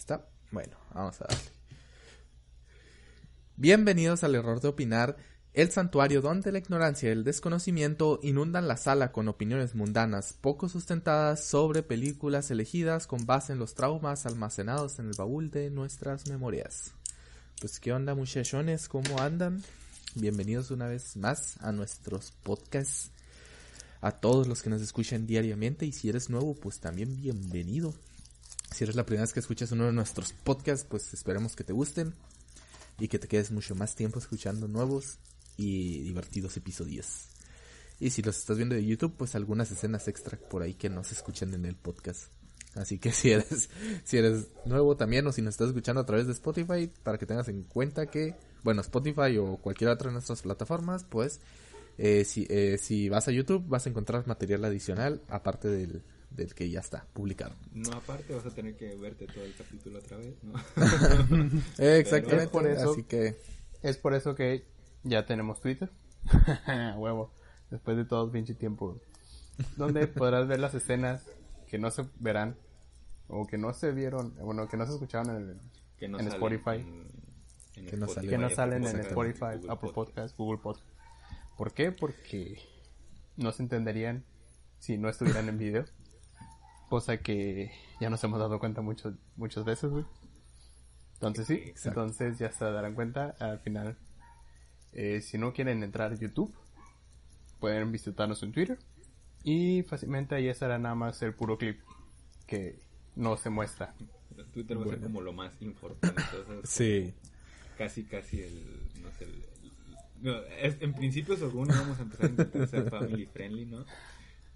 ¿Está? Bueno, vamos a darle. Bienvenidos al error de opinar, el santuario donde la ignorancia y el desconocimiento inundan la sala con opiniones mundanas poco sustentadas sobre películas elegidas con base en los traumas almacenados en el baúl de nuestras memorias. Pues qué onda muchachones, ¿cómo andan? Bienvenidos una vez más a nuestros podcasts. A todos los que nos escuchan diariamente y si eres nuevo, pues también bienvenido. Si eres la primera vez que escuchas uno de nuestros podcasts, pues esperemos que te gusten y que te quedes mucho más tiempo escuchando nuevos y divertidos episodios. Y si los estás viendo de YouTube, pues algunas escenas extra por ahí que no se escuchan en el podcast. Así que si eres, si eres nuevo también o si nos estás escuchando a través de Spotify, para que tengas en cuenta que, bueno, Spotify o cualquier otra de nuestras plataformas, pues eh, si, eh, si vas a YouTube vas a encontrar material adicional aparte del, del que ya está publicado. No, aparte vas a tener que verte todo el capítulo otra vez, ¿no? Exactamente, Es por eso- así que Es por eso que ya tenemos Twitter. Huevo. Después de todo pinche tiempo. Donde podrás ver las escenas que no se verán. O que no se vieron. Bueno, que no se escucharon en el, que no en Spotify. en- en Que no Spotify, que no salen en Spotify, Google Apple Podcast. Podcast, Google Podcast. ¿Por qué? Porque no se entenderían si no estuvieran en video. Cosa que ya nos hemos dado cuenta muchos, muchas veces, güey. Entonces sí, Exacto. entonces ya se darán cuenta al final. eh, si no quieren entrar a YouTube, pueden visitarnos en Twitter. Y fácilmente ahí estará nada más el puro clip que no se muestra. Twitter va a ser como lo más importante. o sea, es sí. Casi, casi el. No sé. El, el- no, es- en principio, según vamos a empezar a intentar ser family friendly, ¿no?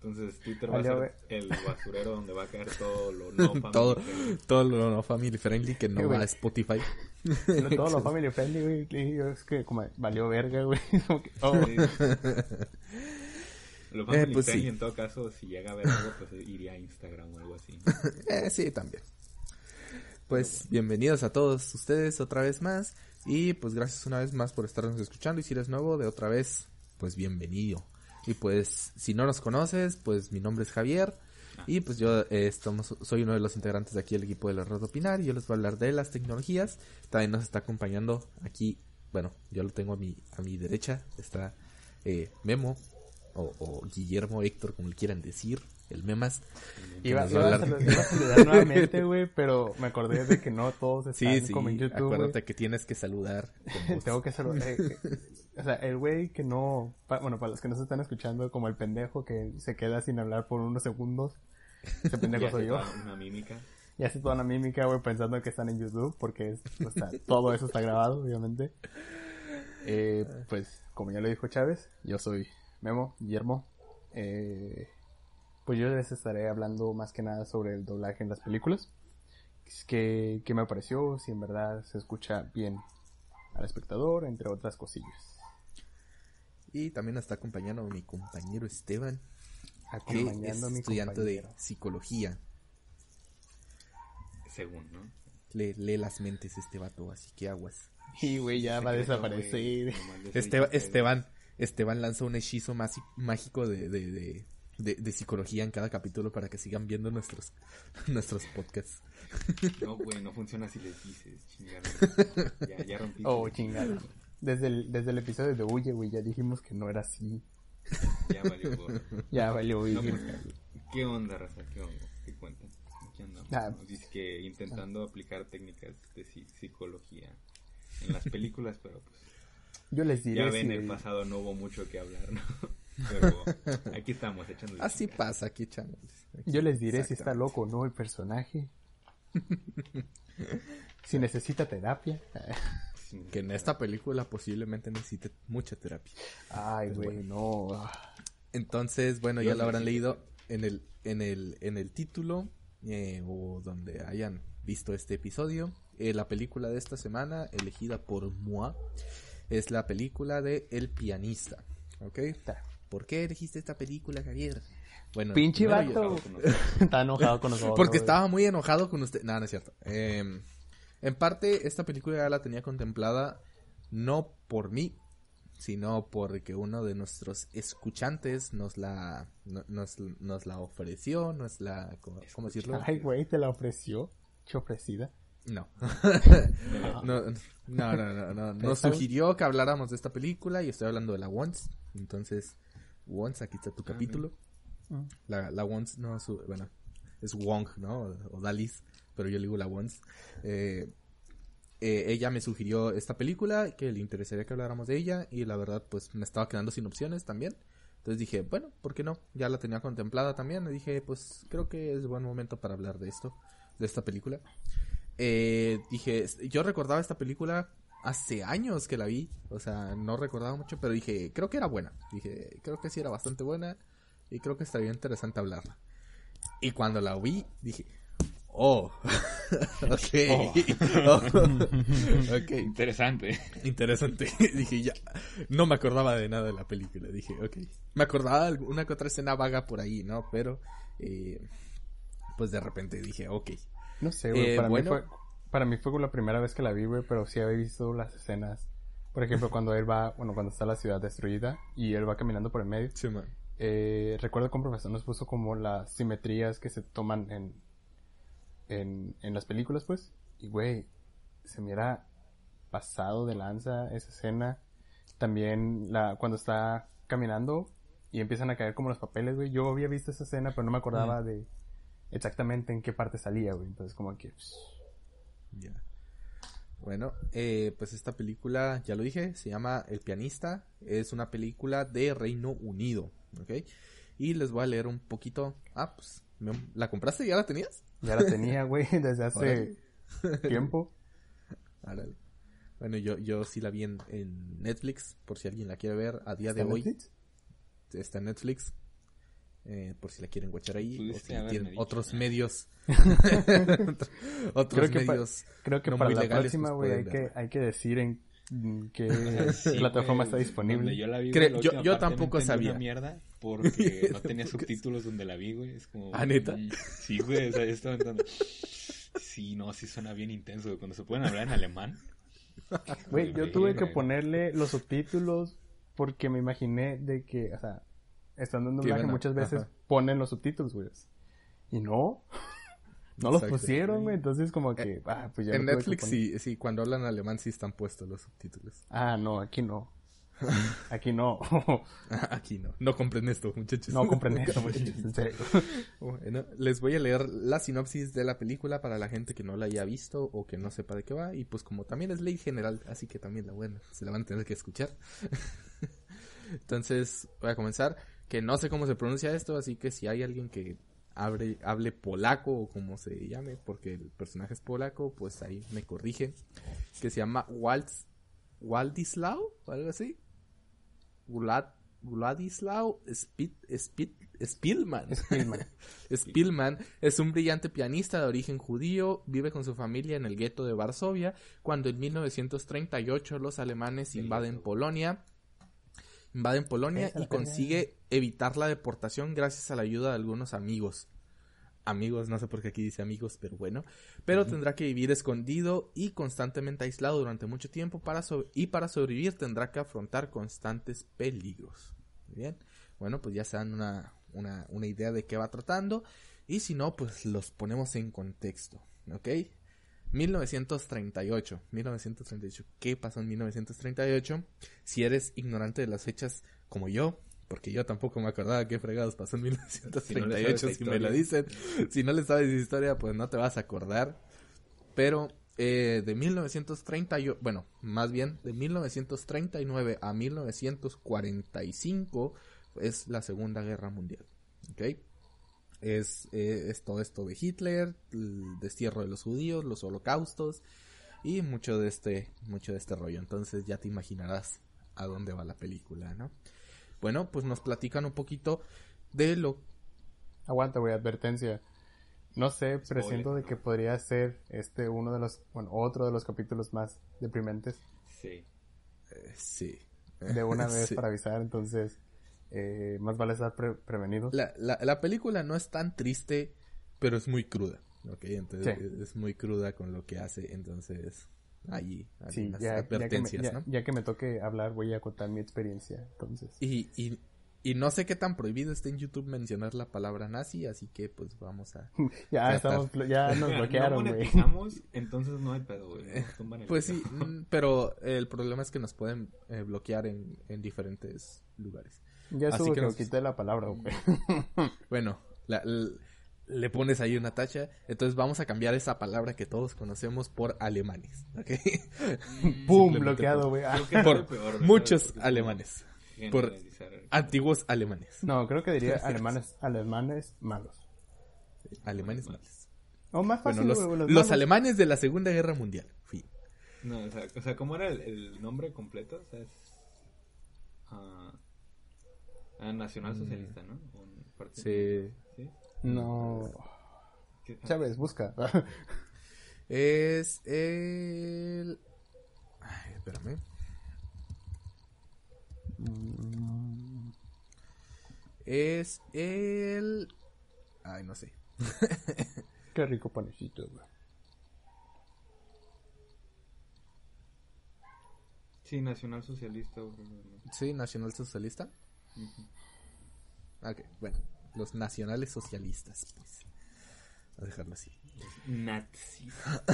Entonces, Twitter va a Valió, ser el basurero donde va a caer todo lo no family todo, friendly. todo lo no family friendly que no Sí, va a Spotify. Pero todo lo family friendly, güey. Es que como valió verga, güey. Que, oh, Sí. Lo family pues friendly, sí. en todo caso, si llega a ver algo, pues iría a Instagram o algo así. Eh, sí, también. Pues bienvenidos a todos ustedes otra vez más. Y pues gracias una vez más por estarnos escuchando. Y si eres nuevo, de otra vez, pues bienvenido. Y pues si no nos conoces, pues mi nombre es Javier. Y pues yo eh, estamos, soy uno de los integrantes de aquí del equipo de la Red Opinar. Y yo les voy a hablar de las tecnologías. También nos está acompañando aquí, bueno, yo lo tengo a mi, a mi derecha. Está eh, Memo o, o Guillermo Héctor, como le quieran decir. El Memas. Iba, iba va a a hablar- saludar, iba a saludar nuevamente, güey, pero me acordé de que no todos están Sí, sí, como en YouTube, acuérdate que tienes que saludar. Tengo que saludar. eh, eh, o sea, el güey que no... pa- bueno, para los que no se están escuchando, como el pendejo que se queda sin hablar por unos segundos. Ese pendejo soy yo. Una mímica. Y hace toda una mímica, güey, pensando que están en YouTube, porque es, o sea, todo eso está grabado, obviamente. Eh, pues, como ya lo dijo Chávez, yo soy Memo, Guillermo. Eh, pues yo les estaré hablando más que nada sobre el doblaje en las películas. Que, que me pareció, si en verdad se escucha bien al espectador, entre otras cosillas. Y también nos está acompañando mi compañero Esteban, que Acompañando es a mi estudiante de psicología. Según, ¿no? Lee, lee las mentes este vato, así que aguas. Y, güey, ya va a desaparecer. Este, Esteban, Esteban lanza un hechizo masi- mágico de, de, de, de- de psicología en cada capítulo para que sigan viendo nuestros, nuestros podcasts. No, güey, no funciona si les dices, chingada. Ya, ya rompí. Oh, chingada. Desde el, desde el episodio de Huye, güey, ya dijimos que no era así. Ya valió. Ya valió, güey. No, pues, ¿Qué onda, raza? ¿Qué onda? ¿Qué cuentan? ¿Qué andamos? Ah. Dice que intentando aplicar técnicas de psi- psicología en las películas, pero pues Yo les diré ya ven, si- el pasado no hubo mucho que hablar, ¿no? Pero aquí estamos echando Así pasa aquí, chavales. Yo les diré si está loco o no el personaje. si necesita terapia. Que en esta película posiblemente necesite mucha terapia. Ay, Pues güey, no. Entonces, bueno, Yo ya lo habrán necesito leído en el, en el, en el título eh, o donde hayan visto este episodio. Eh, la película de esta semana, elegida por Moi, es la película de El pianista. ¿Ok? ¿Por qué elegiste esta película, Javier? Bueno, Pinche vato. Está enojado con nosotros. porque estaba muy enojado con usted. No, no es cierto. Eh, en parte, esta película ya la tenía contemplada no por mí, sino porque uno de nuestros escuchantes nos la, no- nos, nos la ofreció, nos la, ¿cómo, cómo decirlo? Ay, güey, te la ofreció. ¿Qué ofrecida? No. no, no, no, no, no, Nos sugirió que habláramos de esta película y estoy hablando de la Once. Entonces, Once, aquí está tu capítulo. Ah. La, la Once, no, su, bueno, es Wong, ¿no? O, Dalis, pero yo le digo la Once. Eh, eh, ella me sugirió esta película, que le interesaría que habláramos de ella, y la verdad, pues me estaba quedando sin opciones también. Entonces dije, bueno, ¿por qué no? Ya la tenía contemplada también. Y dije, pues creo que es buen momento para hablar de esto, de esta película. Eh, dije, yo recordaba esta película hace años que la vi, o sea, no recordaba mucho, pero dije, creo que era buena. Dije, creo que sí era bastante buena y creo que estaría interesante hablarla. Y cuando la vi, dije, oh, ok, oh. okay. interesante. Interesante. dije, ya, no me acordaba de nada de la película. Dije, ok. Me acordaba de una que otra escena vaga por ahí, ¿no? Pero, eh, pues de repente dije, ok. No sé, güey, eh, para mí fue para mí fue la primera vez que la vi, güey, pero sí había visto las escenas. Por ejemplo, cuando él va, bueno, cuando está la ciudad destruida y él va caminando por el medio. Sí, man. Eh, recuerdo que un profesor nos puso como las simetrías que se toman en, en, en las películas, pues. Y, güey, se mira pasado de lanza esa escena. También la, cuando está caminando y empiezan a caer como los papeles, güey. Yo había visto esa escena, pero no me acordaba de exactamente en qué parte salía, güey. Entonces, como que... Ya. Bueno, eh, pues esta película, ya lo dije, se llama El pianista. Es una película de Reino Unido, ¿ok? Y les voy a leer un poquito. Ah, pues, ¿la compraste? ¿Ya la tenías? Ya la tenía, güey, desde hace tiempo. Bueno, yo, yo sí la vi en, Netflix, por si alguien la quiere ver a día de hoy. Netflix? Está en Netflix. Eh, por si la quieren guachar ahí. O si tienen otros medios. otros creo medios. creo que para la próxima, pues, güey, hay, que, hay que decir en qué plataforma está disponible. Yo, la vi, yo, yo tampoco sabía. Una mierda porque no tenía subtítulos donde la vi, güey. Es como. ¿Ah, neta? Sí, güey. O sea, estaba Sí, no, sí suena bien intenso. Güey. Cuando se pueden hablar en alemán. Güey, yo tuve que ponerle los subtítulos porque me imaginé de que, o sea, estando en doblaje muchas veces ponen los subtítulos, güey. Y no. No los pusieron, güey. Entonces, como que, ah, pues ya En Netflix sí, sí, cuando hablan alemán sí están puestos los subtítulos. Ah, no, aquí no. Aquí no. Aquí no. No compren esto, muchachos. No compren esto, muchachos, en serio. Bueno, les voy a leer la sinopsis de la película para la gente que no la haya visto o que no sepa de qué va. Y pues como también es ley general, así que también la buena, se la van a tener que escuchar. Entonces, voy a comenzar que no sé cómo se pronuncia esto, así que si hay alguien que hable, hable polaco o como se llame, porque el personaje es polaco, pues ahí me corrige, que se llama Waltz, Waldislau, o algo así. Vlad, Wladislau Spielman. Spielman es un brillante pianista de origen judío, vive con su familia en el gueto de Varsovia, cuando en 1938 los alemanes invaden Polonia invaden Polonia y consigue evitar la deportación gracias a la ayuda de algunos amigos. Amigos, no sé por qué aquí dice amigos, pero bueno. Pero tendrá que vivir escondido y constantemente aislado durante mucho tiempo para y para sobrevivir tendrá que afrontar constantes peligros. Bien, bueno, pues ya se dan una, una, una idea de qué va tratando. Y si no, pues los ponemos en contexto, ¿ok? 1938. 1938. ¿Qué pasó en 1938? Si eres ignorante de las fechas como yo, porque yo tampoco me acordaba qué fregados pasó en 1938, si, me lo dicen. Si no le sabes historia, pues no te vas a acordar. Pero eh, de 1930, bueno, más bien de 1939 a 1945 es la Segunda Guerra Mundial. ¿Ok? Es, eh, es todo esto de Hitler, el destierro de los judíos, los holocaustos y mucho de este, mucho de este rollo. Entonces ya te imaginarás a dónde va la película, ¿no? Bueno, pues nos platican un poquito de lo... Aguanta, güey, advertencia. No sé, presiento de que podría ser este uno de los, bueno, otro de los capítulos más deprimentes. Sí. Eh, sí. De una vez para avisar, entonces eh, más vale estar prevenido. La, la, película no es tan triste, pero es muy cruda. Ok, entonces es muy cruda con lo que hace, entonces allí sí, ya, advertencias, ya que, me, ya, que me toque hablar voy a contar mi experiencia, entonces. Y, y Y no sé qué tan prohibido está en YouTube mencionar la palabra nazi, así que pues vamos a... ya, estamos, ya nos bloquearon, no güey. monetizamos, entonces no hay pedo, güey. el Pues sí, mm, pero el problema es que nos pueden eh, bloquear en, en diferentes lugares. Ya así que que nos- quité la palabra, güey. Bueno, la- le pones ahí una tacha, entonces vamos a cambiar esa palabra que todos conocemos por alemanes, ¿ok? ¡Pum! Bloqueado, güey. Ah. Por muchos Porque alemanes. por-. Antiguos alemanes. No, creo que diría alemanes, alemanes malos. Alemanes malos. O más Bueno, fácil, los, alemanes de la Segunda Guerra Mundial. Fin. No, o sea, o sea, ¿cómo era el, el nombre completo? O sea, es... ah, ah, Nacional Socialista, ¿no? Un partido- Sí. ¿Sí? No. ¿Qué- Chávez, busca. Es el... Ay, espérame. Mm, Es el... Ay, no sé. Qué rico panecito, güey. Sí, Nacional Socialista. no, no. Sí, Nacional Socialista. Ok, bueno. Los nacionales socialistas. Pues. A dejarlo así. Nazis.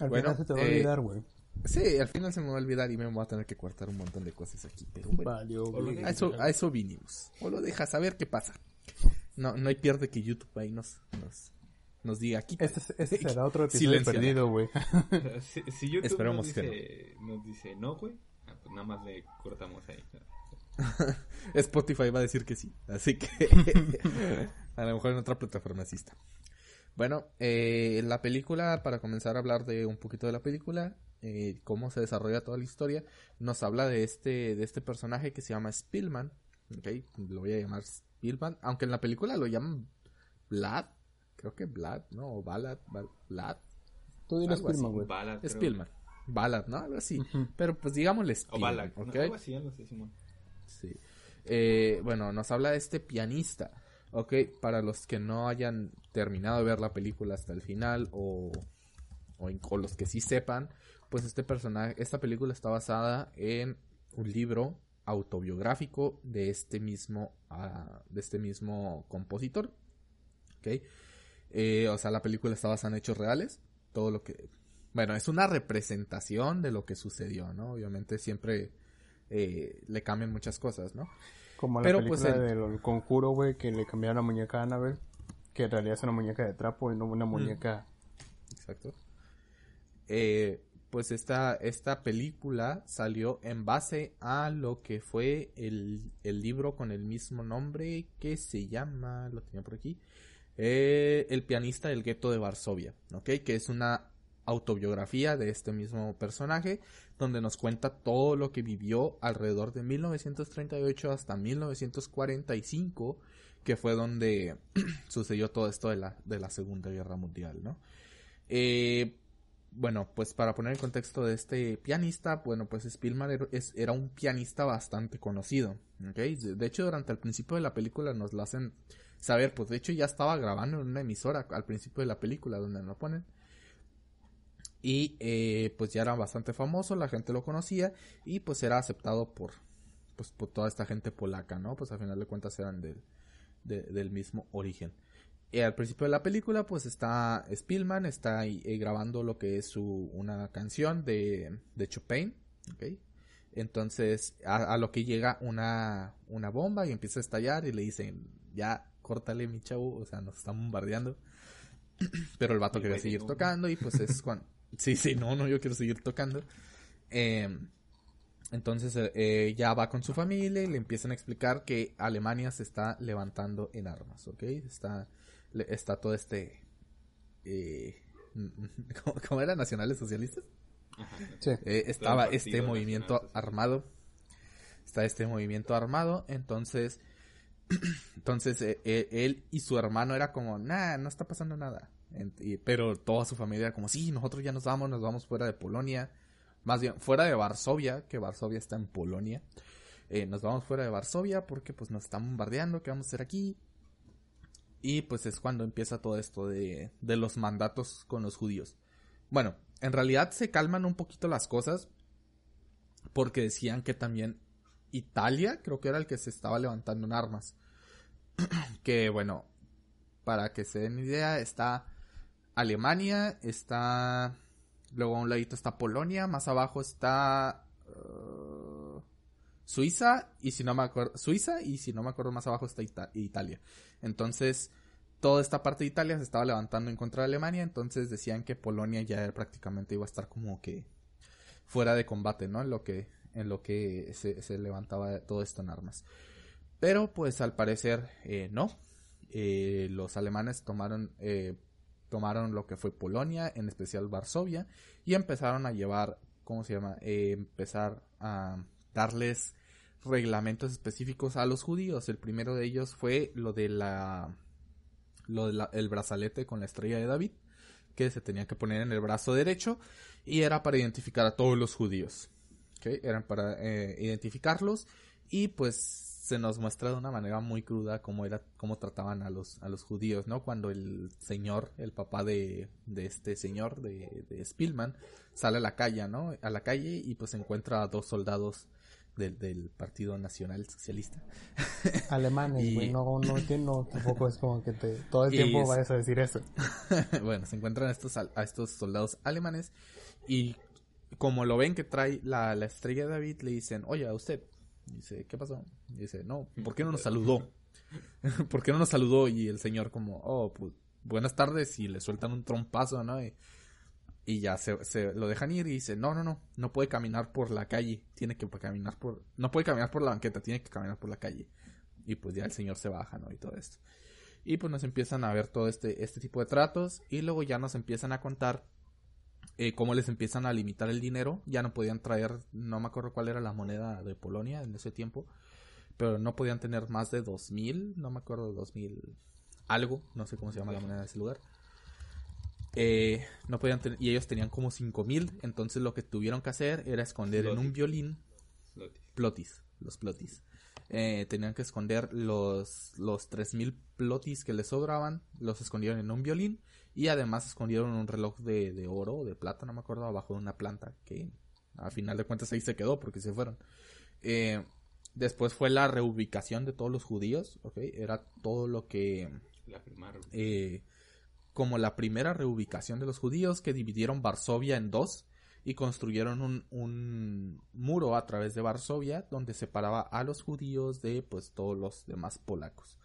Al Bueno, final se te va a eh, olvidar, güey. Sí, al final se me va a olvidar y me voy a tener que cortar un montón de cosas aquí. Pero bueno, güey. a eso, a eso vinimos. O lo dejas a ver qué pasa. No, no hay pierde que YouTube ahí nos, nos, nos diga aquí. Este, este será otro episodio Silenciado. perdido, güey. Si, si YouTube Esperemos nos, que dice, nos dice no, güey, ah, pues nada más le cortamos ahí. Spotify va a decir que sí. Así que a lo mejor en otra plataforma sí está. Bueno, eh, la película, para comenzar a hablar de un poquito de la película, eh, cómo se desarrolla toda la historia, nos habla de este, de este personaje que se llama Spillman. ¿ok? Lo voy a llamar Spillman, aunque en la película lo llaman Vlad. Creo que Vlad, ¿no? O Balad, Vlad. Tú diles. Pilman, güey. Spillman. Ballad, ¿no? Algo así. Pero pues digámosle O Spillman, Bala. ¿ok? Algo así, algo así, Simón. Sí. Eh, bueno, nos habla de este pianista. Ok, para los que no hayan terminado de ver la película hasta el final o, o, los que sí sepan, pues este personaje, esta película está basada en un libro autobiográfico de este mismo, ah, de este mismo compositor. Ok, Eh, o sea, la película está basada en hechos reales. Todo lo que, bueno, es una representación de lo que sucedió, ¿no? Obviamente siempre eh, le cambian muchas cosas, ¿no? Como la Pero, película pues, el- del conjuro, güey, que le cambiaron la muñeca a Annabelle. Que en realidad es una muñeca de trapo y no Mm. una muñeca. Exacto. Eh, pues esta, esta película salió en base a lo que fue el, el libro con el mismo nombre que se llama, lo tenía por aquí, eh, El pianista del gueto de Varsovia, ¿ok? Que es una autobiografía de este mismo personaje donde nos cuenta todo lo que vivió alrededor de 1938 hasta 1945 que fue donde sucedió todo esto de la, de la Segunda Guerra Mundial, ¿no? Eh, bueno, pues para poner el contexto de este pianista, bueno, pues Spielman era, es- era un pianista bastante conocido. De hecho, durante el principio de la película nos lo hacen saber, pues de hecho ya estaba grabando en una emisora al principio de la película donde lo ponen. Y eh, pues ya era bastante famoso, la gente lo conocía y pues era aceptado por, pues, por toda esta gente polaca, ¿no? Pues al final de cuentas eran del, de- del mismo origen. Eh, al principio de la película, pues está Spielman, está eh, grabando lo que es su, una canción de, de Chopin, ¿ok? Entonces, a, a lo que llega una, una bomba y empieza a estallar y le dicen, ya, córtale mi chavo, o sea, nos están bombardeando. Pero el vato quería seguir tocando y pues es cuando... Sí, sí, no, no, yo quiero seguir tocando. Eh, entonces eh, eh, ya va con su familia y le empiezan a explicar que Alemania se está levantando en armas, ¿ok? Está, le- está todo este... Eh, ¿cómo, cómo era? ¿Nacionales socialistas? Ajá. Sí. Eh, estaba este movimiento Nacional armado. Está este movimiento armado. Entonces, entonces eh, él y su hermano era como, nah, no está pasando nada. Pero toda su familia como, sí, nosotros ya nos vamos, nos vamos fuera de Polonia. Más bien, fuera de Varsovia, que Varsovia está en Polonia. Eh, nos vamos fuera de Varsovia porque pues nos están bombardeando, ¿qué vamos a hacer aquí? Y pues es cuando empieza todo esto de, de los mandatos con los judíos. Bueno, en realidad se calman un poquito las cosas porque decían que también Italia, creo que era el que se estaba levantando en armas. que bueno, para que se den idea, está Alemania, está luego a un ladito está Polonia, más abajo está uh, Suiza y si no me acuerdo Suiza y si no me acuerdo más abajo está Italia. Entonces, toda esta parte de Italia se estaba levantando en contra de Alemania, entonces decían que Polonia ya prácticamente iba a estar como que fuera de combate, ¿no? En lo que en lo que se, levantaba todo esto en armas. Pero pues al parecer eh, no. Eh, los alemanes tomaron, eh, tomaron lo que fue Polonia, en especial Varsovia, y empezaron a llevar, ¿cómo se llama? empezar a darles reglamentos específicos a los judíos. El primero de ellos fue lo de la lo del brazalete con la estrella de David, que se tenía que poner en el brazo derecho y era para identificar a todos los judíos. Eran para eh, identificarlos y pues se nos muestra de una manera muy cruda cómo era cómo trataban a los a los judíos no cuando el señor el papá de, de este señor de, de Spielman sale a la calle no a la calle y pues encuentra a dos soldados del, del Partido Nacional Socialista. Alemanes, güey, no, no, no, tampoco es como que te, todo el tiempo vayas a decir eso. bueno, se encuentran a estos, a estos soldados alemanes y como lo ven que trae la, la estrella de David, le dicen, oye, a usted. Dice, ¿qué pasó? dice, no, ¿por qué no nos saludó? ¿Por qué no nos saludó? Y el señor como, oh, pues, buenas tardes, y le sueltan un trompazo, ¿no? Y, ya se, se, lo dejan ir y dice, no, no, no, no puede caminar por la calle, tiene que caminar por, no puede caminar por la banqueta, tiene que caminar por la calle. Y pues ya el señor se baja, ¿no? Y todo esto. Y pues nos empiezan a ver todo este, este tipo de tratos y luego ya nos empiezan a contar eh, cómo les empiezan a limitar el dinero. Ya no podían traer, no me acuerdo cuál era la moneda de Polonia en ese tiempo, pero no podían tener más de 2000, no me acuerdo, 2000 algo, no sé cómo se llama la moneda de ese lugar. Eh, no podían tener, y ellos tenían como 5000, entonces lo que tuvieron que hacer era esconder en un violín plotis, los plotis. Eh, tenían que esconder los, los 3000 plotis que les sobraban, los escondieron en un violín y además escondieron un reloj de, de oro o de plata, no me acuerdo, abajo de una planta que a final de cuentas ahí se quedó porque se fueron. Eh, después fue la reubicación de todos los judíos, ¿ok? Era todo lo que... La eh, como la primera reubicación de los judíos que dividieron Varsovia en dos y construyeron un, un muro a través de Varsovia donde separaba a los judíos de pues todos los demás polacos.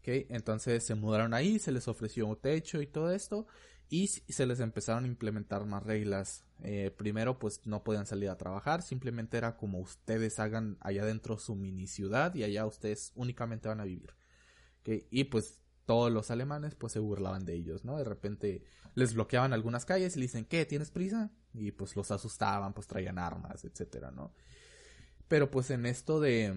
Okay, entonces se mudaron ahí, se les ofreció un techo y todo esto, y se les empezaron a implementar más reglas. Eh, primero, pues no podían salir a trabajar, simplemente era como ustedes hagan allá dentro su mini ciudad y allá ustedes únicamente van a vivir. Okay, y pues todos los alemanes pues se burlaban de ellos, ¿no? De repente les bloqueaban algunas calles y le dicen, ¿qué? ¿Tienes prisa? Y pues los asustaban, pues traían armas, etcétera, ¿no? Pero pues en esto de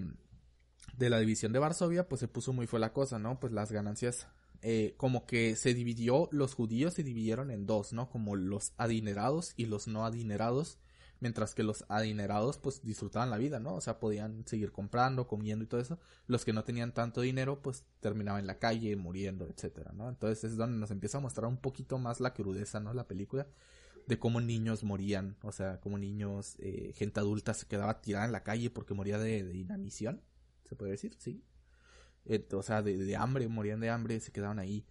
de la división de Varsovia, pues se puso muy fue la cosa, ¿no? Pues las ganancias, eh, como que se dividió, los judíos se dividieron en dos, ¿no? Como los adinerados y los no adinerados, mientras que los adinerados pues disfrutaban la vida, ¿no? O sea, podían seguir comprando, comiendo y todo eso. Los que no tenían tanto dinero pues terminaban en la calle, muriendo, etcétera, ¿no? Entonces es donde nos empieza a mostrar un poquito más la crudeza, ¿no? La película de cómo niños morían, o sea, como niños, eh, gente adulta se quedaba tirada en la calle porque moría de, de inanición se puede decir, sí. Eh, o sea, de, hambre, morían de hambre, se quedaban ahí.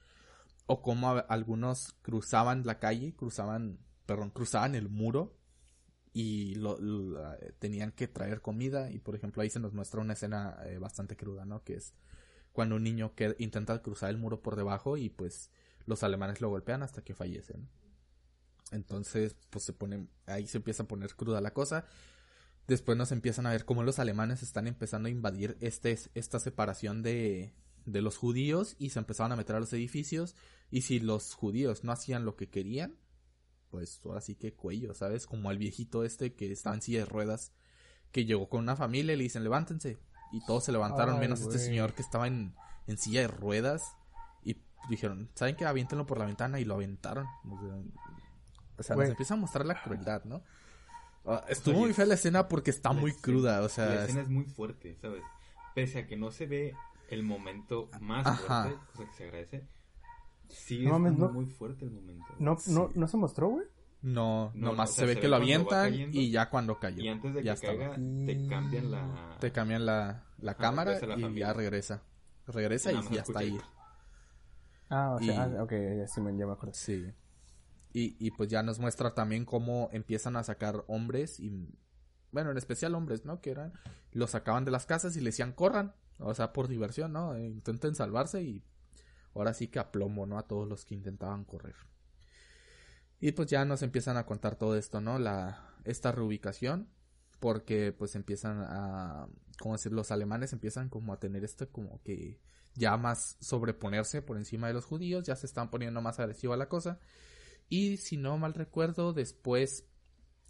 O como algunos cruzaban la calle, cruzaban, perdón, cruzaban el muro y lo, tenían que traer comida y por ejemplo ahí se nos muestra una escena eh, bastante cruda, ¿no? Que es cuando un niño intenta cruzar el muro por debajo y pues los alemanes lo golpean hasta que fallecen. Entonces, pues se pone, ahí se empieza a poner cruda la cosa Después nos empiezan a ver cómo los alemanes están empezando a invadir este, esta separación de, de los judíos y se empezaban a meter a los edificios. Y si los judíos no hacían lo que querían, pues ahora sí que cuello, ¿sabes? Como al viejito este que estaba en silla de ruedas, que llegó con una familia y le dicen levántense. Y todos se levantaron, menos este señor que estaba en, en silla de ruedas. Y dijeron, ¿saben qué? Aviéntenlo por la ventana y lo aventaron. O sea, nos empieza a mostrar la crueldad, ¿no? Ah, estuvo muy fea la escena porque está muy cruda, o sea... La escena es muy fuerte, ¿sabes? Pese a que no se ve el momento más fuerte, cosa que se agradece, sí es muy fuerte el momento. ¿No, no, ¿no se mostró, güey? No, No, nomás o se ve se que lo avientan cayendo. y ya cuando cayó. Y antes de ya que estaba. caiga, te cambian la... Te cambian la, la Ajá, cámara la y familia. ya regresa. Regresa y más ya está ahí. Ah, o sea, Y- ah, ok, ya, sí me, ya me acuerdo. Sí. Y, y pues ya nos muestra también cómo empiezan a sacar hombres y bueno, en especial hombres, ¿no? Que eran los sacaban de las casas y le decían corran, o sea, por diversión, ¿no? E intenten salvarse y ahora sí que a plomo, ¿no? A todos los que intentaban correr. Y pues ya nos empiezan a contar todo esto, ¿no? La esta reubicación porque pues empiezan a como decir los alemanes empiezan como a tener esto como que ya más sobreponerse por encima de los judíos, ya se están poniendo más agresiva la cosa. Y si no mal recuerdo, después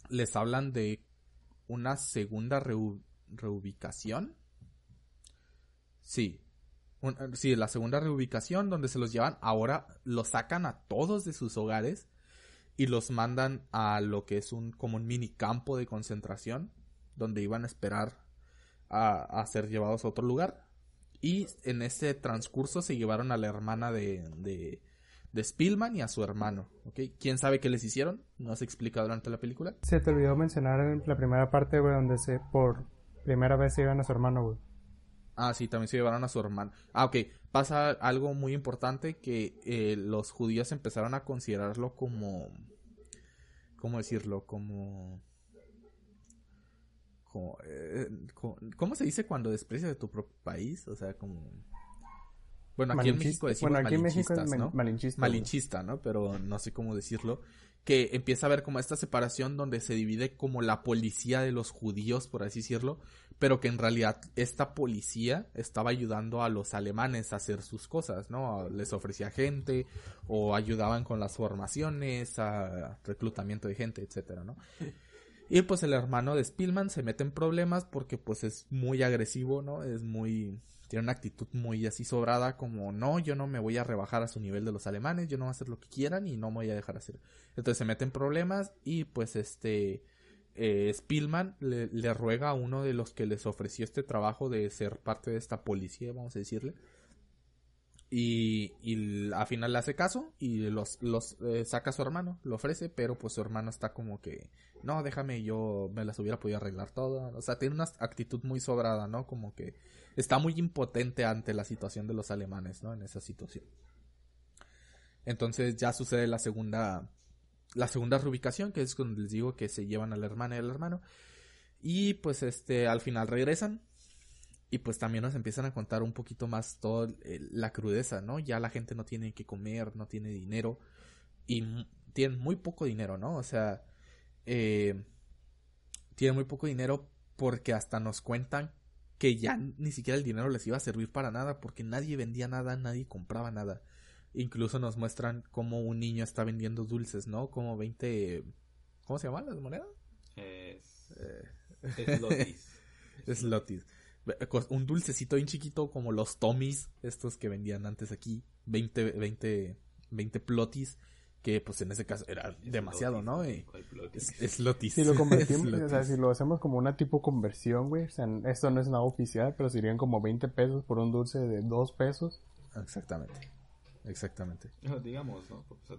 les hablan de una segunda reu- reubicación. Sí. Sí, la segunda reubicación donde se los llevan, ahora los sacan a todos de sus hogares y los mandan a lo que es un como un mini campo de concentración donde iban a esperar a, ser llevados a otro lugar. Y en ese transcurso se llevaron a la hermana de, de Spielman y a su hermano. ¿ok? ¿Quién sabe qué les hicieron? No se explica durante la película. Se te olvidó mencionar en la primera parte, güey, donde se por primera vez se llevan a su hermano, güey. Ah, sí, también se llevaron a su hermano. Ah, ok. Pasa algo muy importante que eh, los judíos empezaron a considerarlo como... ¿Cómo decirlo? Como... como, eh, como- ¿Cómo se dice cuando desprecias de tu propio país? O sea, como... Bueno, aquí en. México decimos Bueno, aquí en México es malinchistas, malinchista, malinchista, ¿no? Pero no sé cómo decirlo. Que empieza a haber como esta separación donde se divide como la policía de los judíos, por así decirlo, pero que en realidad esta policía estaba ayudando a los alemanes a hacer sus cosas, ¿no? Les ofrecía gente o ayudaban con las formaciones, a reclutamiento de gente, etcétera, ¿no? Y pues el hermano de Spielman se mete en problemas porque pues es muy agresivo, ¿no? Es muy tiene una actitud muy así sobrada como no, yo no me voy a rebajar a su nivel de los alemanes, yo no voy a hacer lo que quieran y no me voy a dejar hacer. Entonces se mete en problemas y pues este eh, le, le ruega a uno de los que les ofreció este trabajo de ser parte de esta policía, vamos a decirle. Y, y al final le hace caso y los, los eh, saca a su hermano, lo ofrece, pero pues su hermano está como que, no, déjame, yo me las hubiera podido arreglar todas. O sea, tiene una actitud muy sobrada, ¿no? Como que está muy impotente ante la situación de los alemanes, ¿no? En esa situación. Entonces ya sucede la segunda, la segunda reubicación, que es cuando les digo que se llevan a la hermana y al hermano. Y pues este, al final regresan. Y pues también nos empiezan a contar un poquito más toda la crudeza, ¿no? Ya la gente no tiene que comer, no tiene dinero. Y tienen muy poco dinero, ¿no? O sea, eh, tienen muy poco dinero porque hasta nos cuentan que ya ni siquiera el dinero les iba a servir para nada porque nadie vendía nada, nadie compraba nada. Incluso nos muestran cómo un niño está vendiendo dulces, ¿no? Como 20... ¿Cómo se llaman las monedas? Es... Eh, Es Lotis. Slotis. Un dulcecito bien chiquito como los Tommys, estos que vendían antes aquí. 20, 20, 20 plotis, que pues en ese caso era demasiado, Lotis, ¿no? Y es, es Lotis. Si lo convertimos, o sea, si lo hacemos como una tipo conversión, güey, o sea, esto no es nada oficial, pero serían como 20 pesos por un dulce de 2 pesos. Exactamente. Exactamente. No, digamos, ¿no? O sea.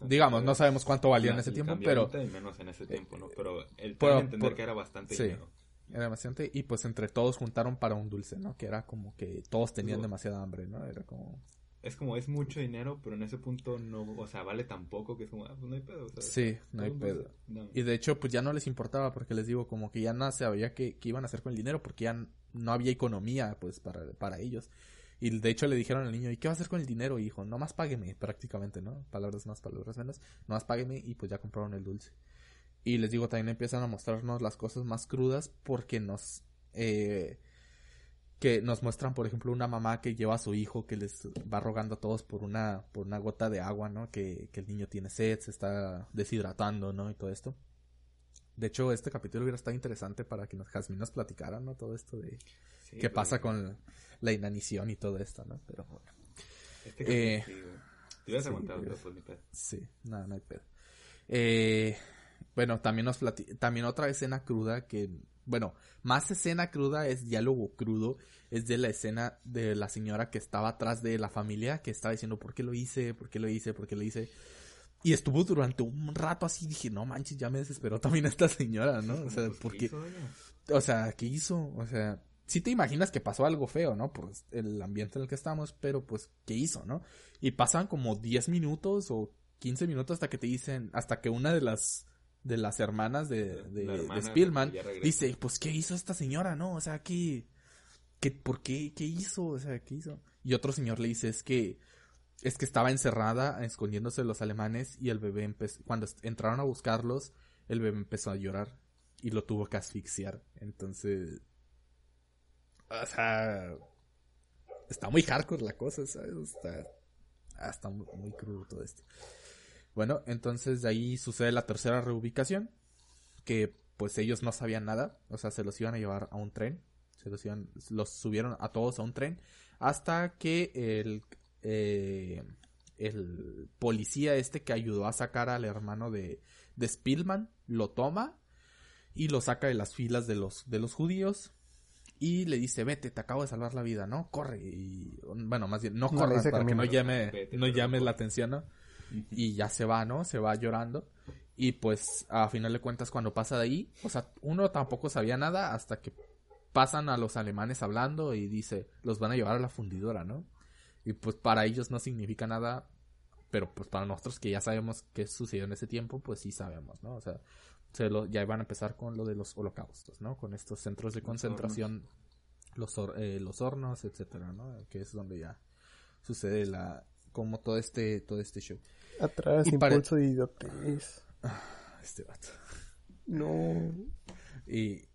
Digamos, no sabemos cuánto valía en ese tiempo, pero menos en ese tiempo, ¿no? Pero el pero, entender por- que era bastante sí. dinero. Era bastante. Y pues entre todos juntaron para un dulce, ¿no? Que era como que todos tenían Digo- demasiada hambre, ¿no? Era como... Es como, es mucho dinero, pero en ese punto no, o sea, vale tan poco que es como, ah, pues no hay pedo. Sea, Sí, no hay pedo. No. Y de hecho, pues ya no les importaba porque les digo, como que ya no sabía qué, qué iban a hacer con el dinero porque ya no había economía, pues, para, para ellos. Y de hecho le dijeron al niño, ¿y qué va a hacer con el dinero, hijo? No más págueme, prácticamente, ¿no? Palabras más, palabras menos. No más págueme y pues ya compraron el dulce. Y les digo, también empiezan a mostrarnos las cosas más crudas porque nos... Eh, que nos muestran, por ejemplo, una mamá que lleva a su hijo que les va rogando a todos por una, por una gota de agua, ¿no? Que, que el niño tiene sed, se está deshidratando, ¿no? Y todo esto. De hecho, este capítulo hubiera estado interesante para que nos Jasmine nos platicara, ¿no? Todo esto de Sí, qué pasa con la inanición y todo esto, ¿no? Pero bueno, Este Eh, sí. Te hubieras sí, aguantado, pero pues pedo. sí, nada, no hay pedo. Eh, bueno, también nos también otra escena cruda que, bueno, más escena cruda es diálogo crudo, es de la escena de la señora que estaba atrás de la familia, que estaba diciendo, ¿por qué lo hice? ¿Por qué lo hice? ¿Por qué lo hice? Y estuvo durante un rato así, dije, no manches, ya me desesperó también esta señora, ¿no? O sea, Pues, ¿qué porque, o sea, ¿qué hizo? O sea, sí te imaginas que pasó algo feo, ¿no? Por el ambiente en el que estamos, pero pues, ¿qué hizo, no? Y pasan como 10 minutos o 15 minutos hasta que te dicen, hasta que una de las, de las hermanas de, de, La de Spielman dice, pues, ¿qué hizo esta señora, no? O sea, ¿qué, qué, por qué, qué hizo? O sea, ¿qué hizo? Y otro señor le dice, es que, es que estaba encerrada, escondiéndose de los alemanes, y el bebé empezó, cuando entraron a buscarlos, el bebé empezó a llorar y lo tuvo que asfixiar. Entonces, o sea, está muy hardcore la cosa, ¿sabes? Está, está muy, muy crudo todo esto. Bueno, entonces de ahí sucede la tercera reubicación, que pues ellos no sabían nada, o sea, se los iban a llevar a un tren, se los iban, los subieron a todos a un tren, hasta que el, eh, el policía este que ayudó a sacar al hermano de, de Spielman, lo toma y lo saca de las filas de los, de los judíos y le dice, vete, te acabo de salvar la vida, ¿no? Corre. Y, bueno, más bien, no No, corras para que no llame, Vete, no llame la atención, ¿no? Y ya se va, ¿no? Se va llorando. Y pues, a final de cuentas, cuando pasa de ahí, o sea, uno tampoco sabía nada hasta que pasan a los alemanes hablando y dice, los van a llevar a la fundidora, ¿no? Y pues para ellos no significa nada, pero pues para nosotros que ya sabemos qué sucedió en ese tiempo, pues sí sabemos, ¿no? O sea, se lo, ya van a empezar con lo de los holocaustos, ¿no? Con estos centros de Los concentración, los, eh, los hornos, etcétera, ¿no? Que es donde ya sucede la, como todo este, todo este show. Atrás, Y para- impulso de idiotez. Este vato. No. Y,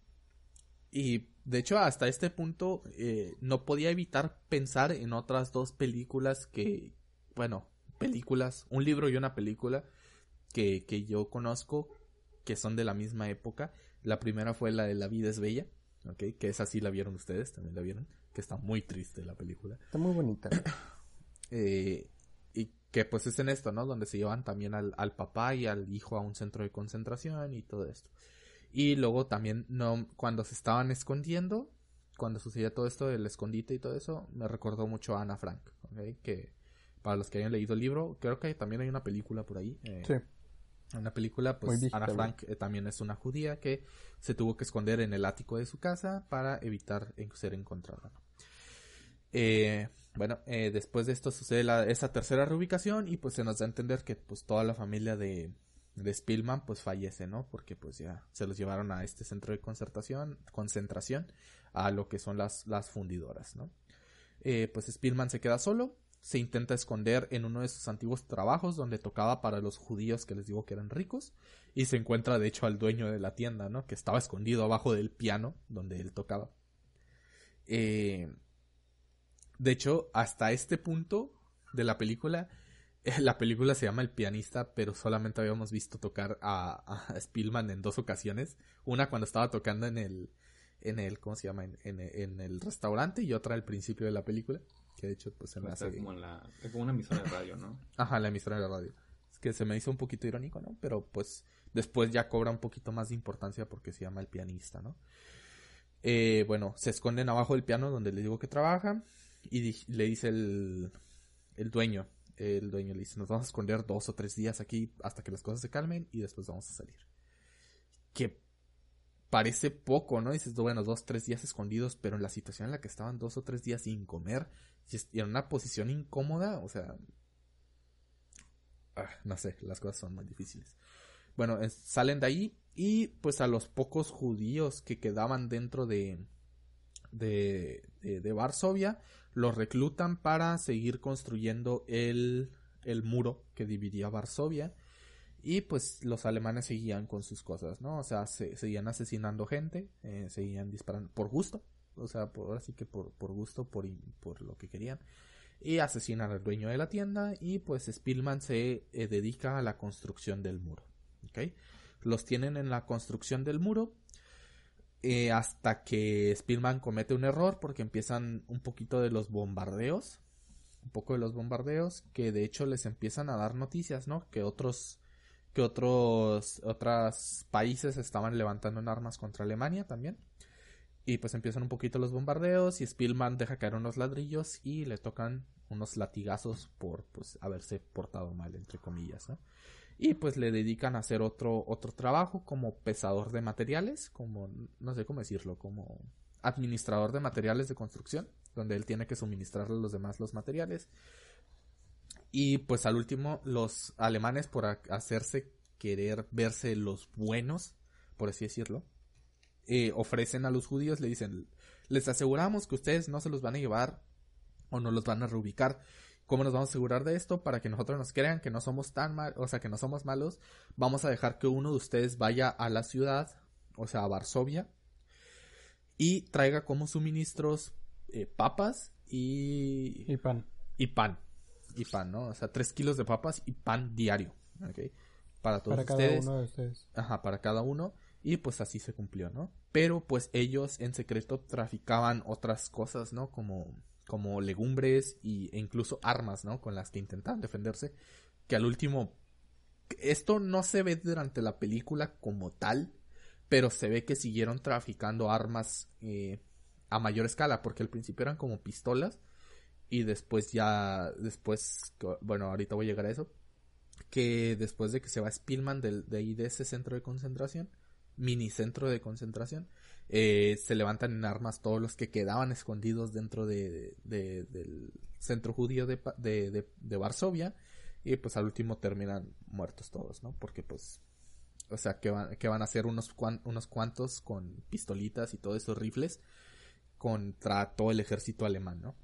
y de hecho, hasta este punto, eh, no podía evitar pensar en otras dos películas que, bueno, películas, un libro y una película que, que yo conozco que son de la misma época. La primera fue la de La vida es bella, ¿ok? Que esa sí la vieron ustedes, también la vieron, que está muy triste la película. Está muy bonita. Eh, y que pues es en esto, ¿no? Donde se llevan también al, al papá y al hijo a un centro de concentración y todo esto. Y luego también, no, cuando se estaban escondiendo, cuando sucedía todo esto del escondite y todo eso, me recordó mucho a Ana Frank, ¿ok? Que para los que hayan leído el libro, creo que también hay una película por ahí. eh, Sí. Una película, pues Ana. Frank eh, también es una judía que se tuvo que esconder en el ático de su casa para evitar ser encontrada. ¿no? Eh, bueno, eh, después de esto sucede la, esa tercera reubicación y pues se nos da a entender que pues toda la familia de, de Spielman pues fallece, ¿no? Porque pues ya se los llevaron a este centro de concertación, concentración, a lo que son las, las fundidoras, ¿no? Eh, pues Spielman se queda solo, se intenta esconder en uno de sus antiguos trabajos donde tocaba para los judíos que les digo que eran ricos y se encuentra de hecho al dueño de la tienda, ¿no? Que estaba escondido abajo del piano donde él tocaba. Eh, de hecho, hasta este punto de la película, la película se llama El pianista, pero solamente habíamos visto tocar a, a Spielman en dos ocasiones. Una cuando estaba tocando en el, en el, ¿cómo se llama? En, en- en el restaurante y otra al principio de la película. Que de hecho, pues se me Está hace... como, en la, está como una emisora de radio, ¿no? Ajá, la emisora de la radio. Es que se me hizo un poquito irónico, ¿no? Pero pues después ya cobra un poquito más de importancia porque se llama el pianista, ¿no? Eh, bueno, se esconden abajo del piano donde les digo que trabaja y le dice el, el dueño, el dueño le dice, nos vamos a esconder dos o tres días aquí hasta que las cosas se calmen y después vamos a salir. Que parece poco, ¿no? Dices, bueno, dos, tres días escondidos, pero en la situación en la que estaban dos o tres días sin comer y en una posición incómoda, o sea, ah, no sé, las cosas son muy difíciles. Bueno, salen de ahí y pues a los pocos judíos que quedaban dentro de, de, de, Varsovia, los reclutan para seguir construyendo el, el muro que dividía Varsovia. Y pues los alemanes seguían con sus cosas, ¿no? O sea, se, seguían asesinando gente, eh, seguían disparando por gusto, o sea, por, ahora sí que por, por gusto, por, por lo que querían. Y asesinan al dueño de la tienda y pues Spielman se eh, dedica a la construcción del muro, ¿ok? Los tienen en la construcción del muro eh, hasta que Spielman comete un error porque empiezan un poquito de los bombardeos, un poco de los bombardeos que de hecho les empiezan a dar noticias, ¿no? Que otros que otros otros países estaban levantando en armas contra Alemania también Y pues empiezan un poquito los bombardeos y Spielman deja caer unos ladrillos y le tocan unos latigazos por pues haberse portado mal entre comillas, ¿no? Y pues le dedican a hacer otro otro trabajo como pesador de materiales, como no sé cómo decirlo, como administrador de materiales de construcción, donde él tiene que suministrarle a los demás los materiales. Y pues al último los alemanes por hacerse querer verse los buenos, por así decirlo, eh, ofrecen a los judíos, le dicen, les aseguramos que ustedes no se los van a llevar o no los van a reubicar. ¿Cómo nos vamos a asegurar de esto? Para que nosotros nos crean que no somos tan mal, o sea, que no somos malos, vamos a dejar que uno de ustedes vaya a la ciudad, o sea, a Varsovia, y traiga como suministros eh, papas y... Y pan. Y pan. Y pan, ¿no? O sea, tres kilos de papas y pan diario, ¿ok? Para todos Para cada uno de ustedes. Ajá, para cada uno. Y pues así se cumplió, ¿no? Pero pues ellos en secreto traficaban otras cosas, ¿no? Como, como legumbres y, e incluso armas, ¿no? Con las que intentaban defenderse. Que al último... Esto no se ve durante la película como tal, pero se ve que siguieron traficando armas eh, a mayor escala, porque al principio eran como pistolas y después ya, después, bueno, ahorita voy a llegar a eso, que después de que se va Spielman de, de ahí de ese centro de concentración, mini centro de concentración, eh, se levantan en armas todos los que quedaban escondidos dentro de, de, del centro judío de, de, de, Varsovia y pues al último terminan muertos todos, ¿no? Porque pues, o sea, que van, que van a hacer unos, unos cuantos con pistolitas y todos esos rifles contra todo el ejército alemán, ¿no?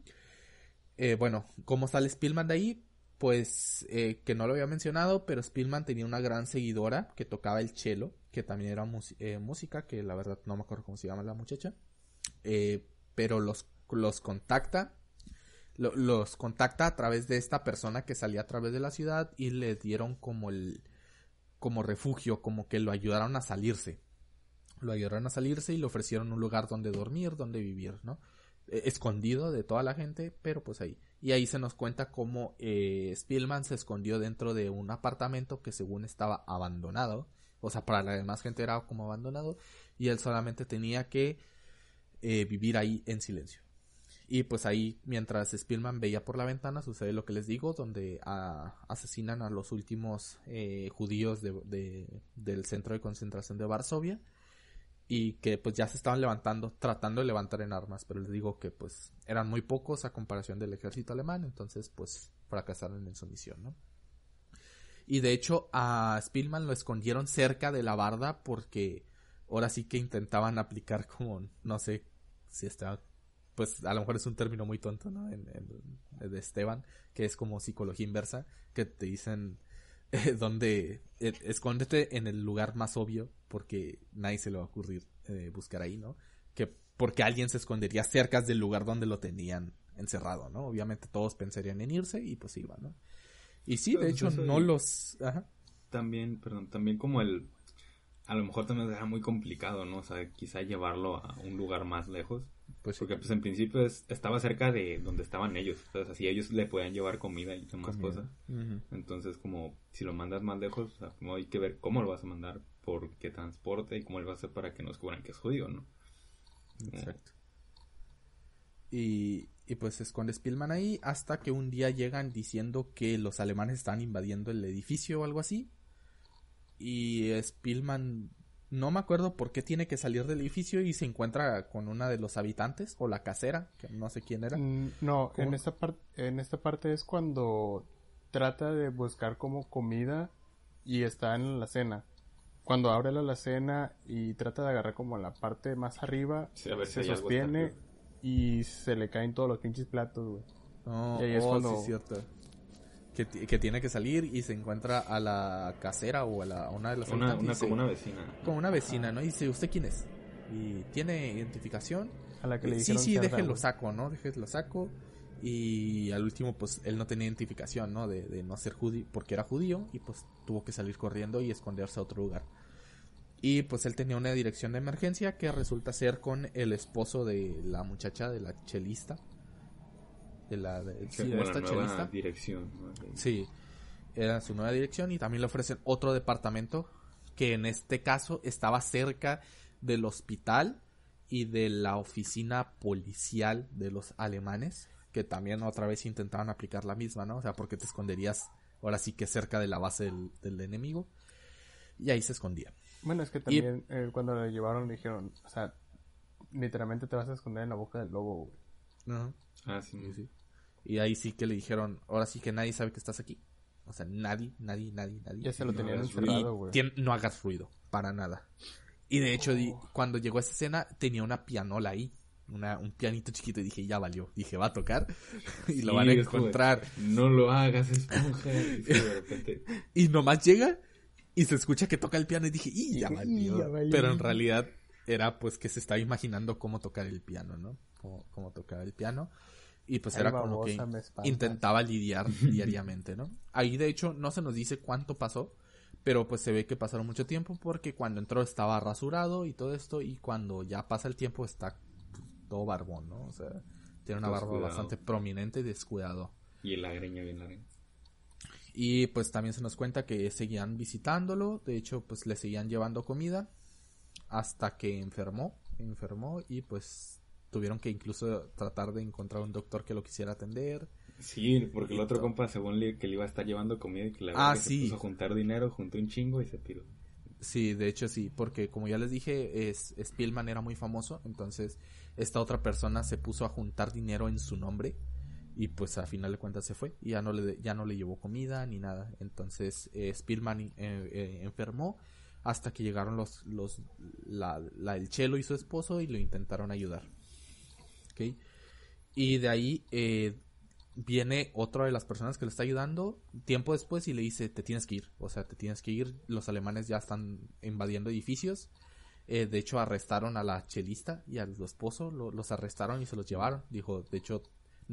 Eh, bueno, ¿cómo sale Spielman de ahí? Pues eh, que no lo había mencionado, pero Spielman tenía una gran seguidora que tocaba el cello que también era eh, música, que la verdad no me acuerdo cómo se llama la muchacha, eh, pero los, los contacta, los contacta a través de esta persona que salía a través de la ciudad y le dieron como el, como refugio, como que lo ayudaron a salirse, lo ayudaron a salirse y le ofrecieron un lugar donde dormir, donde vivir, ¿no? E, escondido de toda la gente, pero pues ahí. Y ahí se nos cuenta cómo eh, Spielman se escondió dentro de un apartamento que según estaba abandonado o sea, para la demás gente era como abandonado y él solamente tenía que eh, vivir ahí en silencio. Y pues ahí, mientras Spielman veía por la ventana, sucede lo que les digo, donde asesinan a los últimos eh, judíos de, del centro de concentración de Varsovia y que pues ya se estaban levantando, tratando de levantar en armas, pero les digo que pues eran muy pocos a comparación del ejército alemán, entonces pues fracasaron en su misión, ¿no? Y de hecho a Spielman lo escondieron cerca de la barda porque ahora sí que intentaban aplicar como, no sé si está, pues a lo mejor es un término muy tonto, ¿no? En, de Esteban, que es como psicología inversa, que te dicen eh, donde eh, escóndete en el lugar más obvio porque nadie se le va a ocurrir eh, buscar ahí, ¿no? Que porque alguien se escondería cerca del lugar donde lo tenían encerrado, ¿no? Obviamente todos pensarían en irse y pues iban, ¿no? Y sí, de hecho, no los... Ajá. También, perdón, también como el... A lo mejor también era muy complicado, ¿no? O sea, quizá llevarlo a un lugar más lejos. Pues Porque pues en principio estaba cerca de donde estaban ellos. Entonces así ellos le podían llevar comida y demás cosas. Entonces como si lo mandas más lejos, hay que ver cómo lo vas a mandar, por qué transporte y cómo lo vas a hacer para que no descubran que es judío, ¿no? Exacto. Y, y pues se esconde Spielman ahí hasta que un día llegan diciendo que los alemanes están invadiendo el edificio o algo así. Y Spielman no me acuerdo por qué tiene que salir del edificio y se encuentra con una de los habitantes o la casera, que no sé quién era. Mm, no, en esta, parte en esta parte es cuando trata de buscar como comida y está en la cena. Cuando abre la alacena y trata de agarrar como la parte más arriba, se sostiene y se le caen todos los pinches platos, güey. Oh, y es oh, cuando... sí, cierto. Que, que, tiene que salir y se encuentra a la casera o a, la, una de las una, una como una vecina. Como una vecina, ¿no? Y dice, ¿usted quién es? Y tiene identificación. A la que le Sí, sí, déjenlo saco, ¿no? Déjenlo saco. Y al último, pues él no tenía identificación, ¿no? De, de no ser judío, porque era judío y pues tuvo que salir corriendo y esconderse a otro lugar. Y pues él tenía una dirección de emergencia que resulta ser con el esposo de la muchacha, de la chelista. De la, de, sí, esta nueva dirección. Sí, era su nueva dirección y también le ofrecen otro departamento que en este caso estaba cerca del hospital y de la oficina policial de los alemanes, que también otra vez intentaban aplicar la misma, ¿no? O sea, porque te esconderías ahora sí que cerca de la base del, enemigo. Y ahí se escondía. Bueno, es que también eh, cuando lo llevaron le dijeron, o sea, literalmente te vas a esconder en la boca del lobo, Ah, sí. sí. Y ahí sí que le dijeron, ahora sí que nadie sabe que estás aquí. O sea, nadie, nadie, nadie, nadie. Ya se lo tenían encerrado, güey. No hagas ruido, para nada. Y de hecho, cuando llegó a esa escena, tenía una pianola ahí. Una, un pianito chiquito y dije, ya valió. Dije, va a tocar y lo van a encontrar. no lo hagas, esponja. y nomás llega y se escucha que toca el piano y dije, y ya valió. Pero en realidad era pues que se estaba imaginando cómo tocar el piano, ¿no? Cómo, cómo tocar el piano. Y pues era con lo que intentaba lidiar diariamente, ¿no? Ahí de hecho no se nos dice cuánto pasó, pero pues se ve que pasaron mucho tiempo porque cuando entró estaba rasurado y todo esto y cuando ya pasa el tiempo está pues, todo barbón, ¿no? O sea, tiene una barba bastante prominente y descuidado. Y la greña bien larga. Y pues también se nos cuenta que seguían visitándolo, de hecho pues le seguían llevando comida hasta que enfermó, enfermó y pues tuvieron que incluso tratar de encontrar un doctor que lo quisiera atender. Sí, porque el otro compa, según le, que le iba a estar llevando comida y que la ah, se puso a juntar dinero, juntó un chingo y se piró. Sí, de hecho sí, porque como ya les dije, es, Spielman era muy famoso, entonces esta otra persona se puso a juntar dinero en su nombre y pues a final de cuentas se fue y ya no le, ya no le llevó comida ni nada. Entonces eh, Spielman eh, eh, enfermó hasta que llegaron los, los la, el Chelo y su esposo y lo intentaron ayudar. Y de ahí eh, viene otra de las personas que le está ayudando tiempo después y le dice, te tienes que ir, o sea, te tienes que ir, los alemanes ya están invadiendo edificios. Eh, de hecho, arrestaron a la chelista y al esposo, los arrestaron y se los llevaron. Dijo, de hecho,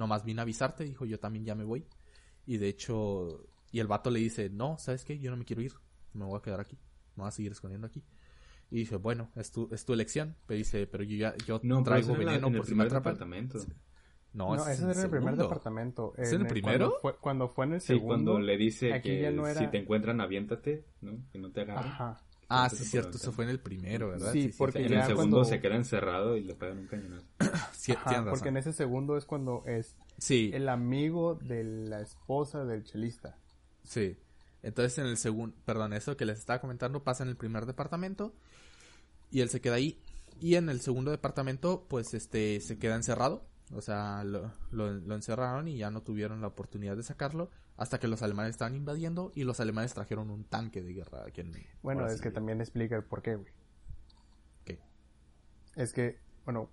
nomás vine a avisarte, dijo, yo también ya me voy. Y de hecho, y el vato le dice, no, ¿sabes qué? Yo no me quiero ir, me voy a quedar aquí, me voy a seguir escondiendo aquí. Y dice, bueno, es tu, es tu elección. Pero dice, pero yo ya yo no, traigo veneno por si me departamento. No, ese es, en el primer departamento. ¿Es en el primero? Cuando fue, en el segundo. cuando le dice que si te encuentran, aviéntate, ¿no? Que no te agarren. Ajá. Ah, sí, cierto, eso fue en el primero, ¿verdad? Sí, porque en el segundo se queda encerrado y le pegan un cañonazo. sí, porque en ese segundo es cuando es el amigo de la esposa del chelista. Sí. Entonces en el segundo, perdón, eso que les estaba comentando pasa en el primer departamento y él se queda ahí. Y en el segundo departamento, pues este, se queda encerrado. O sea, lo, lo, encerraron y ya no tuvieron la oportunidad de sacarlo hasta que los alemanes estaban invadiendo y los alemanes trajeron un tanque de guerra aquí en Bueno, es que también explica el por qué, güey. ¿Qué? Es que, bueno,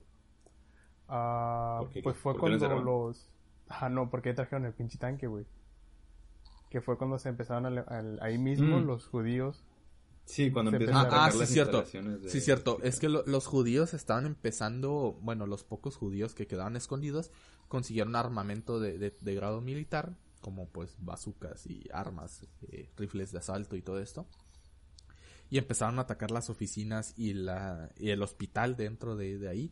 uh, pues fue cuando los... Ah, no, porque trajeron el pinche tanque, güey. Que fue cuando se empezaron a, ahí mismo mm. los judíos Sí, cuando empiezan a ah, ah sí, cierto. Sí, cierto. Es que los judíos estaban empezando, bueno, los pocos judíos que quedaban escondidos consiguieron armamento de, de, grado militar, como pues bazucas y armas, eh, rifles de asalto y todo esto. Y empezaron a atacar las oficinas y, la, y el hospital dentro de, de ahí.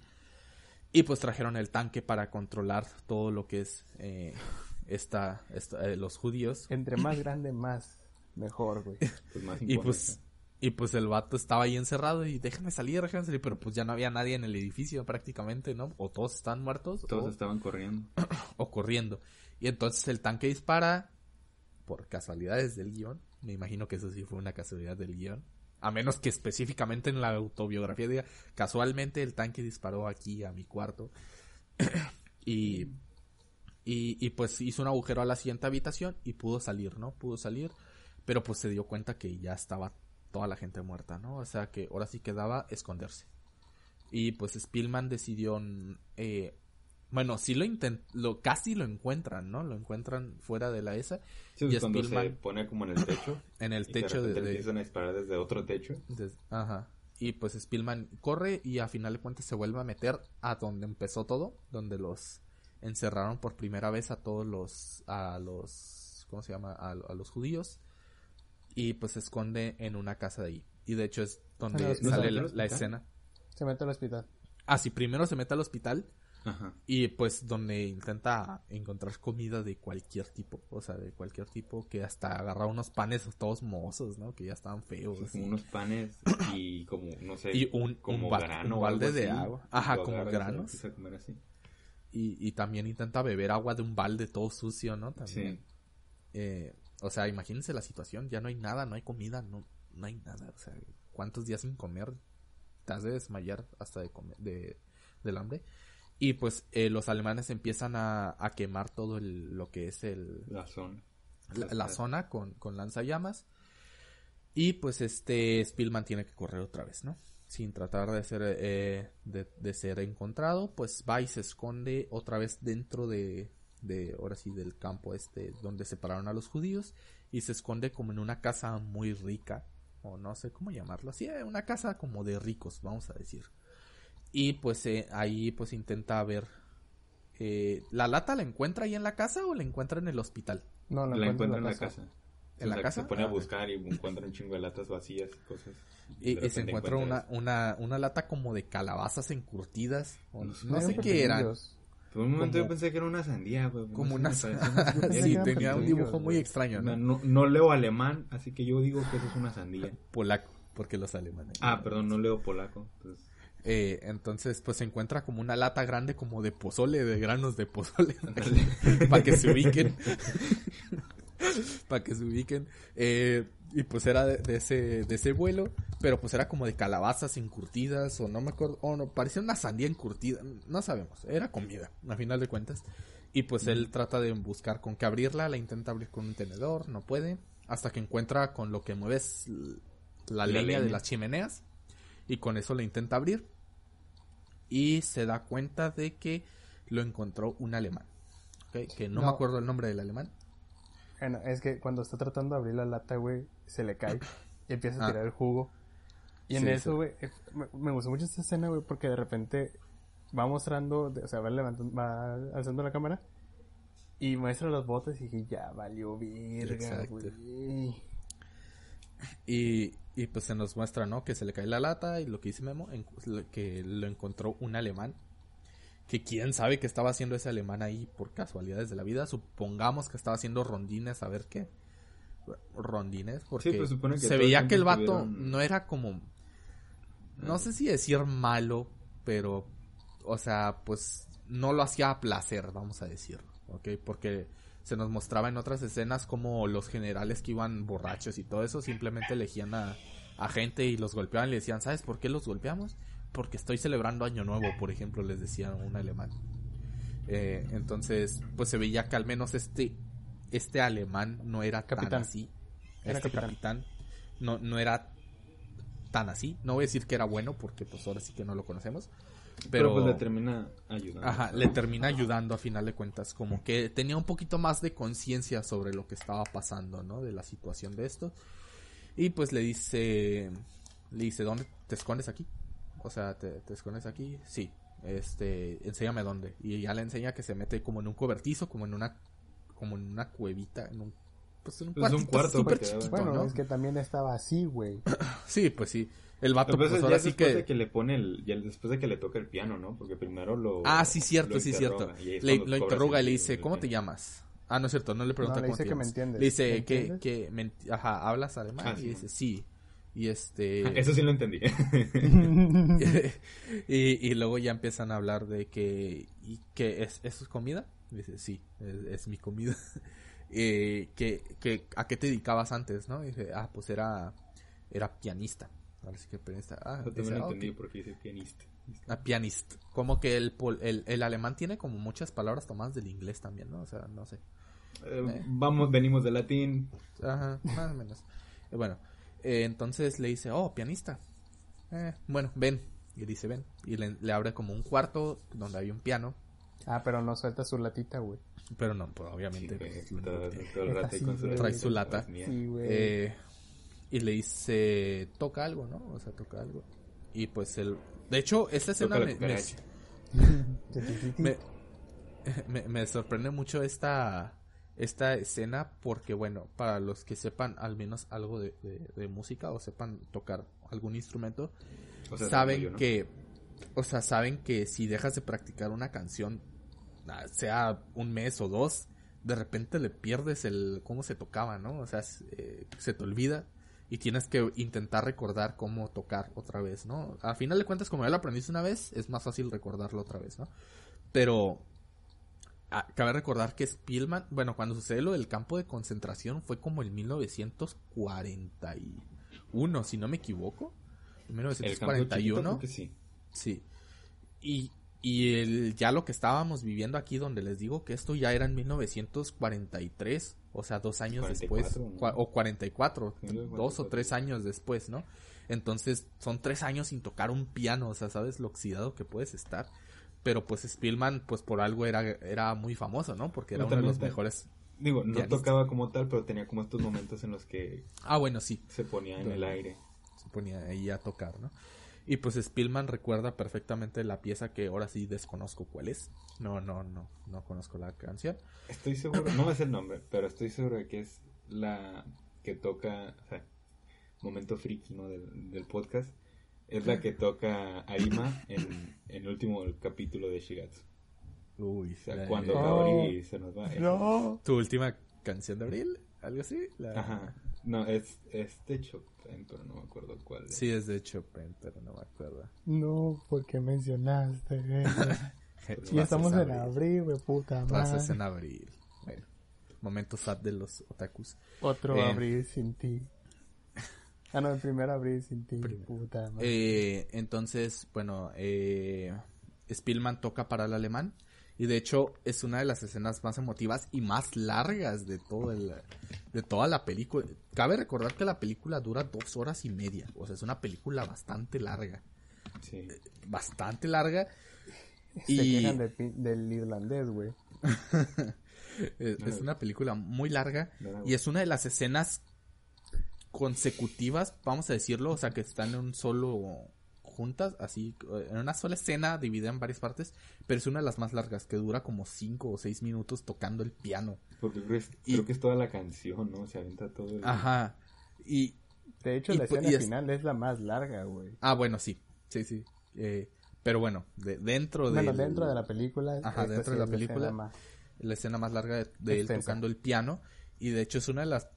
Y pues trajeron el tanque para controlar todo lo que es eh, esta, eh, los judíos. Entre más grande, más mejor, güey. Pues y pues y pues el vato estaba ahí encerrado y déjame salir, déjame salir, pero pues ya no había nadie en el edificio prácticamente, ¿no? O todos están muertos. Todos estaban corriendo. o corriendo. Y entonces el tanque dispara por casualidades del guion. Me imagino que eso sí fue una casualidad del guion. A menos que específicamente en la autobiografía diga, casualmente el tanque disparó aquí a mi cuarto. y, y, y pues hizo un agujero a la siguiente habitación y pudo salir, ¿no? Pudo salir. Pero pues se dio cuenta que ya estaba toda la gente muerta, ¿no? O sea que ahora sí quedaba esconderse. Y pues Spielman decidió, eh, bueno, sí lo intentó, casi lo encuentran, ¿no? Lo encuentran fuera de la ESA. Sí, y cuando se pone como en el techo. en el techo de, de, empiezan a disparar desde otro techo. ajá. Y pues Spielman corre y a final de cuentas se vuelve a meter a donde empezó todo, donde los encerraron por primera vez a todos los, a los, ¿cómo se llama? a los judíos y pues se esconde en una casa de ahí. Y de hecho es donde sale la, escena. Se mete al hospital. Ah, sí, primero se mete al hospital Y pues donde intenta encontrar comida de cualquier tipo, o sea, de cualquier tipo, que hasta agarra unos panes todos mozos, ¿no? Que ya estaban feos. unos panes y como, no sé, y un, como grano. Un balde de agua. Ajá, como granos. Y, y también intenta beber agua de un balde todo sucio, ¿no? También. Eh, o sea, imagínense la situación, ya no hay nada, no hay comida, no, no hay nada. O sea, ¿cuántos días sin comer? Te has de desmayar hasta de comer, de, del hambre. Y pues eh, los alemanes empiezan a, a quemar todo lo que es el... La zona. La, zona con, con lanzallamas. Y pues este Spielman tiene que correr otra vez, ¿no? Sin tratar de ser, eh, de, ser encontrado, pues va y se esconde otra vez dentro de, de, ahora sí, del campo este donde separaron a los judíos y se esconde como en una casa muy rica, o no sé cómo llamarlo, así, eh, una casa como de ricos, vamos a decir. Y pues eh, ahí pues intenta ver. Eh, ¿La lata la encuentra ahí en la casa o la encuentra en el hospital? No, la, encuentra en la casa. ¿En la casa? Se pone a ah, buscar y encuentra un chingo de latas vacías y cosas. Y, se encuentra una, una, una lata como de calabazas encurtidas. no, sé qué eran. Por un momento yo pensé que era una sandía, Como una sandía. sí, tenía un dibujo muy extraño, ¿no? ¿no? ¿no? leo alemán, así que yo digo que eso es una sandía. Polaco, porque los alemanes. Ah, perdón, no leo polaco. Entonces... Eh, entonces, pues se encuentra como una lata grande como de pozole, de granos de pozole, para que se ubiquen. para que se ubiquen. Eh, y pues era de, ese, de ese vuelo, pero pues era como de calabazas encurtidas, o no me acuerdo, o no, parecía una sandía encurtida, no sabemos, era comida, a final de cuentas. Y pues él trata de buscar con qué abrirla, la intenta abrir con un tenedor, no puede, hasta que encuentra con lo que mueves la, leña de las chimeneas, y con eso la intenta abrir y se da cuenta de que lo encontró un alemán. Que no, me acuerdo el nombre del alemán. Bueno, es que cuando está tratando de abrir la lata, güey, se le cae y empieza a ah. tirar el jugo. Y en eso, güey, eh, me, gustó mucho esta escena, güey, porque de repente va mostrando, o sea, va, levantando, va alzando la cámara y muestra los botes y dije, ya valió virga, güey. Y, y pues se nos muestra, ¿no? Que se le cae la lata y lo que dice Memo, que lo encontró un alemán. Que quién sabe qué estaba haciendo ese alemán ahí por casualidades de la vida. Supongamos que estaba haciendo rondines, a ver qué. Rondines, porque pues, se veía que el vato no era como... No sé si decir malo, pero... O sea, pues no lo hacía a placer, vamos a decir. ¿Ok? Porque se nos mostraba en otras escenas como los generales que iban borrachos y todo eso simplemente elegían a, gente y los golpeaban y le decían, ¿sabes por qué los golpeamos? Porque estoy celebrando Año Nuevo, por ejemplo, les decía un alemán. Eh, entonces, pues se veía que al menos este, este alemán no era capitán. tan así. Era este capitán. no, no era tan así. No voy a decir que era bueno porque pues ahora sí que no lo conocemos. Pero, pues le termina ayudando. Ajá, le termina ayudando a final de cuentas. Como que tenía un poquito más de conciencia sobre lo que estaba pasando, ¿no? De la situación de esto. Y pues le dice, le dice, ¿dónde te escondes aquí? O sea, ¿te, te escondes aquí? Sí. Este, enséñame dónde. Y ya le enseña que se mete como en un cobertizo, como en una, como en una cuevita, en un pues en un, pues un cuarto súper chiquito, bueno, es que también estaba así, güey. sí, pues sí. El vato, pues ahora sí que... De que le pone el... Ya después de que le toca el piano, ¿no? Porque primero lo... Ah, sí, cierto, sí, cierto. Le, lo interroga y le dice, ¿cómo te llamas? Ah, no es cierto, no le pregunta no, le dice que me entiendes. Le dice que, que me, ajá, ¿hablas alemán? Ah, y dice, sí. Y este... Eso sí lo entendí. y, y, luego ya empiezan a hablar de que... ¿Y que es, ¿Eso es comida? Dice, sí, es, mi comida. eh, que, que, ¿A qué te dedicabas antes, no? Y dice, ah, pues era, era pianista. Ahora sí que pianista. Ah, Yo también ah, entendí porque dice pianista. Ah, pianista. Como que el, el, el, alemán tiene como muchas palabras tomadas del inglés también, ¿no? O sea, no sé. Eh, eh. Vamos, venimos de latín. Ajá, más o menos. Bueno, entonces le dice, oh, pianista. bueno, ven. Y dice, ven. Y le, le, abre como un cuarto donde hay un piano. Ah, pero no suelta su latita, güey. Pero no, pues obviamente. trae su lata. Sí, güey y le dice, toca algo, ¿no? O sea, toca algo. Y pues él... De hecho, esta escena me, me, sorprende mucho esta, esta escena porque, bueno, para los que sepan al menos algo de, música o sepan tocar algún instrumento, saben que o sea, saben que si dejas de practicar una canción, ah, sea un mes o dos, de repente le pierdes el cómo se tocaba, ¿no? O sea, eh, se te olvida y tienes que intentar recordar cómo tocar otra vez, ¿no? A final de cuentas, como ya lo aprendiste una vez, es más fácil recordarlo otra vez, ¿no? Pero ah, cabe recordar que Spielman, bueno, cuando sucede lo del campo de concentración fue como en 1941, si no me equivoco. En 1941. sí. Sí. Y, y el, ya lo que estábamos viviendo aquí, donde les digo que esto ya era en 1943, o sea, dos años después, o 44, dos o tres años después, ¿no? Entonces, son tres años sin tocar un piano, o sea, sabes lo oxidado que puedes estar. Pero pues Spielman, pues por algo era, era muy famoso, ¿no? Porque era uno de los mejores. Digo, no tocaba como tal, pero tenía como estos momentos en los que. Ah, bueno, sí. Se ponía en el aire. Se ponía ahí a tocar, ¿no? Y pues Spielman recuerda perfectamente la pieza que ahora sí desconozco cuál es. No, no, no, no conozco la canción. Estoy seguro, no es el nombre, pero estoy seguro de que es la que toca, o sea, momento friki, ¿no? Del, podcast. Es la que toca Arima en, el último capítulo de Shigatsu. Uy, o sea, cuando Kaori se nos va. No. ¿Tu última canción de abril? ¿Algo así? Ajá. No, es, es de Chopin, pero no me acuerdo cuál es. Sí, es de Chopin, pero no me acuerdo. No, porque mencionaste y estamos en abril, güey, puta madre. en abril. Bueno, momento sad de los otakus. Otro eh, abril sin ti. Ah, no, el primer abril sin ti, puta madre. Eh, entonces, bueno, eh, Spielman toca para el alemán y de hecho es una de las escenas más emotivas y más largas de todo el, de toda la película. Cabe recordar que la película dura dos horas y media. O sea, es una película bastante larga. Sí. Bastante larga. Se y... quejan del irlandés, güey. es, una película muy larga y es una de las escenas consecutivas, vamos a decirlo, o sea, que están en un solo juntas, así, en una sola escena, dividida en varias partes, pero es una de las más largas, que dura como 5 o 6 minutos tocando el piano. Porque creo, que es toda la canción, ¿no? Se avienta todo el... Ajá. Y... De hecho, la escena final es la más larga, güey. Ah, bueno, sí. Sí, sí. Eh, pero bueno, de, dentro de... Bueno, dentro de la película... Ajá, dentro de la película... La escena más larga de, él tocando el piano. Y de hecho es una de las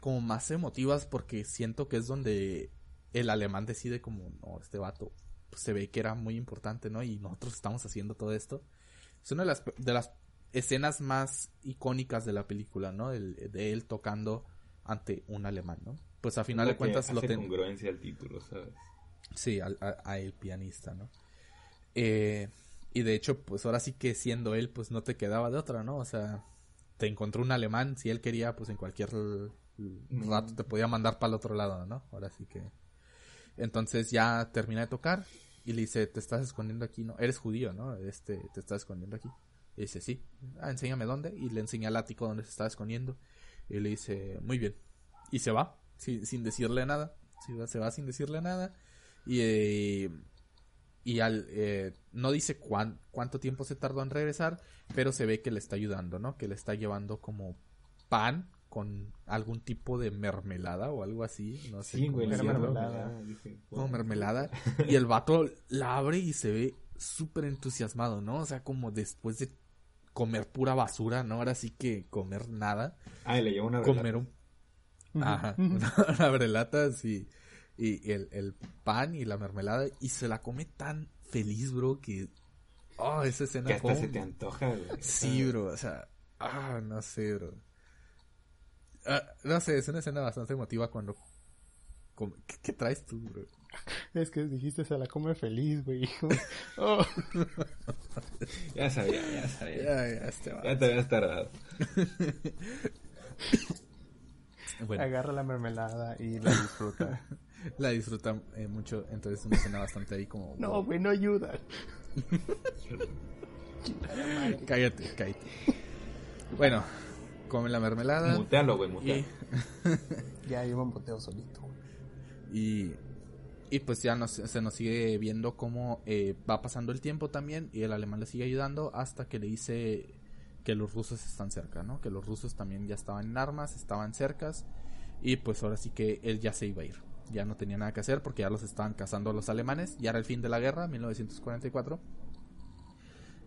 como más emotivas porque siento que es donde el alemán decide como, no, este vato pues, se ve que era muy importante, ¿no? Y nosotros estamos haciendo todo esto. Es una de las, de las escenas más icónicas de la película, ¿no? El, de él tocando ante un alemán, ¿no? Pues a final de cuentas lo tengo. congruencia al título, ¿sabes? Sí, al, a, el pianista, ¿no? Eh, y de hecho, pues ahora sí que siendo él, pues no te quedaba de otra, ¿no? O sea, te encontró un alemán, si él quería, pues en cualquier rato te podía mandar para el otro lado, ¿no? Ahora sí que entonces ya termina de tocar y le dice, te estás escondiendo aquí, ¿no? Eres judío, ¿no? Este, te estás escondiendo aquí. Y dice, sí. Ah, enséñame dónde. Y le enseña al ático donde se está escondiendo. Y le dice, muy bien. Y se va, sin, decirle nada. Se va sin decirle nada. Y, eh, y al, eh, no dice cuánto tiempo se tardó en regresar, pero se ve que le está ayudando, ¿no? Que le está llevando como pan con algún tipo de mermelada o algo así, no sé. Sí, güey, mermelada. Como mermelada. Y el vato la abre y se ve súper entusiasmado, ¿no? O sea, como después de comer pura basura, ¿no? Ahora sí que comer nada. Ah, y le lleva una Comer un... Ajá, una, brelata, sí. Y el, el pan y la mermelada. Y se la come tan feliz, bro, que... Oh, esa escena... Que hasta se te antoja, güey. Sí, bro, o sea... Ah, no sé, bro. Ah, no sé, es una escena bastante emotiva cuando... ¿Qué, traes tú, bro? Es que dijiste se la come feliz, güey. Oh. ya sabía, ya sabía. Ya, ya, este ya te habías tardado. Agarra la mermelada y la disfruta. la disfruta eh, mucho, entonces es una escena bastante ahí como... No, güey, no ayuda. cállate, cállate. Bueno, come la mermelada. Mutealo, güey, mutealo. Y... ya iba un muteo solito, Y, y pues ya nos, se nos sigue viendo cómo eh, va pasando el tiempo también y el alemán le sigue ayudando hasta que le dice que los rusos están cerca, ¿no? Que los rusos también ya estaban en armas, estaban cercas y pues ahora sí que él ya se iba a ir. ya no tenía nada que hacer porque ya los estaban cazando los alemanes, ya era el fin de la guerra, 1944.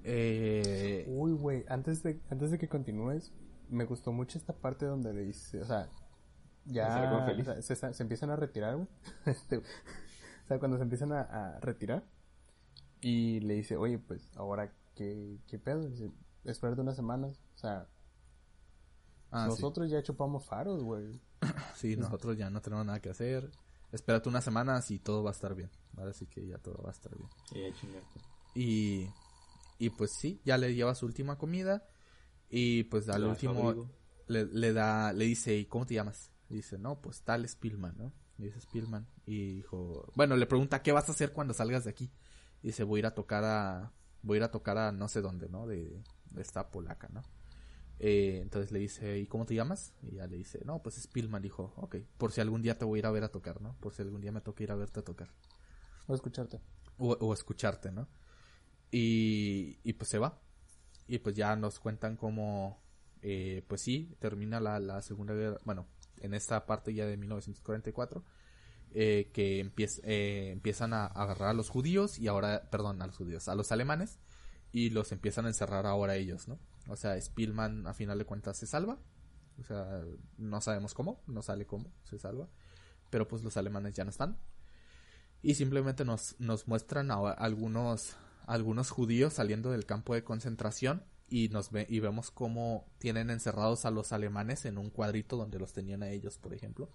Eh... Uy, güey, antes de, antes de que continúes, me gustó mucho esta parte donde le dice, o sea, ya se, empiezan a retirar, güey. Este, o sea, cuando se empiezan a, retirar y le dice, oye, pues ahora, ¿qué, qué pedo? Dice, espérate unas semanas, o sea, ah, nosotros ya chupamos faros, güey. sí, nosotros ya no tenemos nada que hacer. Espérate unas semanas y todo va a estar bien. Ahora sí que ya todo va a estar bien. Y, y pues sí, ya le lleva su última comida. Y pues al último le, le, da, le dice, ¿y cómo te llamas? dice, no, pues tal Spillman, ¿no? dice Spillman. Y dijo, bueno, le pregunta, ¿qué vas a hacer cuando salgas de aquí? Y dice, voy a ir a tocar a, voy a ir a tocar a no sé dónde, ¿no? De, de esta polaca, ¿no? Eh, entonces le dice, ¿y cómo te llamas? Y ya le dice, no, pues Spillman. Dijo, ok, por si algún día te voy a ir a ver a tocar, ¿no? Por si algún día me toca ir a verte a tocar. O escucharte. O, escucharte, ¿no? Y, y pues se va. Y pues ya nos cuentan cómo, eh, pues sí, termina la, la Segunda Guerra, bueno, en esta parte ya de 1944, eh, que eh, empiezan a agarrar a los judíos y ahora, perdón, a los judíos, a los alemanes y los empiezan a encerrar ahora ellos, ¿no? O sea, Spielman a final de cuentas se salva, o sea, no sabemos cómo, no sale cómo se salva, pero pues los alemanes ya no están. Y simplemente nos, nos muestran algunos algunos judíos saliendo del campo de concentración y nos ve y vemos cómo tienen encerrados a los alemanes en un cuadrito donde los tenían a ellos, por ejemplo.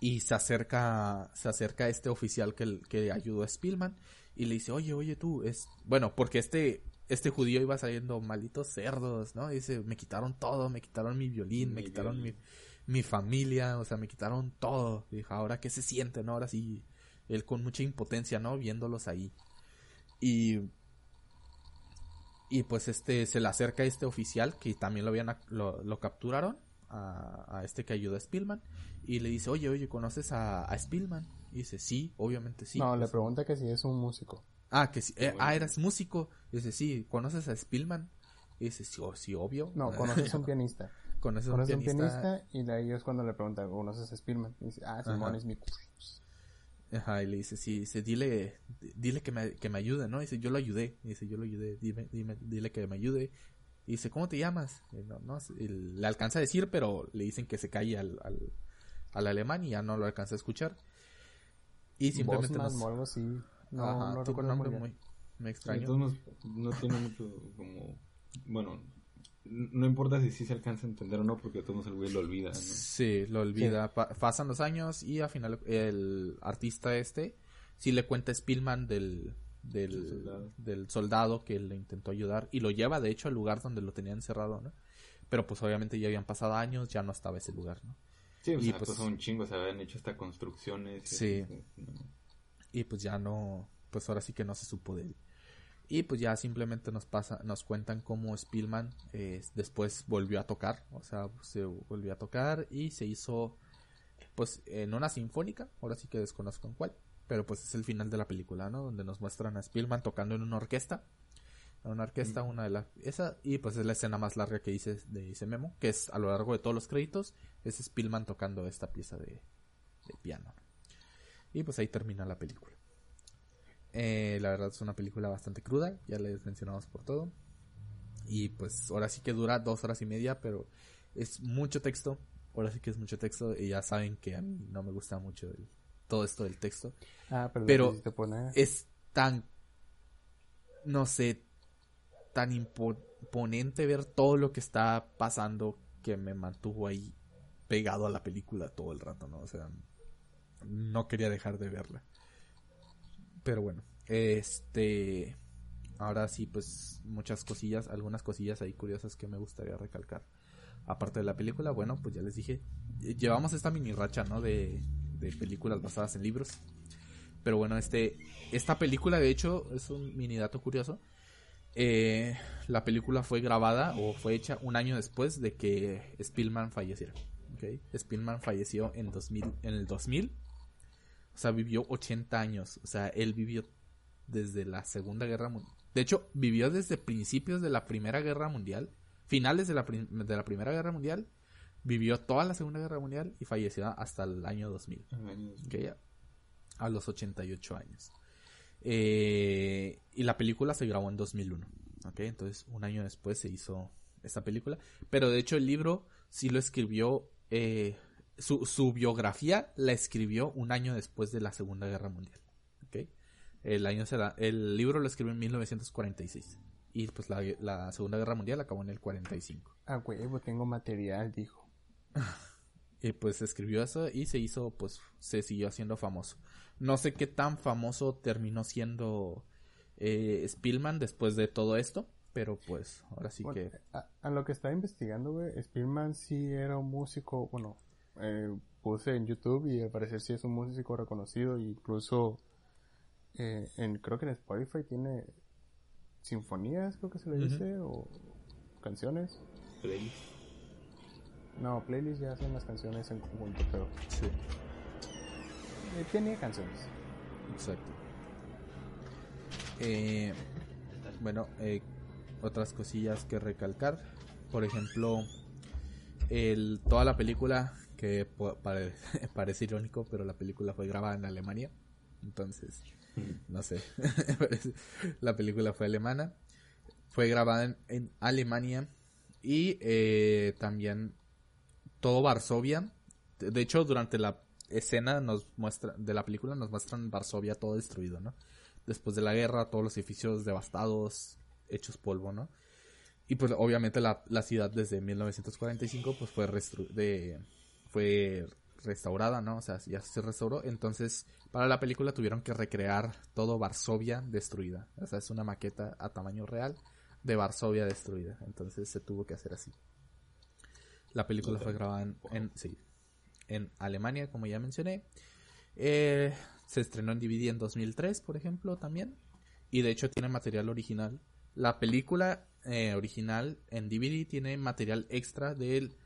Y se acerca se acerca este oficial que, que ayudó a Spielman y le dice, "Oye, oye tú, es bueno, porque este este judío iba saliendo malitos cerdos, ¿no? dice, "Me quitaron todo, me quitaron mi violín, me quitaron mi mi familia, o sea, me quitaron todo." dijo, "Ahora qué se siente, ¿no? Ahora sí él con mucha impotencia, ¿no? Viéndolos ahí. Y y pues este se le acerca a este oficial que también lo habían lo, capturaron a, este que ayuda a Spillman y le dice, "Oye, oye, ¿conoces a, a Spillman?" Y dice, "Sí, obviamente sí." No, le pregunta que si es un músico. Ah, que eh, ah, eras músico. Y dice, "Sí, ¿conoces a Spillman?" Y dice, "Sí, oh, sí obvio." No, conoces a un pianista. ¿Conoces, a un pianista? y de ahí es cuando le pregunta, ¿conoces a Spillman? Y dice, "Ah, Simón es mi Ajá, y le dice, sí, dice, dile, dile que me, que me ayude, ¿no? dice, yo lo ayudé. Y dice, yo lo ayudé, dime, dime, dile que me ayude. Y dice, ¿cómo te llamas? no, no, le alcanza a decir, pero le dicen que se calle al, al, al alemán y ya no lo alcanza a escuchar. Y simplemente nos... algo así. No, no recuerdo muy, muy, muy extraño. Entonces no, no tiene mucho como... Bueno, no importa si sí se alcanza a entender o no, porque todo el güey lo olvida, ¿no? Sí, lo olvida. pasan los años y al final el artista este sí le cuenta a Spielman del, del, soldado. que le intentó ayudar y lo lleva de hecho al lugar donde lo tenían encerrado, ¿no? Pero pues obviamente ya habían pasado años, ya no estaba ese lugar, ¿no? Sí, y sea, pues, un chingo, se habían hecho hasta construcciones. Sí. Y pues ya no, pues ahora sí que no se supo de él. Y pues ya simplemente nos pasa, nos cuentan cómo Spielman eh, después volvió a tocar, o sea, se volvió a tocar y se hizo pues en una sinfónica, ahora sí que desconozco en cuál, pero pues es el final de la película, ¿no? Donde nos muestran a Spielman tocando en una orquesta, en una orquesta, una de las, esa, y pues es la escena más larga que hice de ese memo, que es a lo largo de todos los créditos, es Spielman tocando esta pieza de, de piano. Y pues ahí termina la película. Eh, la verdad es una película bastante cruda, ya les mencionamos por todo. Y pues ahora sí que dura dos horas y media, pero es mucho texto. Ahora sí que es mucho texto y ya saben que a mí no me gusta mucho todo esto del texto. Ah, pero, es tan, no sé, tan imponente ver todo lo que está pasando que me mantuvo ahí pegado a la película todo el rato, ¿no? O sea, no quería dejar de verla. Pero bueno, este. Ahora sí, pues muchas cosillas, algunas cosillas ahí curiosas que me gustaría recalcar. Aparte de la película, bueno, pues ya les dije, llevamos esta mini racha, ¿no? De, de películas basadas en libros. Pero bueno, este, esta película, de hecho, es un mini dato curioso. Eh, la película fue grabada o fue hecha un año después de que Spielman falleciera. ¿okay? Spielman falleció en, 2000, en el 2000 o sea, vivió 80 años. O sea, él vivió desde la Segunda Guerra Mundial. De hecho, vivió desde principios de la Primera Guerra Mundial, finales de la, de la Primera Guerra Mundial, Vivió toda la Segunda Guerra Mundial y falleció hasta el año 2000. a los 88 años. Eh, y la película se grabó en 2001. ¿ok? Entonces, un año después se hizo esta película. Pero de hecho, el libro sí lo escribió. Eh, su, su, biografía la escribió un año después de la Segunda Guerra Mundial. ¿ok? El, año el libro lo escribió en 1946. Y pues la, la Segunda Guerra Mundial acabó en el 45. Ah, huevo, tengo material, dijo. y pues escribió eso y se hizo, pues se siguió haciendo famoso. No sé qué tan famoso terminó siendo eh, Spielman después de todo esto, pero pues ahora sí que... A, lo que estaba investigando, güey, Spielman sí era un músico, bueno, eh, puse en YouTube y al parecer sí es un músico reconocido, incluso eh, en, creo que en Spotify tiene sinfonías, creo que se le dice, o canciones. Playlist. No, playlist ya hacen las canciones en conjunto, pero... Sí. Eh, tiene canciones. Exacto. Eh, bueno, eh, otras cosillas que recalcar. Por ejemplo, el, toda la película, que parece irónico, pero la película fue grabada en Alemania. Entonces, no sé. la película fue alemana. Fue grabada en, Alemania. Y también todo Varsovia. De hecho, durante la escena nos muestra, de la película nos muestran Varsovia todo destruido, ¿no? Después de la guerra, todos los edificios devastados, hechos polvo, ¿no? Y pues obviamente la, la ciudad desde 1945 pues fue, de, fue restaurada, ¿no? O sea, ya se restauró. Entonces, para la película tuvieron que recrear todo Varsovia destruida. O sea, es una maqueta a tamaño real de Varsovia destruida. Entonces se tuvo que hacer así. La película fue grabada en, en, sí, en Alemania, como ya mencioné. Eh, se estrenó en DVD en 2003, por ejemplo, también. Y de hecho tiene material original. La película eh, original en DVD tiene material extra del,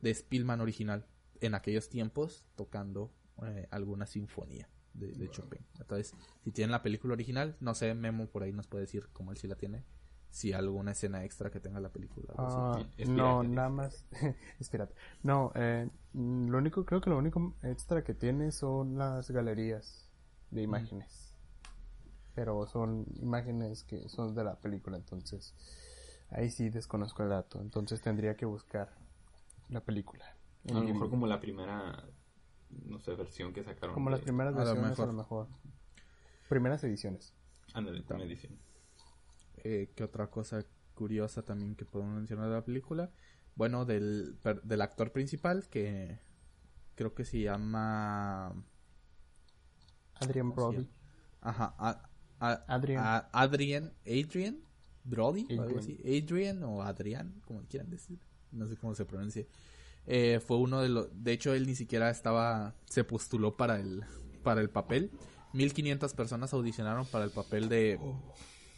de Spielman original en aquellos tiempos tocando eh, alguna sinfonía de, Chopin. Entonces, si tienen la película original, no sé, Memo por ahí nos puede decir cómo él sí la tiene si alguna escena extra que tenga la película. Ah, no, nada más. Espérate. No, eh, lo único, creo que lo único extra que tiene son las galerías de imágenes. Pero son imágenes que son de la película, entonces ahí sí desconozco el dato. Entonces tendría que buscar la película. A lo mejor como la primera, no sé, versión que sacaron. Como las primeras versiones a lo mejor. Primeras ediciones. Ándale, edición. Eh, ¿Qué otra cosa curiosa también que podemos mencionar de la película? Bueno, del, del actor principal que creo que se llama... Adrian Brody. Ajá, Adrian. Adrian, Adrian Brody, Adrian. o Adrian, como quieran decir, no sé cómo se pronuncia. Eh, fue uno de los, de hecho él ni siquiera estaba, se postuló para el, para el papel. 1500 personas audicionaron para el papel de,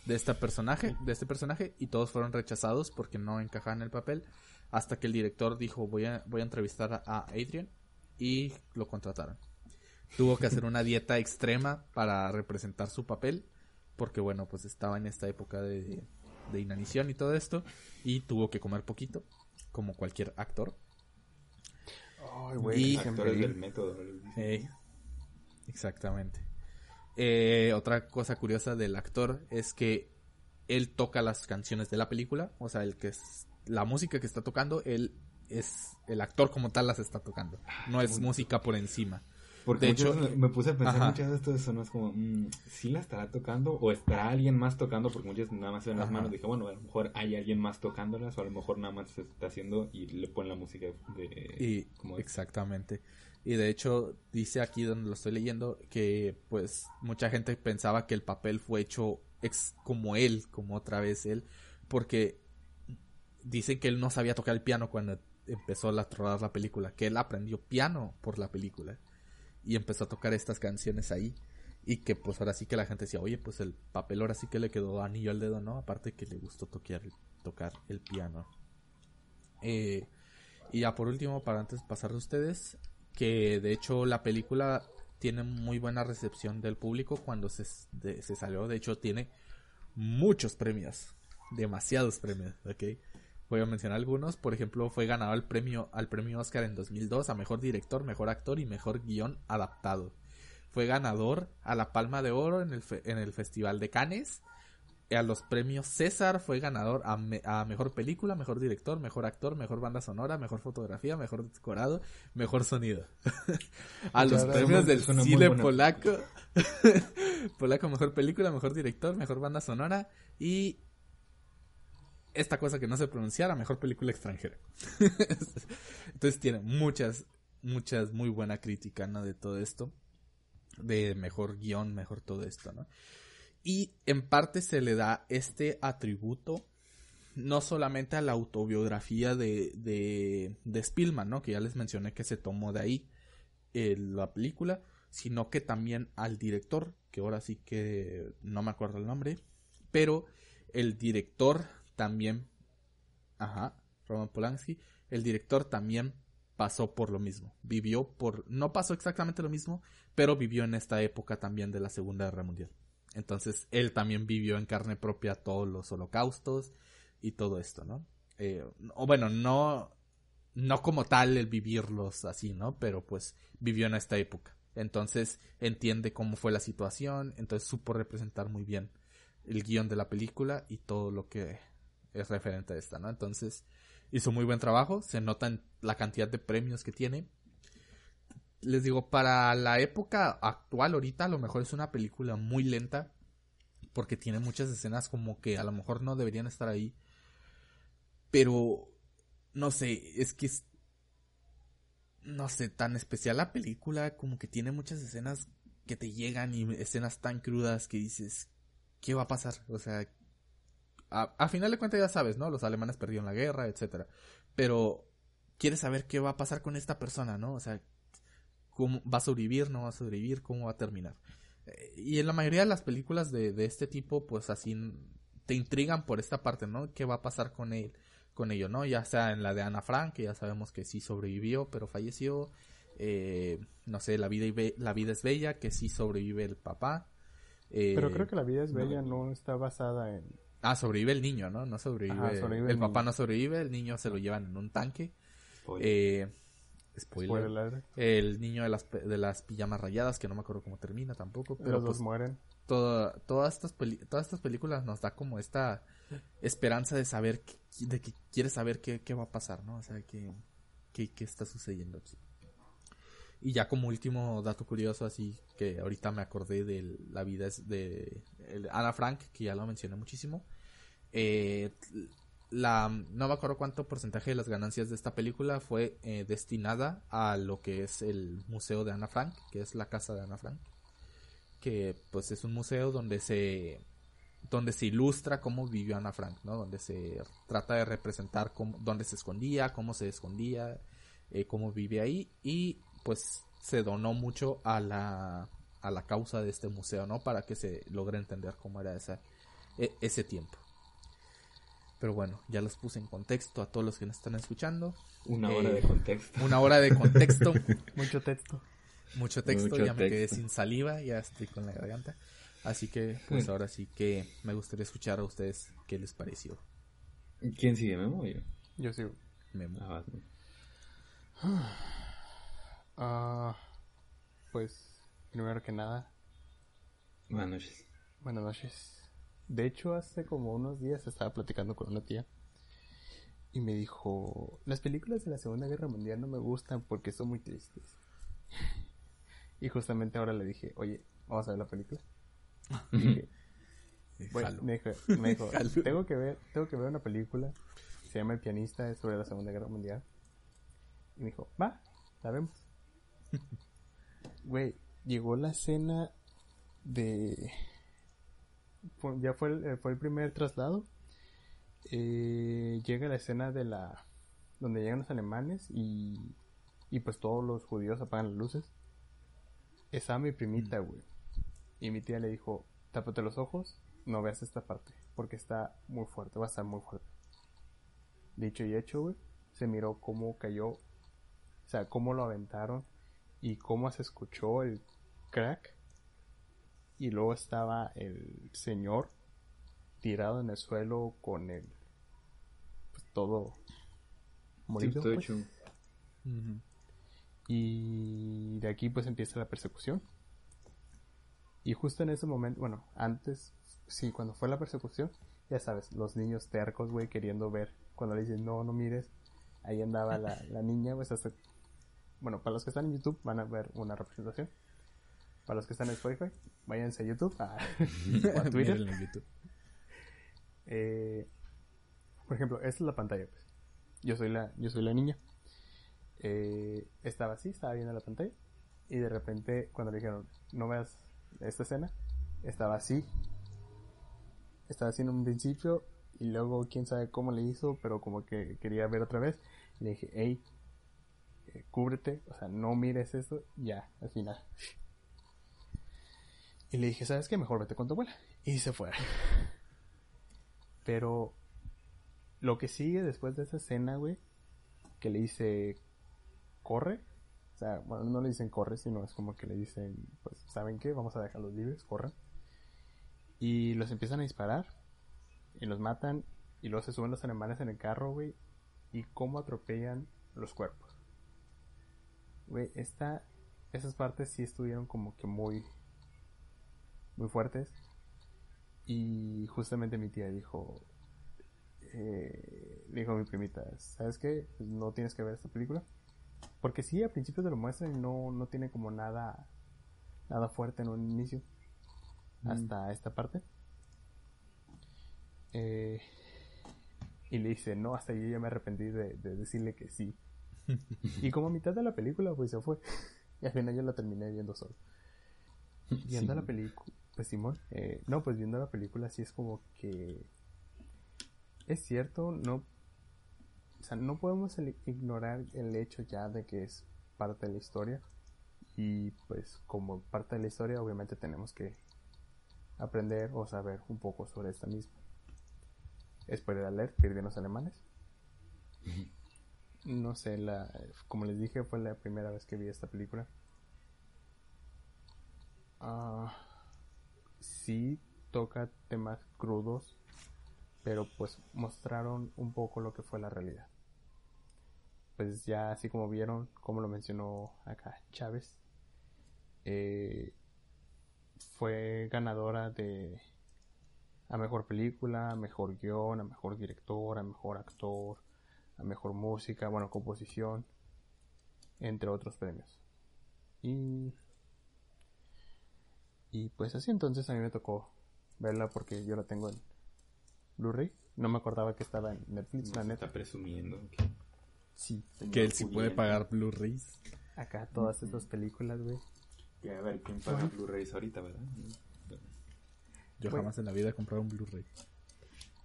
de este personaje, de este personaje y todos fueron rechazados porque no encajaban en el papel hasta que el director dijo voy a voy a entrevistar a Adrian y lo contrataron. Tuvo que hacer una dieta extrema para representar su papel porque bueno, pues estaba en esta época de, de inanición y todo esto y tuvo que comer poquito como cualquier actor. Y actores del método. exactamente. Eh, otra cosa curiosa del actor es que él toca las canciones de la película, o sea, el que es la música que está tocando, él es el actor como tal las está tocando, no es música por encima. Porque de hecho, me puse a pensar muchas de estas zonas como, mm, ¿sí la estará tocando o estará alguien más tocando? Porque muchas nada más en las manos. Dije, bueno, a lo mejor hay alguien más tocándolas o a lo mejor nada más se está haciendo y le ponen la música de... Y, exactamente. Y de hecho dice aquí donde lo estoy leyendo que pues mucha gente pensaba que el papel fue hecho ex como él, como otra vez él, porque dicen que él no sabía tocar el piano cuando empezó a rodar la película, que él aprendió piano por la película y empezó a tocar estas canciones ahí y que pues ahora sí que la gente decía, oye, pues el papel ahora sí que le quedó anillo al dedo, ¿no? Aparte que le gustó tocar, el piano. Eh, y ya por último, para antes pasar de ustedes, que de hecho la película tiene muy buena recepción del público cuando se, salió, de hecho tiene muchos premios, demasiados premios, ¿ok? Voy a mencionar algunos. Por ejemplo, fue ganador al premio, al premio Oscar en 2002 a Mejor Director, Mejor Actor y Mejor Guión Adaptado. Fue ganador a la Palma de Oro en el, en el Festival de Cannes a los premios César fue ganador a, mejor película, mejor director, mejor actor, mejor banda sonora, mejor fotografía, mejor decorado, mejor sonido. a los premios del cine polaco, polaco mejor película, mejor director, mejor banda sonora y esta cosa que no se pronunciara, mejor película extranjera. Entonces tiene muchas, muchas muy buena crítica, ¿no? De todo esto, de mejor guion, mejor todo esto, ¿no? Y en parte se le da este atributo no solamente a la autobiografía de, de, de Spielman, ¿no? Que ya les mencioné que se tomó de ahí eh, la película, sino que también al director, que ahora sí que no me acuerdo el nombre, pero el director también, ajá, Roman Polanski, el director también pasó por lo mismo, vivió por, no pasó exactamente lo mismo, pero vivió en esta época también de la Segunda Guerra Mundial. Entonces él también vivió en carne propia todos los holocaustos y todo esto, ¿no? Eh, o bueno, no, no como tal el vivirlos así, ¿no? Pero pues vivió en esta época. Entonces entiende cómo fue la situación, entonces supo representar muy bien el guion de la película y todo lo que es referente a esta, ¿no? Entonces hizo muy buen trabajo, se nota en la cantidad de premios que tiene les digo, para la época actual, ahorita a lo mejor es una película muy lenta. Porque tiene muchas escenas como que a lo mejor no deberían estar ahí. Pero, no sé, es que es, no sé, tan especial la película, como que tiene muchas escenas que te llegan y escenas tan crudas que dices, ¿qué va a pasar? O sea, a, a final de cuentas ya sabes, ¿no? Los alemanes perdieron la guerra, etcétera. Pero quieres saber qué va a pasar con esta persona, ¿no? O sea, cómo va a sobrevivir, no va a sobrevivir, cómo va a terminar. Eh, y en la mayoría de las películas de, de este tipo, pues así te intrigan por esta parte, ¿no? ¿Qué va a pasar con él? Con ello, ¿no? Ya sea en la de Ana Frank, que ya sabemos que sí sobrevivió, pero falleció. Eh, no sé, la vida, y la vida es bella, que sí sobrevive el papá. Eh, pero creo que la vida es bella no, está basada en... Ah, sobrevive el niño, ¿no? No sobrevive. el, papá no sobrevive, el niño se lo llevan en un tanque. Eh, Spoiler. el niño de las, de las pijamas rayadas, que no me acuerdo cómo termina tampoco. Pero Los pues, mueren. todas, estas todas estas películas nos da como esta esperanza de saber, de que quieres saber qué, qué, va a pasar, ¿no? O sea, qué, qué, qué está sucediendo aquí. Y ya como último dato curioso, así que ahorita me acordé de la vida de Ana Frank, que ya lo mencioné muchísimo. Eh, la no me acuerdo cuánto porcentaje de las ganancias de esta película fue eh, destinada a lo que es el museo de Ana Frank, que es la casa de Ana Frank, que pues es un museo donde se donde se ilustra cómo vivió Ana Frank, ¿no? Donde se trata de representar dónde se escondía, cómo se escondía, eh, cómo vive ahí y pues se donó mucho a la a la causa de este museo, ¿no? Para que se logre entender cómo era esa, e, ese tiempo. Pero bueno, ya los puse en contexto a todos los que nos están escuchando. Una hora de eh, contexto. Una hora de contexto. Mucho texto. Mucho texto, ya me quedé sin saliva, ya estoy con la garganta. Así que, pues ahora sí que me gustaría escuchar a ustedes qué les pareció. ¿Quién sigue, Memo yo? Yo sigo. Memo. Ah, ah, pues, primero que nada. Buenas noches. Buenas noches. De hecho, hace como unos días estaba platicando con una tía y me dijo, las películas de la Segunda Guerra Mundial no me gustan porque son muy tristes. y justamente ahora le dije, oye, vamos a ver la película. bueno, me dijo, tengo que ver, tengo que ver una película, se llama El pianista, es sobre la Segunda Guerra Mundial. Y me dijo, va, la vemos. Güey, llegó la escena de ya fue el, eh, fue el primer traslado. Eh, llega la escena de la donde llegan los alemanes y, y pues todos los judíos apagan las luces. Estaba mi primita, güey. Y mi tía le dijo, tápate los ojos, no veas esta parte, porque está muy fuerte, va a estar muy fuerte. Dicho y hecho, güey, se miró cómo cayó, o sea, cómo lo aventaron y cómo se escuchó el crack y luego estaba el señor tirado en el suelo con el pues, todo morido. Pues. Y de aquí pues empieza la persecución. Y justo en ese momento, bueno, antes, sí, cuando fue la persecución, ya sabes, los niños tercos, güey, queriendo ver, cuando le dicen, no, no mires, ahí andaba la, la niña, pues hasta, bueno, para los que están en YouTube van a ver una representación. Para los que están en Spotify, váyanse a YouTube a, o a Twitter. YouTube. Eh, por ejemplo, esta es la pantalla, pues. Yo soy la, yo soy la niña. Eh, estaba así, estaba viendo la pantalla. Y de repente, cuando le dijeron, no veas esta escena, estaba así. Estaba así en un principio. Y luego, quién sabe cómo le hizo, pero como que quería ver otra vez. Y le dije, hey, eh, cúbrete, o sea, no mires esto. Ya, al final. Y le dije, ¿sabes qué? Mejor vete con tu abuela. Y se fue. Pero lo que sigue después de esa escena, güey, que le dice, corre. O sea, bueno, no le dicen corre, sino es como que le dicen, pues, ¿saben qué? Vamos a dejarlos libres, corran. Y los empiezan a disparar. Y los matan. Y luego se suben los alemanes en el carro, güey. Y cómo atropellan los cuerpos. Güey, esta, esas partes sí estuvieron como que muy, muy fuertes. Y justamente mi tía dijo, eh, dijo a mi primita, ¿sabes qué? Pues no tienes que ver esta película. Porque sí, al principio te lo muestran y no, no tiene como nada, nada fuerte en un inicio. Mm. Hasta esta parte. Eh, y le dice, no, hasta yo ya me arrepentí de, decirle que sí. y como a mitad de la película, pues se fue. Y al final yo la terminé viendo solo. Viendo la película, pues Simón, eh, no, pues viendo la película sí es como que es cierto, no, o sea, no podemos ignorar el hecho ya de que es parte de la historia y pues como parte de la historia obviamente tenemos que aprender o saber un poco sobre esta misma. Spoiler alert, pierden los alemanes. No sé, la, como les dije, fue la primera vez que vi esta película. Ah sí toca temas crudos, pero pues mostraron un poco lo que fue la realidad. Pues ya así como vieron, como lo mencionó acá Chávez, eh, fue ganadora de a mejor película, a mejor guion, a mejor director, a mejor actor, a mejor música, bueno, composición, entre otros premios. Y y pues así entonces a mí me tocó verla porque yo la tengo en Blu-ray. No me acordaba que estaba en Netflix, la neta. Está presumiendo. Sí. Que él sí puede pagar Blu-rays. Acá todas estas películas, güey. Y a ver quién paga Blu-rays ahorita, ¿verdad? Yo jamás en la vida he comprado un Blu-ray.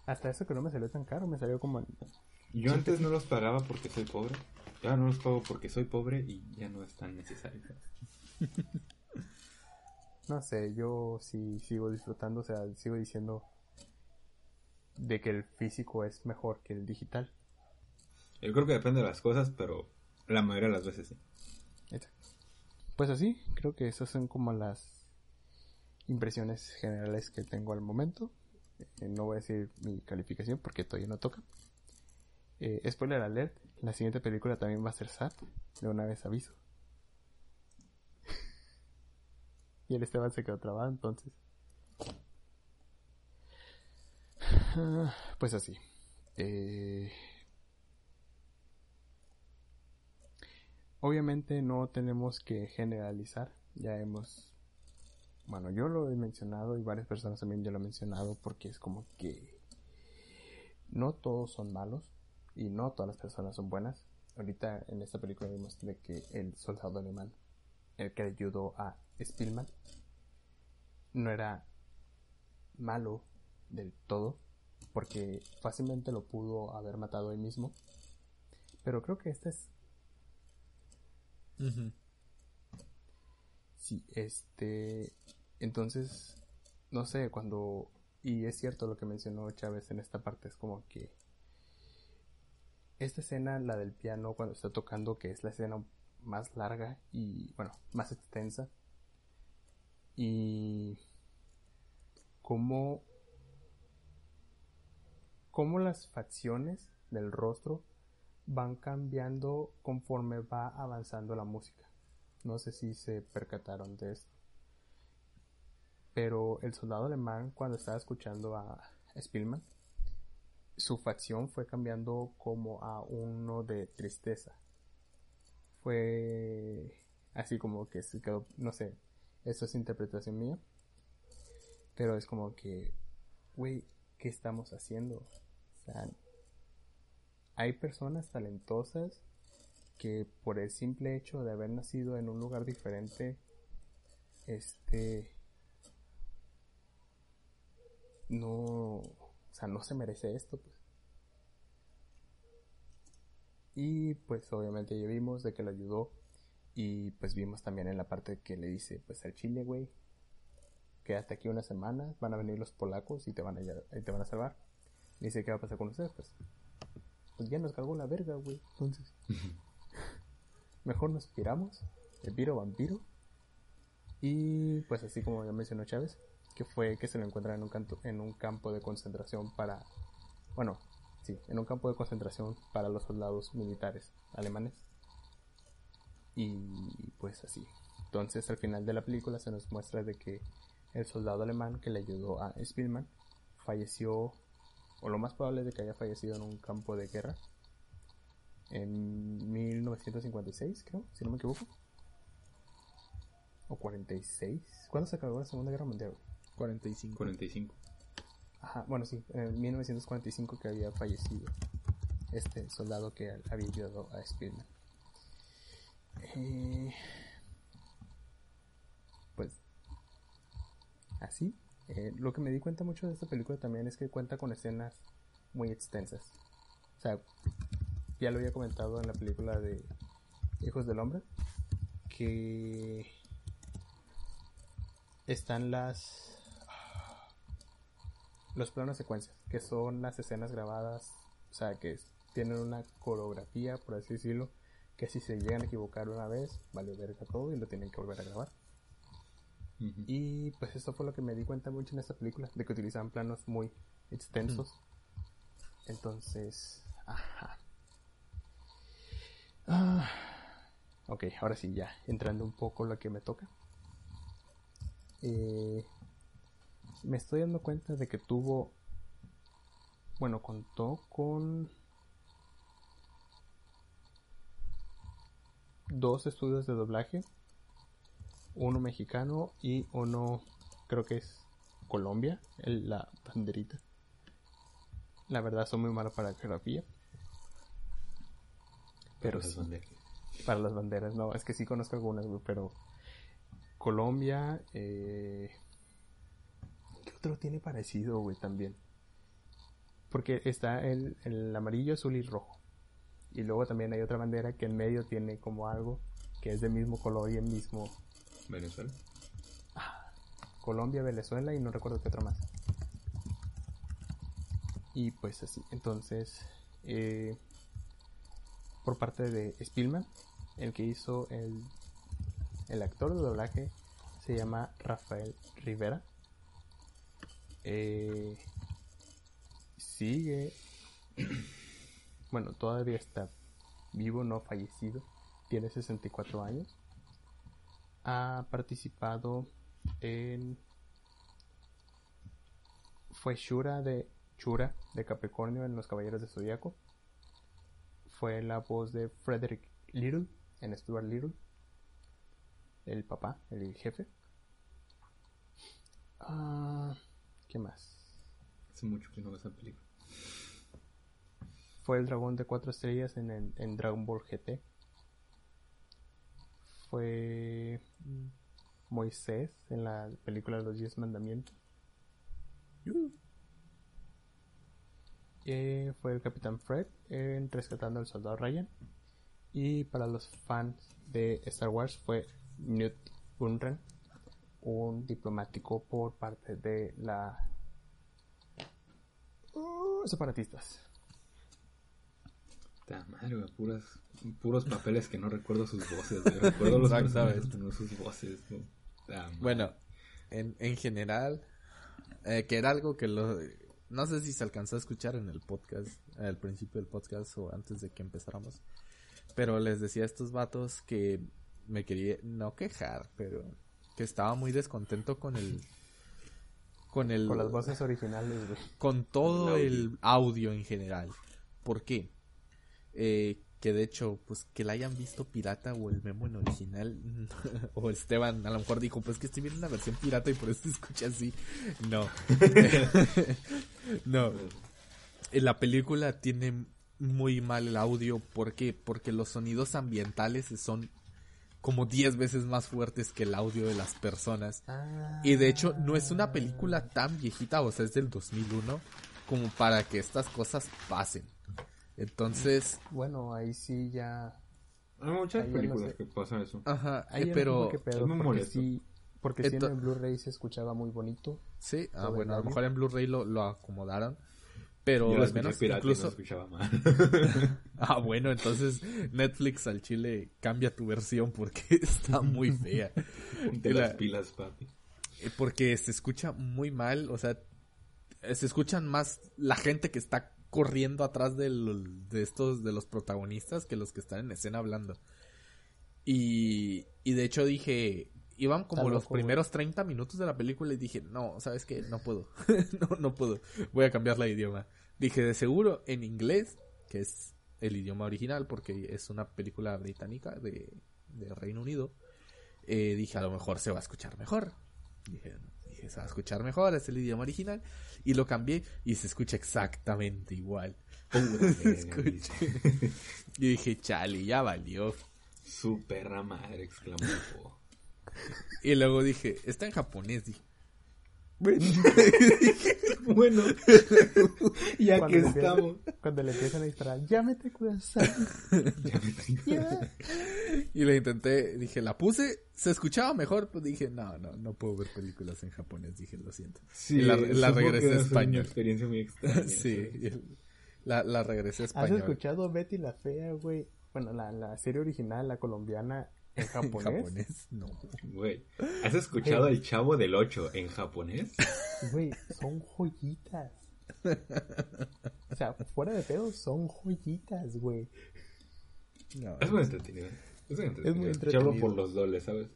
Hasta eso que no me salió tan caro, me salió como... Yo antes no los pagaba porque soy pobre. Ya no los pago porque soy pobre y ya no es tan necesario. no sé, yo sí sigo disfrutando, o sea, sigo diciendo de que el físico es mejor que el digital. Yo creo que depende de las cosas, pero la mayoría de las veces sí. Pues así, creo que esas son como las impresiones generales que tengo al momento. Eh, no voy a decir mi calificación porque todavía no toca. Eh, spoiler alert, la siguiente película también va a ser SAT, de una vez aviso. Y el Esteban se quedó trabado, entonces. Pues así. Eh, obviamente no tenemos que generalizar. Ya hemos... Bueno, yo lo he mencionado y varias personas también ya lo han mencionado porque es como que no todos son malos y no todas las personas son buenas. Ahorita en esta película vimos de que el soldado alemán, el que ayudó a Spielman no era malo del todo, porque fácilmente lo pudo haber matado él mismo. Pero creo que este es... Sí, este... Entonces, no sé, cuando... Y es cierto lo que mencionó Chávez en esta parte, es como que... Esta escena, la del piano, cuando está tocando, que es la escena más larga y, bueno, más extensa, y cómo, cómo las facciones del rostro van cambiando conforme va avanzando la música. No sé si se percataron de esto. Pero el soldado alemán, cuando estaba escuchando a Spielman, su facción fue cambiando como a uno de tristeza. Fue así como que se quedó, no sé, eso es interpretación mía. Pero es como que, güey, ¿qué estamos haciendo? O sea, hay personas talentosas que por el simple hecho de haber nacido en un lugar diferente, este, no, o sea, no se merece esto, pues. Y pues obviamente ya vimos de que lo ayudó y pues vimos también en la parte que le dice, pues al chile, güey, quédate aquí una semana, van a venir los polacos y te van a, y te van a salvar. Dice, ¿qué va a pasar con ustedes? Pues, pues ya nos cargó la verga, güey. Entonces, mejor nos piramos, el viro vampiro. Y pues así como ya mencionó Chávez, que fue que se lo encuentra en un, canto, en un campo de concentración para, bueno, sí, en un campo de concentración para los soldados militares alemanes. Y pues así. Entonces al final de la película se nos muestra de que el soldado alemán que le ayudó a Spielman falleció, o lo más probable es de que haya fallecido en un campo de guerra en 1956, creo, si no me equivoco. O 46. ¿Cuándo se acabó la Segunda Guerra Mundial? 45. 45. Ajá, bueno, sí, en 1945 que había fallecido este soldado que había ayudado a Spearman. Eh, pues, así. Eh, lo que me di cuenta mucho de esta película también es que cuenta con escenas muy extensas. O sea, ya lo había comentado en la película de Hijos del Hombre, que están las los planos secuencias, que son las escenas grabadas, o sea, que tienen una coreografía, por así decirlo, que si se llegan a equivocar una vez, vale verga todo y lo tienen que volver a grabar. Y pues esto fue lo que me di cuenta mucho en esta película, de que utilizaban planos muy extensos. Entonces, ajá. Ah, ok, ahora sí, ya, entrando un poco lo que me toca. Eh, me estoy dando cuenta de que tuvo, bueno, contó con dos estudios de doblaje, uno mexicano y uno creo que es Colombia, la banderita. La verdad son muy malos para la geografía. Pero para las Para las banderas, no, es que sí conozco algunas, pero Colombia, eh, otro tiene parecido, güey, también. Porque está el, el amarillo, azul y rojo. Y luego también hay otra bandera que en medio tiene como algo que es del mismo color y el mismo. Venezuela. Ah, Colombia, Venezuela y no recuerdo qué otra más. Y pues así, entonces, eh, por parte de Spielman, el que hizo el, el actor de doblaje se llama Rafael Rivera. Eh, sigue, bueno, todavía está vivo, no fallecido, tiene 64 años. Ha participado en... Fue Shura de Shura de Capricornio en Los Caballeros de Zodíaco. Fue la voz de Frederick Little en Stuart Little. El papá, el jefe. Ah, ¿Qué más? Hace mucho que no esa película. Fue el dragón de cuatro estrellas en, en Dragon Ball GT. Fue Moisés en la película de los Diez Mandamientos. Eh, fue el Capitán Fred en Rescatando al Soldado Ryan. Y para los fans de Star Wars fue Newt Gunren un diplomático por parte de la uh, separatistas. madre, puras, puros papeles que no recuerdo sus voces. Recuerdo los personajes, no sus voces. bueno, en, en general, eh, que era algo que lo, no sé si se alcanzó a escuchar en el podcast, al principio del podcast o antes de que empezáramos. Pero les decía a estos vatos que me quería no quejar, pero que estaba muy descontento con el con el con las voces originales, Con todo el audio. en general. ¿Por qué? Eh, que de hecho, pues que la hayan visto pirata o el memo en original, o Esteban a lo mejor dijo, pues que estoy viendo una versión pirata y por eso se escucha así. No. no. La película tiene muy mal el audio, ¿por qué? Porque los sonidos ambientales son como 10 veces más fuertes que el audio de las personas. Y de hecho, no es una película tan viejita, o sea, es del 2001, como para que estas cosas pasen. Entonces. Bueno, ahí sí ya. Hay muchas películas que pasan eso. Ajá, ahí pero. pedo, porque sí, porque sí en Blu-ray se escuchaba muy bonito. Sí, ah, bueno, a lo mejor en Blu-ray lo, lo acomodaron. Pero al menos incluso. escuchaba mal. ah, bueno, entonces Netflix al chile cambia tu versión porque está muy fea. De las pilas, papi. Eh, porque se escucha muy mal, o sea, se escuchan más la gente que está corriendo atrás de, de estos, de los protagonistas que los que están en escena hablando. Y, y de hecho dije, iban como los primeros 30 minutos de la película y dije, no, ¿sabes qué? No puedo, no, no puedo, voy a cambiar la idioma. Dije, de seguro en inglés, que es el idioma original porque es una película británica de, de Reino Unido, eh, dije, a lo mejor se va a escuchar mejor. Dije, se va a escuchar mejor, es el idioma original. Y lo cambié y se escucha exactamente igual. y dije, chale, ya valió. Su perra madre, exclamó. Y luego dije, está en japonés, dije. Bueno, ya que estamos. cuando le empiezan a disparar, llámete Kudasai. ya. Y le intenté, dije, la puse, se escuchaba mejor, pues dije, no, no, no puedo ver películas en japonés, dije, lo siento. Sí, y la, la regresé a español. Una experiencia muy extraña. sí, la, la regresé a español. ¿Has escuchado Betty la Fea, güey? Bueno, la, la serie original, la colombiana, ¿En japonés? ¿En japonés? No. Güey, ¿has escuchado El Chavo del 8 en japonés? Güey, son joyitas. O sea, fuera de pedo, son joyitas, güey. No, es muy entretenido. Es muy entretenido. Es muy entretenido. por los doles, ¿sabes?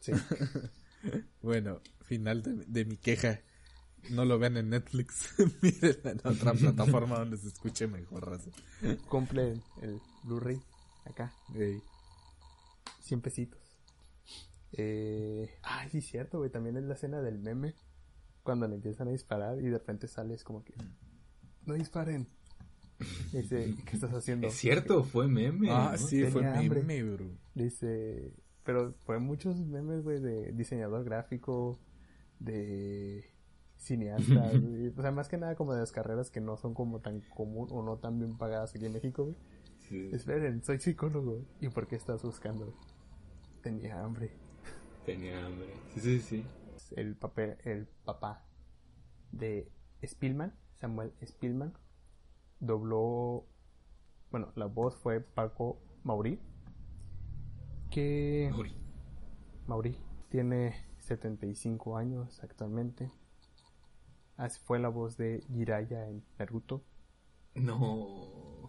Sí. bueno, final de, de, mi queja. No lo vean en Netflix. Miren en otra plataforma donde se escuche mejor. Raza. Compren el Blu-ray acá. Hey. 100 pesitos. Eh, ay, sí, cierto, güey. También es la escena del meme. Cuando le empiezan a disparar y de repente sales como que. No disparen. Dice, ¿qué estás haciendo? Es cierto, fue meme. Ah, sí, fue meme, bro. Dice, pero fue muchos memes, güey, de diseñador gráfico, de cineasta, o sea, más que nada como de las carreras que no son como tan común o no tan bien pagadas aquí en México, güey. Esperen, soy psicólogo. ¿Y por qué estás buscando? Tenía hambre. Tenía hambre. Sí, sí, sí. El, papel, el papá de Spielman, Samuel Spielman, dobló. Bueno, la voz fue Paco Mauri. Que. Mauri. Mauri. Tiene 75 años actualmente. Así fue la voz de Jiraya en Naruto. No.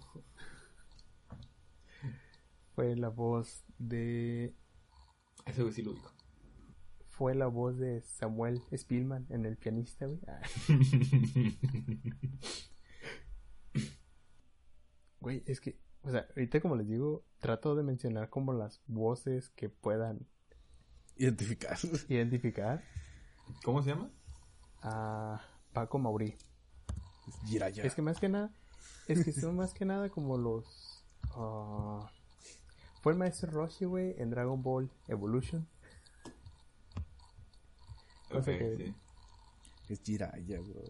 Fue la voz de ese sí lo Fue la voz de Samuel Spielman en El pianista, güey. Ah. Güey, es que, o sea, ahorita como les digo, trato de mencionar como las voces que puedan identificar. Identificar. ¿Cómo se llama? A Paco Maurí. Es que más que nada, es que son más que nada como los... Ah, fue el maestro Roshi, güey, en Dragon Ball Evolution. Okay, Es Jiraiya, bro.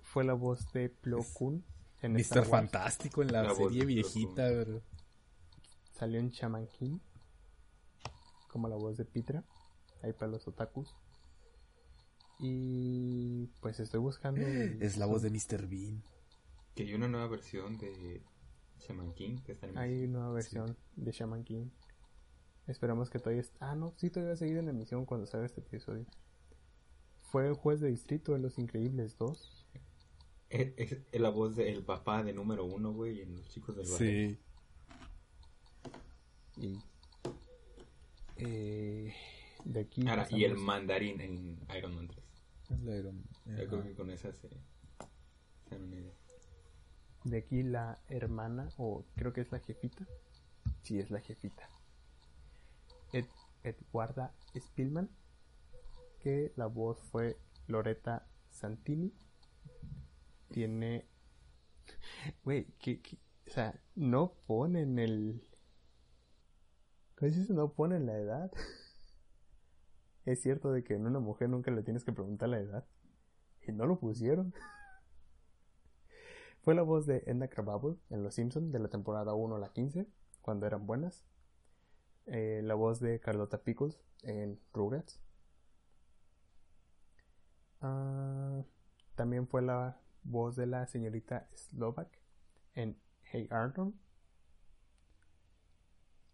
Fue la voz de Plo Koon en Mr. Fantástico en la, serie viejita, bro. Salió en Shaman King. Como la voz de Pitra. Ahí para los otakus. Y pues estoy buscando. Es la voz de Mr. Bean. Que hay una nueva versión de Shaman King, que está en Hay una versión de Shaman King. Esperamos que todavía... Ah, no, sí, todavía va a seguir en emisión cuando salga este episodio. fue juez de distrito de Los Increíbles 2. Es, la voz del papá de número uno, güey, en Los Chicos del Barrio. Sí. Y... Eh, de aquí... Ahora, y el mandarín en Iron Man 3. El Iron Yo creo que con esa se... se una idea. De aquí la hermana, o creo que es la jefita. Sí, es la jefita. Ed, Edwarda Spillman, que la voz fue Loretta Santini. Tiene. Güey, que, o sea, no ponen el. ¿Cómo dices? No ponen la edad. es cierto de que en una mujer nunca le tienes que preguntar la edad. Y no lo pusieron. Fue la voz de Edna Krabappel en Los Simpsons de la temporada 1 a la 15, cuando eran buenas. Eh, la voz de Carlota Pickles en Rugrats. Ah, también fue la voz de la señorita Slovak en Hey Arnold.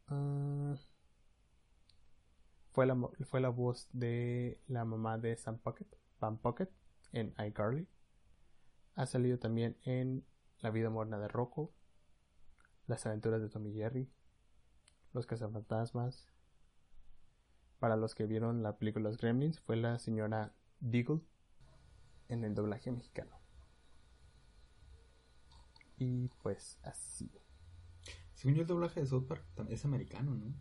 Ah, fue, la, fue la voz de la mamá de Sam Pocket, Pam Pocket en iCarly. Ha salido también en La vida moderna de Rocco, Las aventuras de Tommy Jerry, Los cazafantasmas. Para los que vieron la película Los Gremlins, fue la señora Deagle en el doblaje mexicano. Y pues así. Según yo, el doblaje de South Park es americano, ¿no?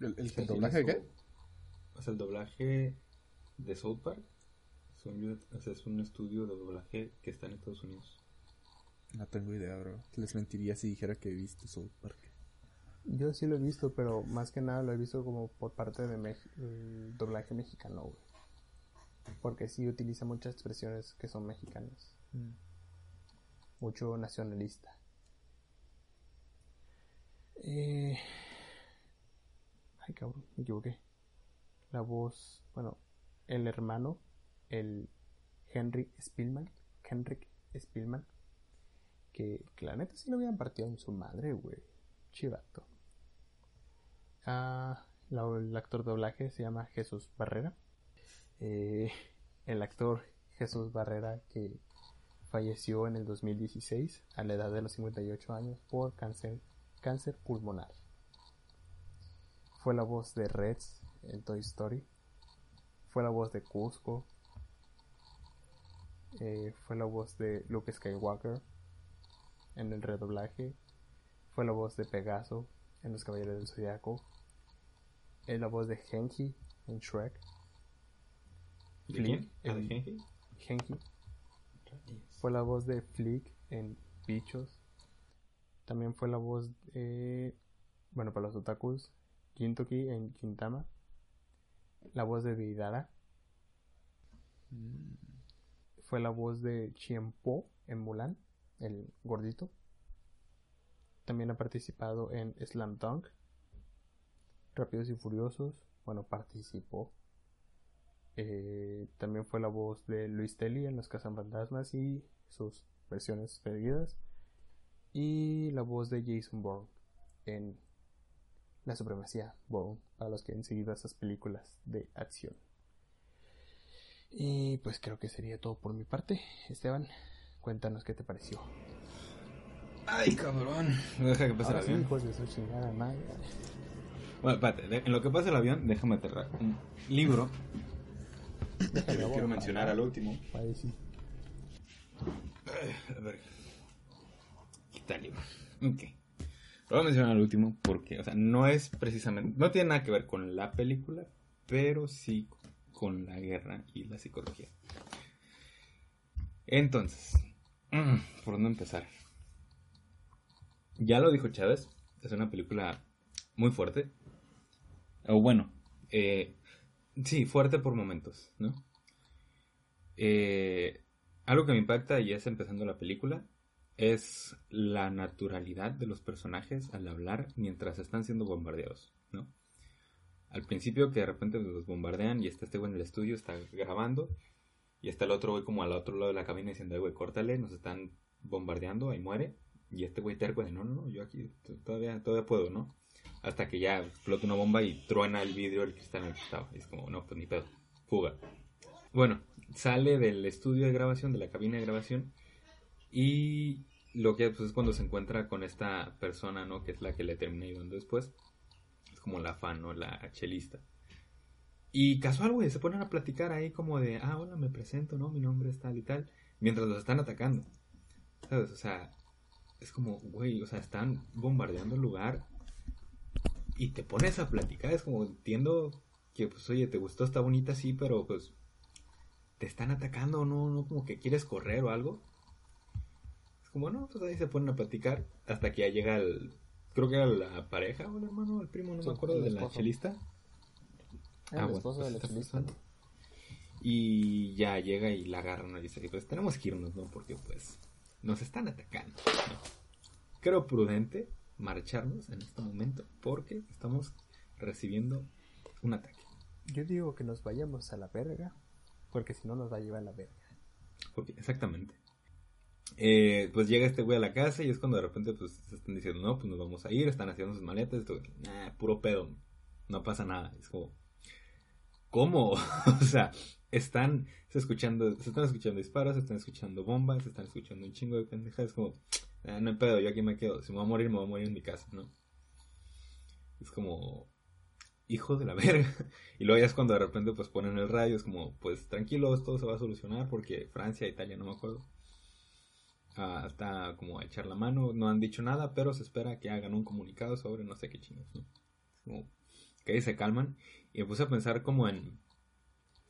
¿El, el doblaje de qué? O sea, el doblaje de South Park es un estudio de doblaje que está en Estados Unidos. No tengo idea, bro. Les mentiría si dijera que he visto South Park. Yo sí lo he visto, pero más que nada lo he visto como por parte de doblaje mexicano, Porque sí utiliza muchas expresiones que son mexicanas. Mm. Mucho nacionalista. Eh... Ay, cabrón, me equivoqué. La voz, bueno, el hermano el Henry Spielman, Henrik Spielman, que, la neta sí lo habían partido en su madre, güey. Chivato. Ah, el actor de doblaje se llama Jesús Barrera. Eh, el actor Jesús Barrera que falleció en el 2016 a la edad de los 58 años por cáncer, cáncer pulmonar. Fue la voz de Reds en Toy Story. Fue la voz de Cusco eh, fue la voz de Luke Skywalker en el redoblaje, fue la voz de Pegaso en Los Caballeros del Zodiaco, es la voz de Genki en Shrek. ¿De quién? ¿Ah, de Genki? Fue la voz de Flick en Bichos. También fue la voz de, bueno, para los otakus, Kintoki en Kintama. La voz de Vidara. Mm fue la voz de Chien Po en Mulan, el gordito. También ha participado en Slam Dunk, Rápidos y Furiosos, bueno, participó. Eh, también fue la voz de Luis Telly en Los Cazafantasmas y sus versiones perdidas. Y la voz de Jason Bourne en La Supremacía Bourne, para los que han seguido esas películas de acción. Y pues creo que sería todo por mi parte. Esteban, cuéntanos qué te pareció. Ay, cabrón. No deja que pase el avión. Hijos de su chingada madre. Bueno, espérate, en lo que pasa el avión, déjame aterrar un libro que quiero mencionar al último. Ahí sí. A ver. Quita el libro. Ok. Lo voy a mencionar al último porque, o sea, no es precisamente, no tiene nada que ver con la película, pero sí con la guerra y la psicología. Entonces, mm, ¿por dónde empezar? Ya lo dijo Chávez, es una película muy fuerte. O bueno, eh, sí, fuerte por momentos, ¿no? Eh, algo que me impacta, y es empezando la película, es la naturalidad de los personajes al hablar mientras están siendo bombardeados. Al principio que de repente los bombardean y está este güey en el estudio, está grabando y está el otro güey como al otro lado de la cabina diciendo, güey, córtale, nos están bombardeando, ahí muere. Y este güey terco de, no, no, no, yo aquí todavía, todavía puedo, ¿no? Hasta que ya explota una bomba y truena el vidrio el cristal en el que estaba. Y es como, no, pues ni pedo. Fuga. Bueno, sale del estudio de grabación, de la cabina de grabación. Y lo que pues, es cuando se encuentra con esta persona, ¿no? Que es la que le termina ayudando después. Como la fan, ¿no? La chelista. Y casual, güey, se ponen a platicar ahí como de, ah, hola, me presento, ¿no? Mi nombre es tal y tal. Mientras los están atacando. ¿Sabes? O sea, es como, güey, o sea, están bombardeando el lugar y te pones a platicar. Es como, entiendo que, pues, oye, te gustó, está bonita, sí, pero pues te están atacando, no, no, como que quieres correr o algo. Es como, no, pues ahí se ponen a platicar hasta que ya llega el, creo que era la pareja o el hermano, el primo, no me acuerdo, de la chelista. Ah, el esposo de la chelista. Y ya llega y la agarran y dice, pues tenemos que irnos, ¿no? Porque pues nos están atacando. Creo prudente marcharnos en este momento porque estamos recibiendo un ataque. Yo digo que nos vayamos a la verga porque si no nos va a llevar a la verga. Porque, exactamente. Eh, pues llega este güey a la casa y es cuando de repente pues se están diciendo, no, pues nos vamos a ir, están haciendo sus maletas, esto, puro pedo, no pasa nada. Es como, ¿cómo? o sea, están escuchando, se están escuchando disparos, se están escuchando bombas, se están escuchando un chingo de pendejas, es como, ah, no hay pedo, yo aquí me quedo, si me voy a morir, me voy a morir en mi casa, ¿no? Es como, hijo de la verga. Y luego ya es cuando de repente pues ponen el radio, es como, pues tranquilos, todo se va a solucionar porque Francia, Italia, no me acuerdo. Está como a echar la mano, no han dicho nada, pero se espera que hagan un comunicado sobre no sé qué chingos, ¿no? Que ahí se calman. Y me puse a pensar como en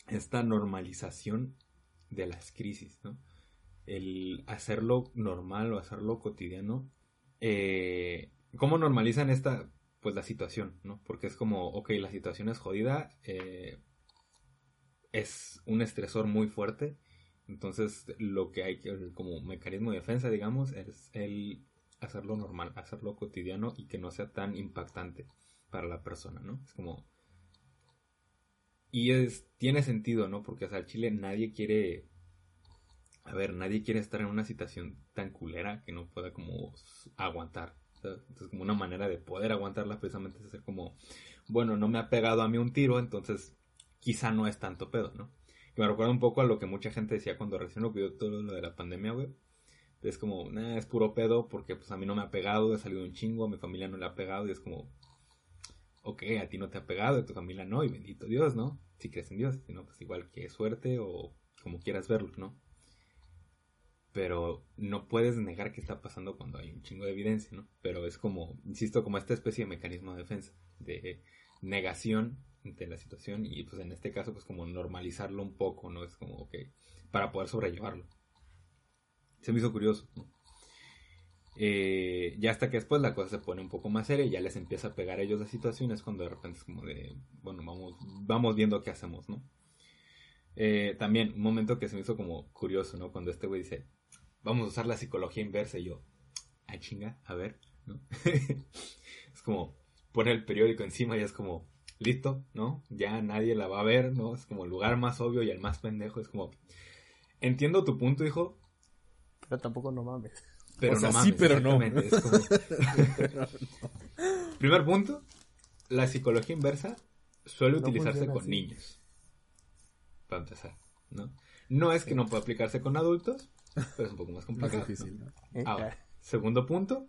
esta normalización de las crisis, ¿no? El hacerlo normal o hacerlo cotidiano. Eh, ¿Cómo normalizan esta, pues la situación, ¿no? Porque es como, ok, la situación es jodida, eh, es un estresor muy fuerte, entonces lo que hay que, como mecanismo de defensa, digamos, es el hacerlo normal, hacerlo cotidiano y que no sea tan impactante para la persona, ¿no? Es como, y es, tiene sentido, ¿no? Porque, o sea, Chile nadie quiere, a ver, nadie quiere estar en una situación tan culera que no pueda como aguantar. Entonces, como una manera de poder aguantarla precisamente es hacer como, bueno, no me ha pegado a mí un tiro, entonces quizá no es tanto pedo, ¿no? Me recuerda un poco a lo que mucha gente decía cuando recién ocurrió todo lo de la pandemia, güey. Es como, nah, es puro pedo porque pues a mí no me ha pegado, he salido un chingo, a mi familia no le ha pegado y es como, ok, a ti no te ha pegado, a tu familia no, y bendito Dios, ¿no? si crees en Dios, sino pues igual que suerte o como quieras verlo, ¿no? Pero no puedes negar que está pasando cuando hay un chingo de evidencia, ¿no? Pero es como, insisto, como esta especie de mecanismo de defensa, de negación ante la situación y pues en este caso pues como normalizarlo un poco, ¿no? Es como, ok, para poder sobrellevarlo. Se me hizo curioso, ¿no? Eh, ya hasta que después la cosa se pone un poco más seria y ya les empieza a pegar a ellos la situación, es cuando de repente es como de, bueno, vamos, vamos viendo qué hacemos, ¿no? Eh, también un momento que se me hizo como curioso, ¿no? Cuando este güey dice, vamos a usar la psicología inversa y yo, ay chinga, a ver, ¿no? es como, pone el periódico encima y es como, listo, ¿no? Ya nadie la va a ver, ¿no? Es como el lugar más obvio y el más pendejo, es como, entiendo tu punto, hijo. Pero tampoco no mames. Pero no sí, pero no. Primer punto, la psicología inversa suele utilizarse con niños. Para empezar, ¿no? No es que no pueda aplicarse con adultos, pero es un poco más complicado. difícil, segundo punto,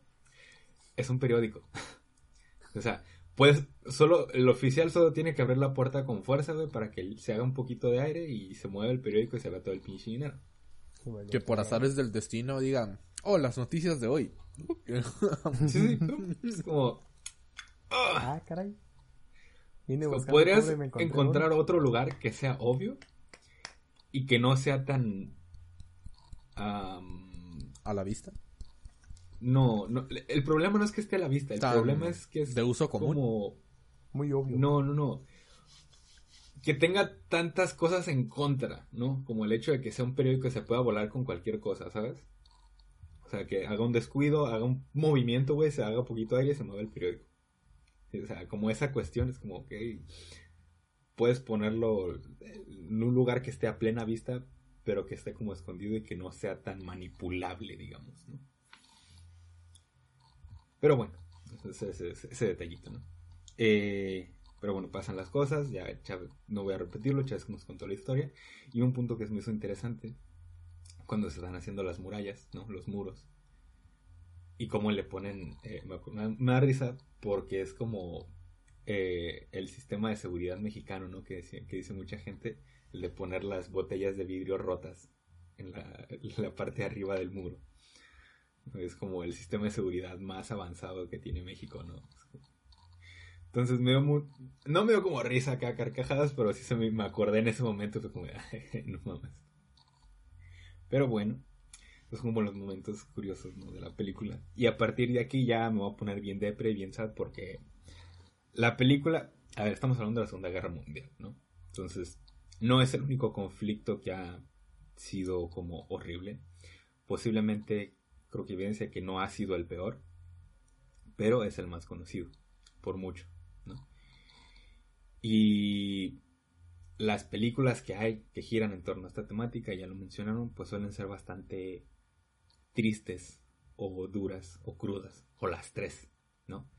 es un periódico. o sea, pues solo el oficial solo tiene que abrir la puerta con fuerza, güey, para que se haga un poquito de aire y se mueva el periódico y se vea todo el pinche dinero. Que por azares del destino digan, oh, las noticias de hoy. sí, es como... Ah, ah caray. ¿Podrías encontrar otro lugar que sea obvio y que no sea tan... ¿A la vista? No, no, el problema no es que esté a la vista, el problema es que es de uso común. Como... Muy obvio. No, no, no que tenga tantas cosas en contra, ¿no? Como el hecho de que sea un periódico que se pueda volar con cualquier cosa, ¿sabes? O sea, que haga un descuido, haga un movimiento, güey, se haga un poquito de aire y se mueve el periódico. O sea, como esa cuestión es como, que puedes ponerlo en un lugar que esté a plena vista, pero que esté como escondido y que no sea tan manipulable, digamos, ¿no? Pero bueno, ese, detallito, ¿no? Eh, pero bueno, pasan las cosas, ya no voy a repetirlo, Chávez nos contó la historia. Y un punto que es muy interesante, cuando se están haciendo las murallas, ¿no? Los muros. Y cómo le ponen, eh, me, da risa porque es como eh, el sistema de seguridad mexicano, ¿no? Que, que dice mucha gente, el de poner las botellas de vidrio rotas en la, en la parte de arriba del muro. Es como el sistema de seguridad más avanzado que tiene México, ¿no? Entonces me dio muy... No me dio como risa acá, carcajadas, pero sí se me, me acordé en ese momento, fue como, no mames. Pero bueno, es como los momentos curiosos. De la película. Y a partir de aquí ya me voy a poner bien depre, bien sad, porque la película... A ver, estamos hablando de la Segunda Guerra Mundial, ¿no? Entonces, no es el único conflicto que ha sido como horrible. Posiblemente creo que evidencia que no ha sido el peor, pero es el más conocido, por mucho. ¿no? Y las películas que hay que giran en torno a esta temática, ya lo mencionaron, pues suelen ser bastante tristes o duras o crudas, o las tres, ¿no?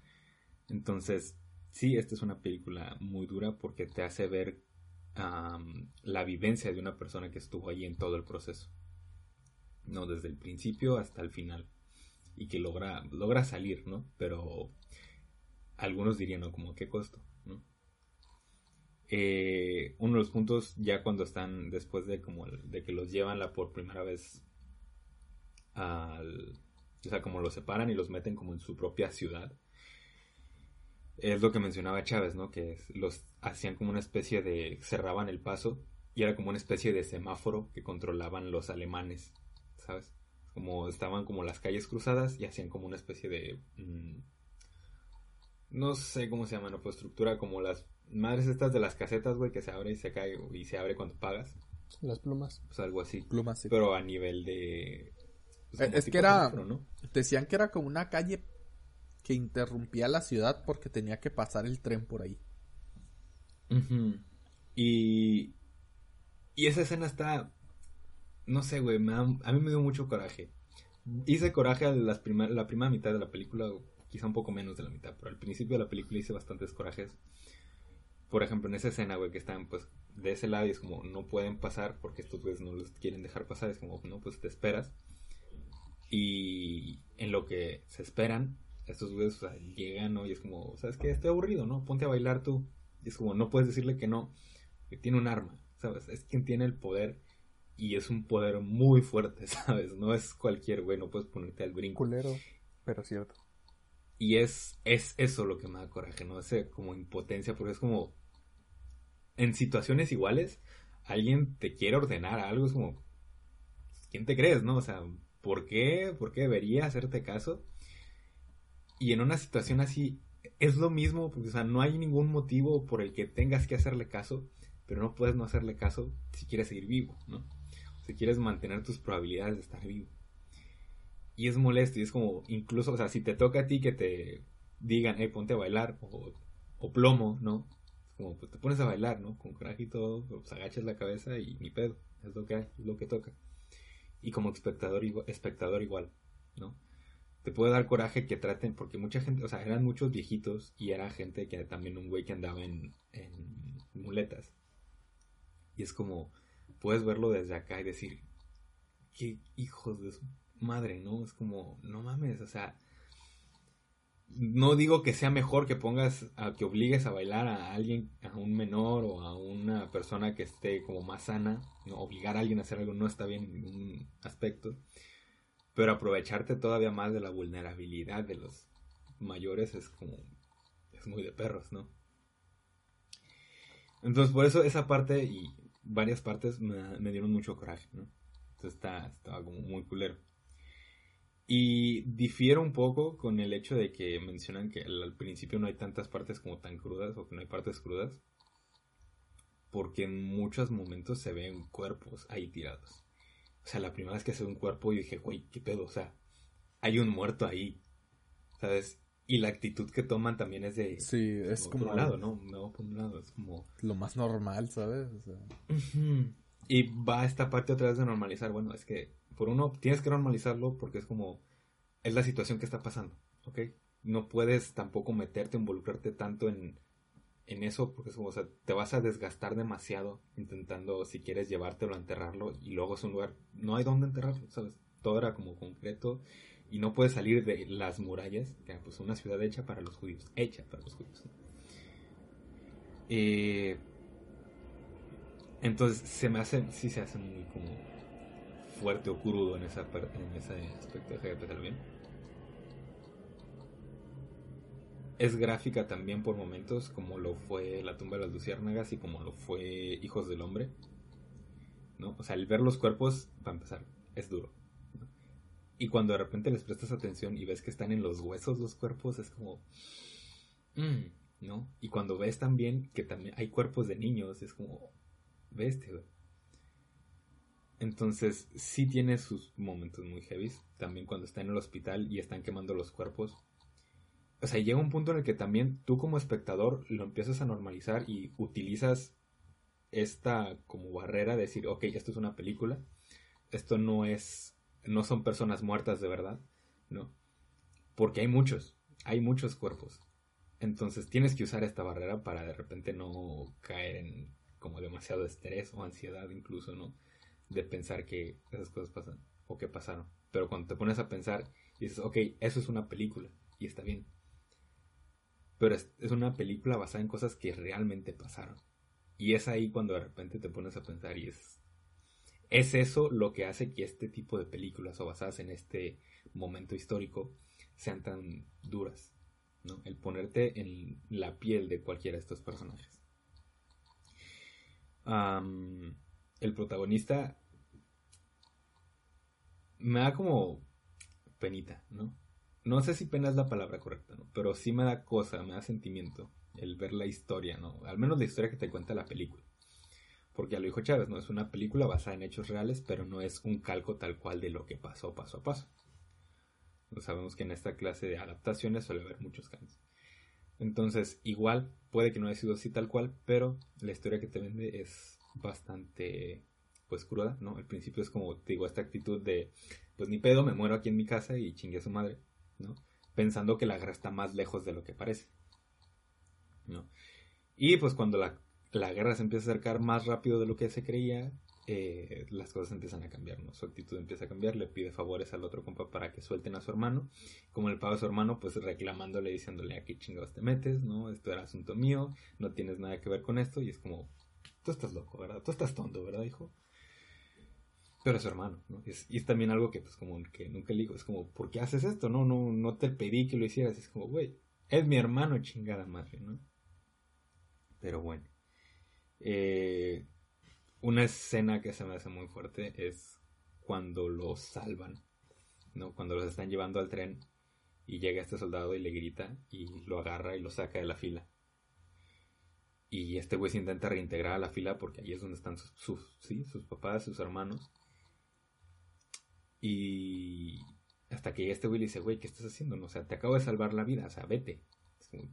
Entonces, sí, esta es una película muy dura porque te hace ver la vivencia de una persona que estuvo allí en todo el proceso. ¿No? Desde el principio hasta el final. Y que logra, logra salir, ¿no? Pero algunos dirían, ¿no? Como, ¿qué costo? ¿no? Eh, uno de los puntos ya cuando están después de como de que los llevan la por primera vez al o sea como los separan y los meten como en su propia ciudad es lo que mencionaba Chávez no que los hacían como una especie de cerraban el paso y era como una especie de semáforo que controlaban los alemanes ¿sabes? Como estaban como las calles cruzadas y hacían como una especie de... Mm, no sé cómo se llama, no, pues estructura como las madres estas de las casetas, güey, que se abre y se cae y se abre cuando pagas. Las plumas. Pues algo así. Plumas, sí. Pero a nivel de... Pues, es que era... Decían que era como una calle que interrumpía la ciudad porque tenía que pasar el tren por ahí. Y... Y esa escena está no sé, güey, a mí me dio mucho coraje. Hice coraje a las la primera mitad de la película, quizá un poco menos de la mitad, pero al principio de la película hice bastantes corajes. Por ejemplo, en esa escena, güey, que están pues de ese lado y es como no pueden pasar porque estos güeyes no los quieren dejar pasar, es como, no, pues te esperas. Y en lo que se esperan, estos güeyes llegan, ¿no? Y es como, ¿sabes qué? Estoy aburrido, ¿no? Ponte a bailar tú. Y es como, no puedes decirle que no, que tiene un arma, ¿sabes? Es quien tiene el poder y es un poder muy fuerte, ¿sabes? No es cualquier güey, no puedes ponerte al brinco. Culero, pero cierto. Y es, es eso lo que me da coraje, ¿no? Ese como impotencia, porque es como. En situaciones iguales, alguien te quiere ordenar algo, es como. ¿Quién te crees, no? O sea, ¿por qué? ¿Por qué debería hacerte caso? Y en una situación así, es lo mismo, porque, o sea, no hay ningún motivo por el que tengas que hacerle caso, pero no puedes no hacerle caso si quieres seguir vivo, ¿no? Si quieres mantener tus probabilidades de estar vivo. Y es molesto y es como, incluso, o sea, si te toca a ti que te digan, hey, ponte a bailar o, plomo, ¿no? Como, pues te pones a bailar, ¿no? Con coraje y todo, pues agachas la cabeza y ni pedo, es lo que hay, es lo que toca. Y como espectador, espectador igual, ¿no? Te puede dar coraje que traten, porque mucha gente, o sea, eran muchos viejitos y era gente que también un güey que andaba en muletas. Y es como, puedes verlo desde acá y decir, qué hijos de su madre, ¿no? Es como, no mames, o sea, no digo que sea mejor que pongas, a, que obligues a bailar a alguien, a un menor o a una persona que esté como más sana, ¿no? obligar a alguien a hacer algo no está bien en ningún aspecto, pero aprovecharte todavía más de la vulnerabilidad de los mayores es como, es muy de perros, ¿no? Entonces por eso esa parte y varias partes me, dieron mucho coraje, ¿no? Entonces está, estaba muy culero. Y difiere un poco con el hecho de que mencionan que al, principio no hay tantas partes como tan crudas o que no hay partes crudas. Porque en muchos momentos se ven cuerpos ahí tirados. O sea, la primera vez que se ve un cuerpo yo dije, güey, ¿qué pedo? O sea, hay un muerto ahí. ¿Sabes? Y la actitud que toman también es de... Sí, es como... Un lado, ¿no? No, por un lado, es como... Lo más normal, ¿sabes? Y va esta parte otra vez de normalizar. Bueno, es que por uno tienes que normalizarlo porque es como... Es la situación que está pasando, ¿ok? no puedes tampoco meterte, involucrarte tanto en, en eso, porque es como, o sea, te vas a desgastar demasiado intentando, si quieres llevártelo a enterrarlo, y luego es un lugar, no hay dónde enterrarlo, ¿sabes? Todo era como concreto, y no puedes salir de las murallas, que pues una ciudad hecha para los judíos, hecha para los judíos. Eh, entonces se me hace, sí se hace muy como fuerte o crudo en, esa, en ese aspecto, de pensarlo bien. Es gráfica también por momentos, como lo fue La tumba de las luciérnagas y como lo fue Hijos del Hombre. ¿no? O sea, el ver los cuerpos, para empezar, es duro. Y cuando de repente les prestas atención y ves que están en los huesos los cuerpos, es como... Mm, ¿No? Y cuando ves también que también hay cuerpos de niños, es como... Bestia, güey. Entonces, sí tiene sus momentos muy heavy. También cuando está en el hospital y están quemando los cuerpos. O sea, llega un punto en el que también tú como espectador lo empiezas a normalizar y utilizas esta como barrera de decir, ok, esto es una película. Esto no es, no son personas muertas de verdad, ¿no? Porque hay muchos, hay muchos cuerpos. Entonces tienes que usar esta barrera para de repente no caer en como demasiado estrés o ansiedad incluso, ¿no? De pensar que esas cosas pasan o que pasaron. Pero cuando te pones a pensar y dices, ok, eso es una película y está bien. Pero es, una película basada en cosas que realmente pasaron. Y es ahí cuando de repente te pones a pensar y es... Es eso lo que hace que este tipo de películas o basadas en este momento histórico sean tan duras, ¿no? El ponerte en la piel de cualquiera de estos personajes el protagonista me da como penita, ¿no? No sé si pena es la palabra correcta, ¿no? Pero sí me da cosa, me da sentimiento el ver la historia, ¿no? Al menos la historia que te cuenta la película. Porque ya lo dijo Chávez, ¿no? Es una película basada en hechos reales, pero no es un calco tal cual de lo que pasó paso a paso. sabemos que en esta clase de adaptaciones suele haber muchos cambios. Entonces, igual, puede que no haya sido así tal cual, pero la historia que te vende es bastante, pues, cruda, ¿no? Al principio es como, te digo, esta actitud de, pues, ni pedo, me muero aquí en mi casa y chingue a su madre, ¿no? Pensando que la guerra está más lejos de lo que parece, ¿no? Y, pues, cuando la, la guerra se empieza a acercar más rápido de lo que se creía, eh, las cosas empiezan a cambiar, ¿no? Su actitud empieza a cambiar, le pide favores al otro compa para que suelten a su hermano, como el pago a su hermano, pues reclamándole, diciéndole a qué chingados te metes, ¿no? Esto era asunto mío, no tienes nada que ver con esto, y es como, tú estás loco, ¿verdad? Tú estás tonto, ¿verdad, hijo? Pero es su hermano, ¿no? Y es, también algo que, pues, como que nunca le digo, es como, ¿por qué haces esto? No, no, no te pedí que lo hicieras, es como, güey, es mi hermano, chingada madre, ¿no? Pero bueno. Eh, una escena que se me hace muy fuerte es cuando los salvan, ¿no? Cuando los están llevando al tren y llega este soldado y le grita y lo agarra y lo saca de la fila. Y este güey se intenta reintegrar a la fila porque ahí es donde están sus, ¿sí? sus papás, sus hermanos. Y hasta que este güey le dice, güey, ¿qué estás haciendo? No, o sea, te acabo de salvar la vida, o sea, vete.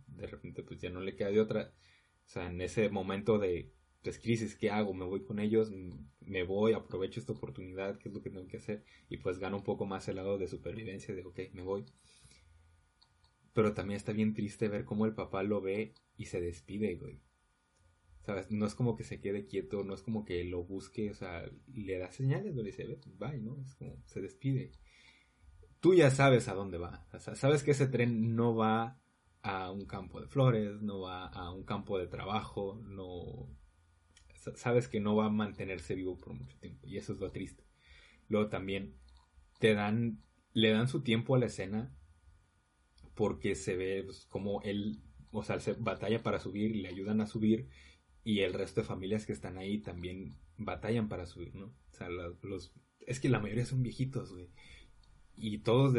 De repente, pues ya no le queda de otra. O sea, en ese momento de pues crisis, ¿qué hago? ¿Me voy con ellos? ¿Me voy? ¿Aprovecho esta oportunidad? ¿Qué es lo que tengo que hacer? Y pues gano un poco más el lado de supervivencia, de ok, me voy. Pero también está bien triste ver cómo el papá lo ve y se despide, güey. ¿Sabes? No es como que se quede quieto, no es como que lo busque, o sea, le da señales, le dice, bye, ¿no? Es como, se despide. Tú ya sabes a dónde va. Sabes que ese tren no va a un campo de flores, no va a un campo de trabajo, no sabes que no va a mantenerse vivo por mucho tiempo y eso es lo triste. Luego también te dan, le dan su tiempo a la escena porque se ve pues, como él, o sea, se batalla para subir y le ayudan a subir y el resto de familias que están ahí también batallan para subir, ¿no? O sea, los, es que la mayoría son viejitos, güey. Y todos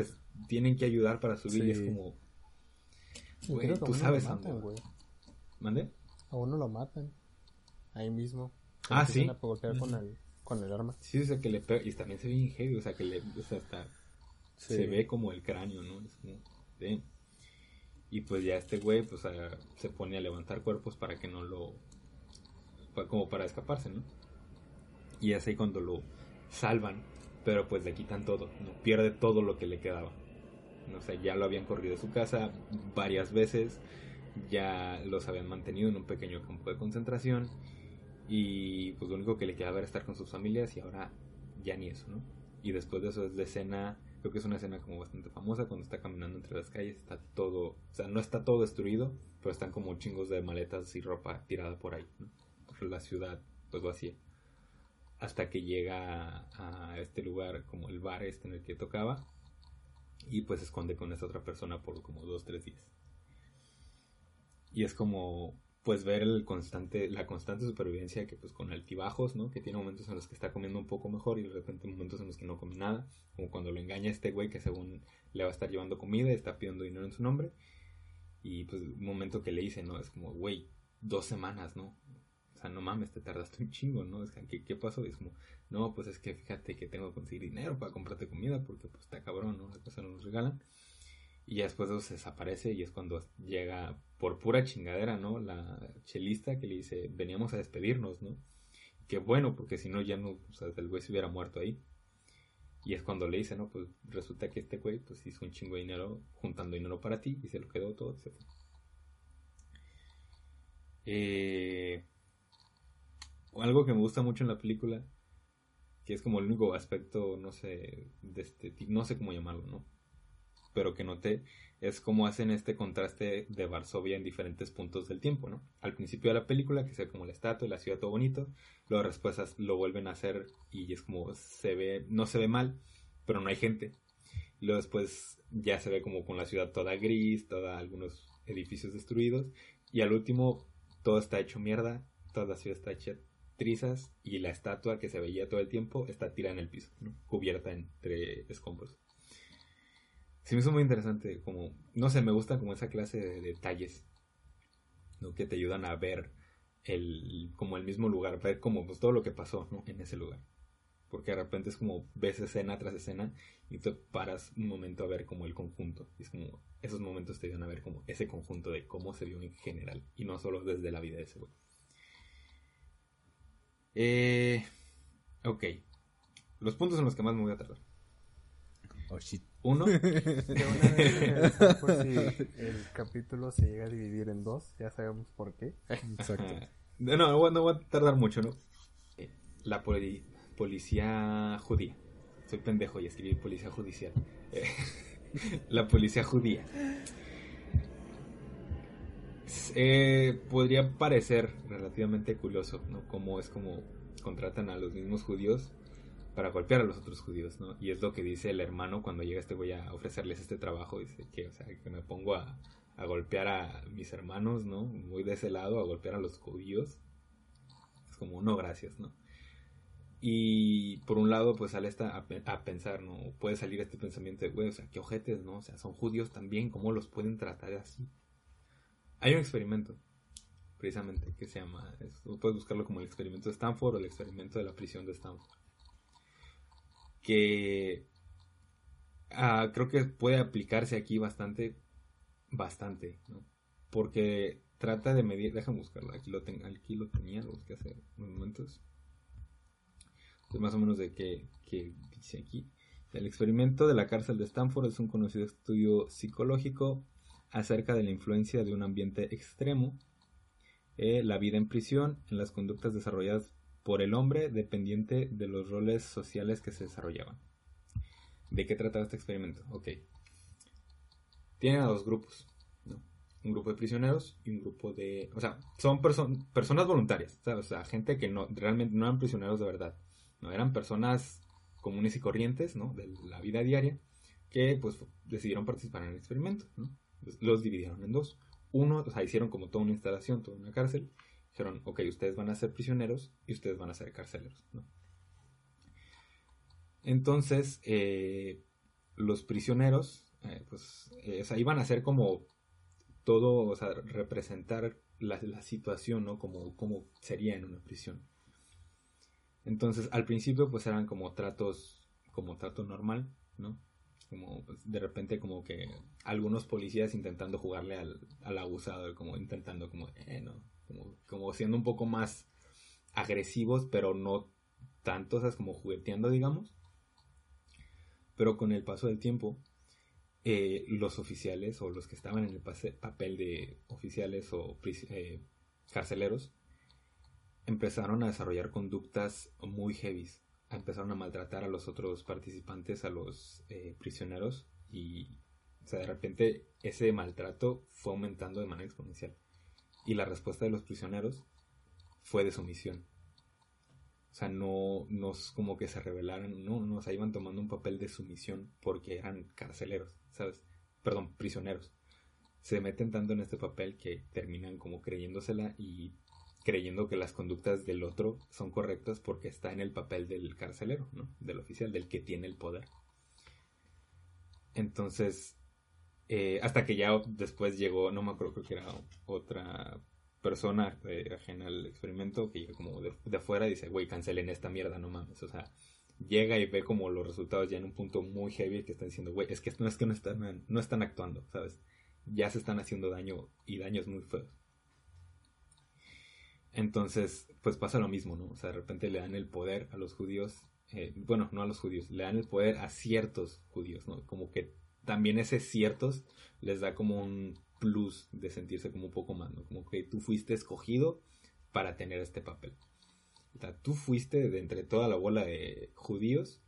tienen que ayudar para subir y es como... Güey, tú sabes a ¿Mande? A uno lo matan ahí mismo. Ah, sí. golpear con el, con el arma. Sí, o sea, que le pega, y también se ve bien heavy, o sea, que le, o sea, hasta se ve como el cráneo, ¿no? Es como, Y pues ya este güey, pues se pone a levantar cuerpos para que no lo, como para escaparse, ¿no? Y ahí cuando lo salvan, pero pues le quitan todo, ¿no? Pierde todo lo que le quedaba. O sea, ya lo habían corrido de su casa varias veces, ya los habían mantenido en un pequeño campo de concentración y pues lo único que le quedaba era estar con sus familias y ahora ya ni eso, ¿no? Y después de eso es la escena, creo que es una escena como bastante famosa cuando está caminando entre las calles, está todo, o sea, no está todo destruido, pero están como chingos de maletas y ropa tirada por ahí, ¿no? La ciudad pues vacía. Hasta que llega a este lugar como el bar este en el que tocaba y pues se esconde con esa otra persona por como dos, tres días. Y es como pues ver el constante, la constante supervivencia que pues con altibajos, ¿no? Que tiene momentos en los que está comiendo un poco mejor y de repente momentos en los que no come nada, como cuando lo engaña este güey que según le va a estar llevando comida está pidiendo dinero en su nombre. Y pues un momento que le dice, ¿no? Es como, güey, dos semanas, ¿no? O sea, no mames, te tardaste un chingo, ¿no? Es que, ¿qué, pasó? Es como, no, pues es que fíjate que tengo que conseguir dinero para comprarte comida porque pues está cabrón, ¿no? Las cosas no nos regalan. Y ya después eso se desaparece y es cuando llega por pura chingadera, ¿no? La chelista que le dice, veníamos a despedirnos, ¿no? Qué bueno, porque si no ya no, o sea, el güey se hubiera muerto ahí. Y es cuando le dice, ¿no? Pues resulta que este güey pues hizo un chingo de dinero juntando dinero para ti y se lo quedó todo, etc. Eh, algo que me gusta mucho en la película, que es como el único aspecto, no sé, de este, no sé cómo llamarlo, ¿no? pero que noté es cómo hacen este contraste de Varsovia en diferentes puntos del tiempo, ¿no? Al principio de la película, que se ve como la estatua la ciudad todo bonito, luego después lo vuelven a hacer y es como se ve, no se ve mal, pero no hay gente. Luego después ya se ve como con la ciudad toda gris, toda algunos edificios destruidos, y al último todo está hecho mierda, toda la ciudad está hecha trizas y la estatua que se veía todo el tiempo está tirada en el piso, cubierta entre escombros. Sí me hizo muy interesante, como, no sé, me gusta como esa clase de detalles, ¿no? Que te ayudan a ver el, como el mismo lugar, ver como pues, todo lo que pasó, ¿no? En ese lugar. Porque de repente es como ves escena tras escena y te paras un momento a ver como el conjunto. Es como, esos momentos te ayudan a ver como ese conjunto de cómo se vio en general y no solo desde la vida de ese güey. Eh, ok. Los puntos en los que más me voy a tardar. Oh shit. Uno. por si el capítulo se llega a dividir en dos, ya sabemos por qué. Exacto. No, no, no va a tardar mucho, ¿no? Eh, la policía judía. Soy pendejo y escribí policía judicial. Eh, la policía judía. Eh, podría parecer relativamente curioso, ¿no? Como es como contratan a los mismos judíos para golpear a los otros judíos, ¿no? Y es lo que dice el hermano cuando llega este güey a ofrecerles este trabajo, dice que, o sea, que me pongo a, golpear a mis hermanos, ¿no? Voy de ese lado a golpear a los judíos. Es como, no, gracias, ¿no? Y por un lado, pues sale esta a, pensar, ¿no? Puede salir este pensamiento de, güey, o sea, qué ojetes, ¿no? O sea, son judíos también, ¿cómo los pueden tratar así? Hay un experimento, precisamente, que se llama, puedes buscarlo como el experimento de Stanford o el experimento de la prisión de Stanford que ah, creo que puede aplicarse aquí bastante, bastante. Porque trata de medir, déjame buscarlo, aquí lo, aquí lo tenía, lo busqué hace unos momentos. Es más o menos de qué, dice aquí. El experimento de la cárcel de Stanford es un conocido estudio psicológico acerca de la influencia de un ambiente extremo, eh, la vida en prisión, en las conductas desarrolladas por el hombre dependiente de los roles sociales que se desarrollaban. ¿De qué trataba este experimento? Ok. Tienen a dos grupos, ¿no? Un grupo de prisioneros y un grupo de... O sea, son personas voluntarias, O sea, gente que no, realmente no eran prisioneros de verdad, ¿no? Eran personas comunes y corrientes, ¿no? De la vida diaria, que pues decidieron participar en el experimento, ¿no? Los dividieron en dos. Uno, o sea, hicieron como toda una instalación, toda una cárcel, dijeron, ok, ustedes van a ser prisioneros y ustedes van a ser carceleros. Entonces, eh, los prisioneros, eh, pues, eh, iban a ser como todo, o sea, representar la, situación, ¿no? Como, como sería en una prisión. Entonces, al principio, pues eran como tratos, como trato normal, ¿no? Como pues, de repente como que algunos policías intentando jugarle al, al abusado, como intentando como, eh, no, como, siendo un poco más agresivos, pero no tanto, o sea, como jugueteando, digamos. Pero con el paso del tiempo, eh, los oficiales o los que estaban en el papel de oficiales o eh, carceleros empezaron a desarrollar conductas muy heavies. Empezaron a maltratar a los otros participantes, a los eh, prisioneros y o sea, de repente ese maltrato fue aumentando de manera exponencial. Y la respuesta de los prisioneros fue de sumisión. O sea, no, nos como que se rebelaran, no, no, o sea, iban tomando un papel de sumisión porque eran carceleros, ¿sabes? Perdón, prisioneros. Se meten tanto en este papel que terminan como creyéndosela y creyendo que las conductas del otro son correctas porque está en el papel del carcelero, ¿no? Del oficial, del que tiene el poder. Entonces, eh, hasta que ya después llegó, no me acuerdo, creo que era otra persona eh, ajena al experimento que llega como de, afuera y dice, güey, cancelen esta mierda, no mames. O sea, llega y ve como los resultados ya en un punto muy heavy que están diciendo, güey, es que no es que no están, no están actuando, ¿sabes? Ya se están haciendo daño y daños muy feos. Entonces, pues pasa lo mismo, ¿no? O sea, de repente le dan el poder a los judíos, eh, bueno, no a los judíos, le dan el poder a ciertos judíos, ¿no? Como que también ese ciertos les da como un plus de sentirse como un poco más, ¿no? Como que tú fuiste escogido para tener este papel. O sea, tú fuiste de entre toda la bola de judíos,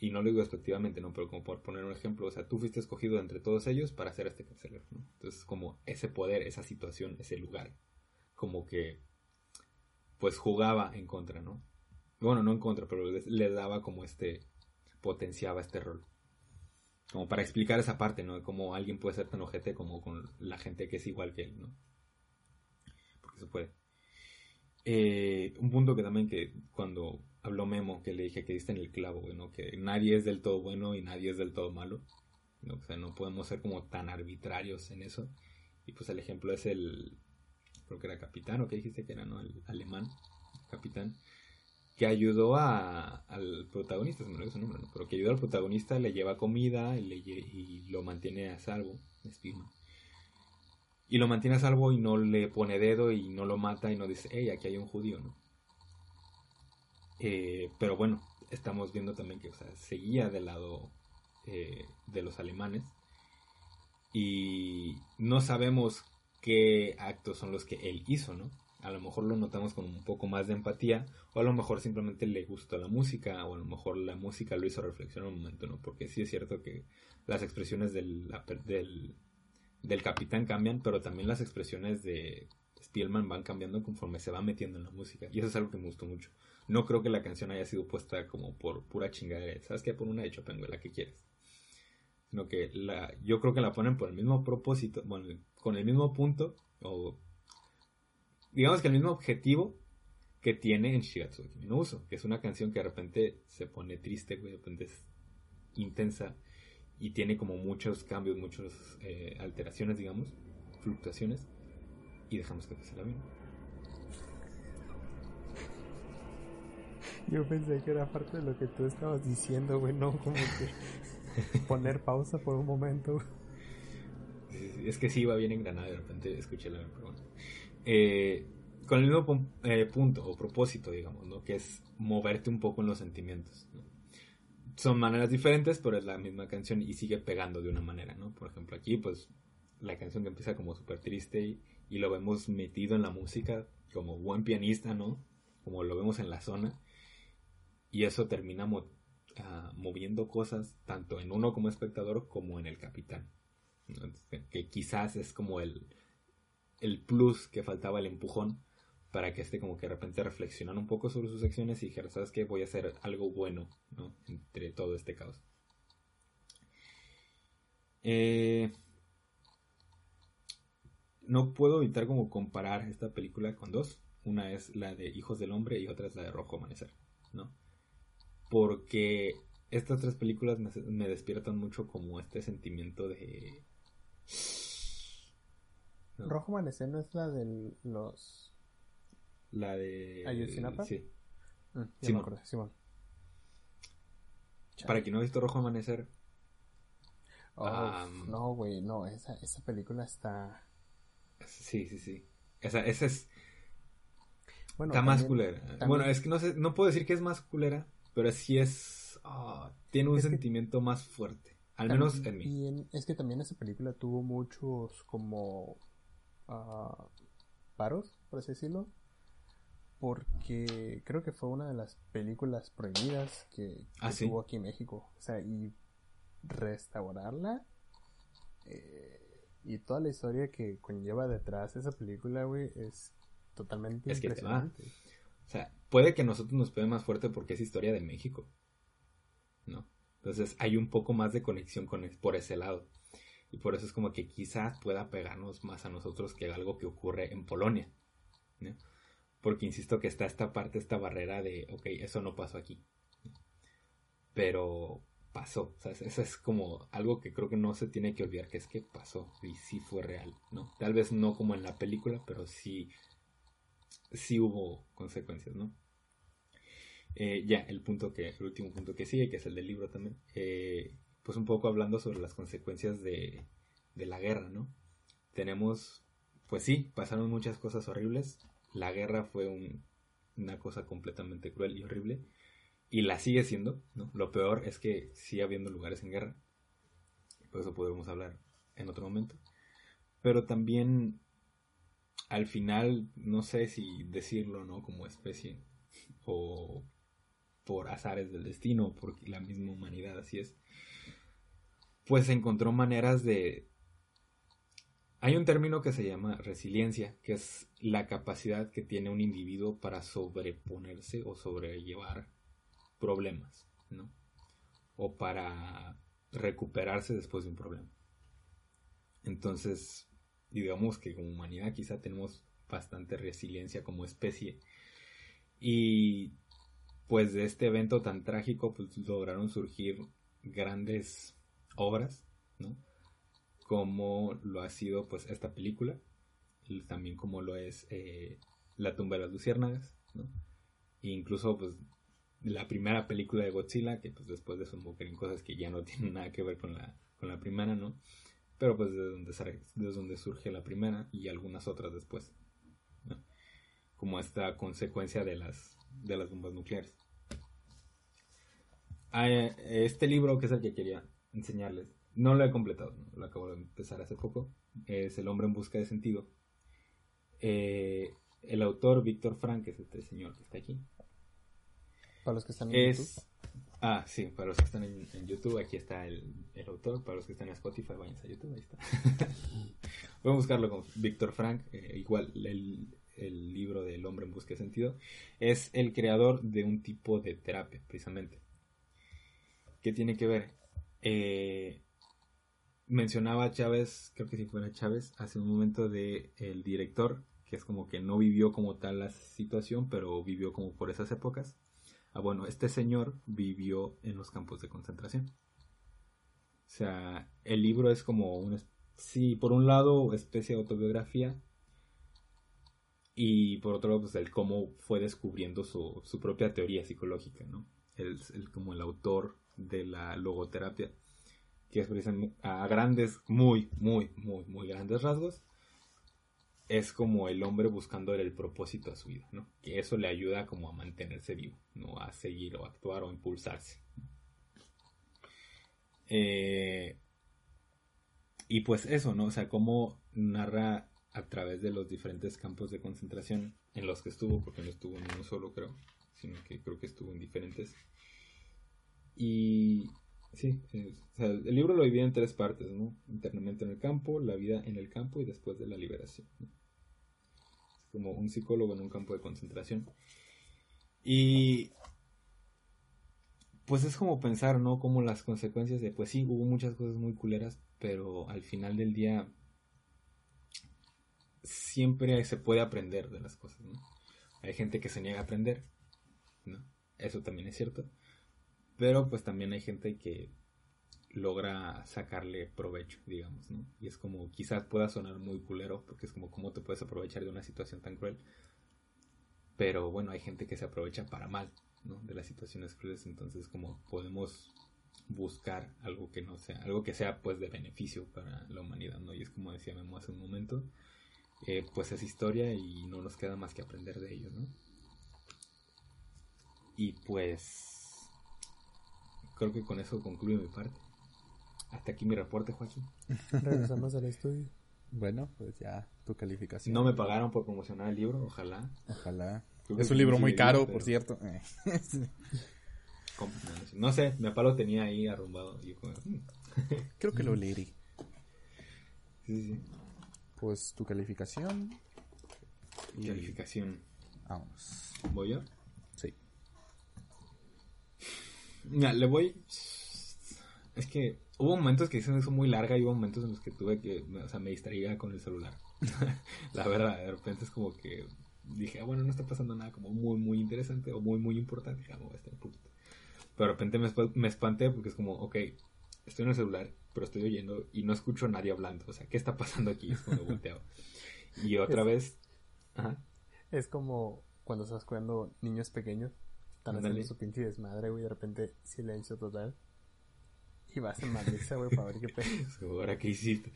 y no lo digo despectivamente, ¿no? Pero como por poner un ejemplo, o sea, tú fuiste escogido de entre todos ellos para ser este carcelero, ¿no? Entonces, como ese poder, esa situación, ese lugar, como que, pues jugaba en contra, ¿no? Bueno, no en contra, pero le daba como este, potenciaba este rol. Como para explicar esa parte, ¿no? De cómo alguien puede ser tan ojete como con la gente que es igual que él, ¿no? Porque se puede. Eh, un punto que también que cuando habló Memo, que le dije que diste en el clavo, ¿no? Que nadie es del todo bueno y nadie es del todo malo. O sea, no podemos ser como tan arbitrarios en eso. Y pues el ejemplo es el, creo que era capitán, o que dijiste que era, ¿no? El alemán, capitán que ayudó a, al protagonista, se me olvidó su nombre, ¿no? pero que ayudó al protagonista, le lleva comida y, le, y lo mantiene a salvo, Y lo mantiene a salvo y no le pone dedo y no lo mata y no dice, hey, aquí hay un judío, ¿no? Eh, pero bueno, estamos viendo también que, o sea, seguía del lado eh, de los alemanes y no sabemos qué actos son los que él hizo, ¿no? a lo mejor lo notamos con un poco más de empatía, o a lo mejor simplemente le gustó la música, o a lo mejor la música lo hizo reflexionar un momento, ¿no? Porque sí es cierto que las expresiones del, del, capitán cambian, pero también las expresiones de Spielman van cambiando conforme se va metiendo en la música, y eso es algo que me gustó mucho. No creo que la canción haya sido puesta como por pura chingadera, ¿sabes qué? Por una de Chopin, la que quieres. Sino que la, yo creo que la ponen por el mismo propósito, bueno, con el mismo punto, o digamos que el mismo objetivo que tiene en Shigatsu no Uso, que es una canción que de repente se pone triste, de repente es intensa y tiene como muchos cambios, muchas eh, alteraciones, digamos, fluctuaciones, y dejamos que pase la vida. Yo pensé que era parte de lo que tú estabas diciendo, güey, no como que poner pausa por un momento. Es que sí iba bien engranada, de repente escuché la pero eh, con el mismo eh, punto o propósito, digamos, ¿no? Que es moverte un poco en los sentimientos. Son maneras diferentes, pero es la misma canción y sigue pegando de una manera, ¿no? Por ejemplo, aquí, pues, la canción que empieza como súper triste y, lo vemos metido en la música como buen pianista, ¿no? Como lo vemos en la zona. Y eso termina ah, moviendo cosas tanto en uno como espectador como en el capitán. Que quizás es como el, el plus que faltaba, el empujón, para que este como que de repente reflexionara un poco sobre sus acciones y dijera, ¿sabes qué? Voy a hacer algo bueno, ¿no? Entre todo este caos. Eh, no puedo evitar como comparar esta película con dos. Una es la de Hijos del Hombre y otra es la de Rojo Amanecer, ¿no? Porque estas tres películas me, me despiertan mucho como este sentimiento de Rojo Amanecer no es la de los. La de. ¿Ayotzinapa? Sí. Mm, acuerdo, Simón. Para quien no ha visto Rojo Amanecer. Oh, no, güey, no, esa, esa película está. Sí, sí, sí. Esa, esa es. Bueno, está más culera. Bueno, es que no no puedo decir que es más culera, pero sí es. Ah, tiene un sentimiento más fuerte. Al menos en mí. Y es que también esa película tuvo muchos como uh, paros, por así decirlo. Porque creo que fue una de las películas prohibidas que, ¿Ah, tuvo aquí en México. O sea, y restaurarla. Eh, y toda la historia que conlleva detrás esa película, güey, es totalmente impresionante. o sea, puede que a nosotros nos pegue más fuerte porque es historia de México. ¿No? Entonces hay un poco más de conexión con, por ese lado. Y por eso es como que quizás pueda pegarnos más a nosotros que algo que ocurre en Polonia. Porque insisto que está esta parte, esta barrera de, ok, eso no pasó aquí. Pero pasó. O sea, eso es como algo que creo que no se tiene que olvidar, que es que pasó y sí fue real, ¿no? Tal vez no como en la película, pero sí, sí hubo consecuencias, ¿no? Eh, ya, el punto que, el último punto que sigue, que es el del libro también, eh, pues un poco hablando sobre las consecuencias de, de la guerra, ¿no? Tenemos, pues sí, pasaron muchas cosas horribles. La guerra fue una cosa completamente cruel y horrible. Y la sigue siendo, ¿no? Lo peor es que sigue habiendo lugares en guerra. Por eso podemos hablar en otro momento. Pero también, al final, no sé si decirlo, ¿no? Como especie. O por azares del destino, porque la misma humanidad así es, pues encontró maneras de... Hay un término que se llama resiliencia, que es la capacidad que tiene un individuo para sobreponerse o sobrellevar problemas, ¿no? O para recuperarse después de un problema. Entonces, digamos que como humanidad quizá tenemos bastante resiliencia como especie. Y pues de este evento tan trágico, pues lograron surgir grandes obras, ¿no? Como lo ha sido pues esta película, también como lo es eh, La tumba de las luciérnagas, ¿no? E incluso pues la primera película de Godzilla, que pues después de eso en cosas que ya no tienen nada que ver con la, con la primera, ¿no? Pero pues de donde, desde donde surge la primera y algunas otras después, ¿no? Como esta consecuencia de las de las bombas nucleares. Ah, este libro, que es el que quería enseñarles, no lo he completado, lo acabo de empezar hace poco, es El hombre en busca de sentido. Eh, el autor, Víctor Frank, es este señor que está aquí. Para los que están en YouTube. Ah, sí, para los que están en, YouTube, aquí está el, autor. Para los que están en Spotify, váyanse a YouTube, ahí está. Voy a buscarlo con Víctor Frank, eh, igual el, el libro del hombre en busca de sentido, es el creador de un tipo de terapia, precisamente. ¿Qué tiene que ver? Eh, mencionaba Chávez, creo que si fuera Chávez, hace un momento de el director, que es como que no vivió como tal la situación, pero vivió como por esas épocas. Ah, bueno, este señor vivió en los campos de concentración. O sea, el libro es como un, sí, por un lado, especie de autobiografía, y por otro lado, pues el cómo fue descubriendo su, su propia teoría psicológica, ¿no? Él, como el autor de la logoterapia, que es a grandes, muy, muy, muy, muy grandes rasgos, es como el hombre buscando el propósito a su vida, ¿no? Que eso le ayuda como a mantenerse vivo, ¿no? A seguir o actuar o impulsarse. Eh, y pues eso, ¿no? O sea, cómo narra a través de los diferentes campos de concentración en los que estuvo, porque no estuvo en uno solo, creo, sino que creo que estuvo en diferentes. Y sí, el libro lo divide en tres partes, ¿no? Internamente en el campo, la vida en el campo y después de la liberación. Es como un psicólogo en un campo de concentración. Y pues es como pensar, ¿no? Como las consecuencias de, pues sí, hubo muchas cosas muy culeras, pero al final del día siempre se puede aprender de las cosas. Hay gente que se niega a aprender. Eso también es cierto. Pero pues también hay gente que logra sacarle provecho, digamos, ¿no? Y es como, quizás pueda sonar muy culero, porque es como, ¿cómo te puedes aprovechar de una situación tan cruel? Pero bueno, hay gente que se aprovecha para mal. De las situaciones crueles, entonces como podemos buscar algo que no sea, algo que sea pues de beneficio para la humanidad, ¿no? Y es como decía Memo hace un momento, eh, pues es historia y no nos queda más que aprender de ello, ¿no? Y pues creo que con eso concluye mi parte. hasta aquí mi reporte, Joaquín. Regresamos al estudio. Bueno, pues ya tu calificación. No me pagaron por promocionar el libro, ojalá. Ojalá. es un libro muy caro, por cierto. no sé, mi papá lo tenía ahí arrumbado. Mm". Creo que lo leeré. Sí, sí. Pues tu calificación. Calificación. Vamos. ¿Voy yo? Sí. Mira, le voy. Es que hubo momentos que hicieron eso muy larga y hubo momentos en los que tuve que. O sea, me distraía con el celular. la verdad, de repente es como que dije, ah, bueno, no está pasando nada como muy, muy interesante o muy, muy importante. Dije, ah. Pero de repente me, me espanté porque es como, ok, estoy en el celular, pero estoy oyendo y no escucho a nadie hablando. O sea, ¿qué está pasando aquí? Es cuando volteo. Y otra vez. Ajá. Es como cuando estás cuidando niños pequeños. Están haciendo su pinche desmadre, güey. De repente, silencio total. Y vas a madriza, güey, para ver qué pedo. Ahora, ¿qué hiciste?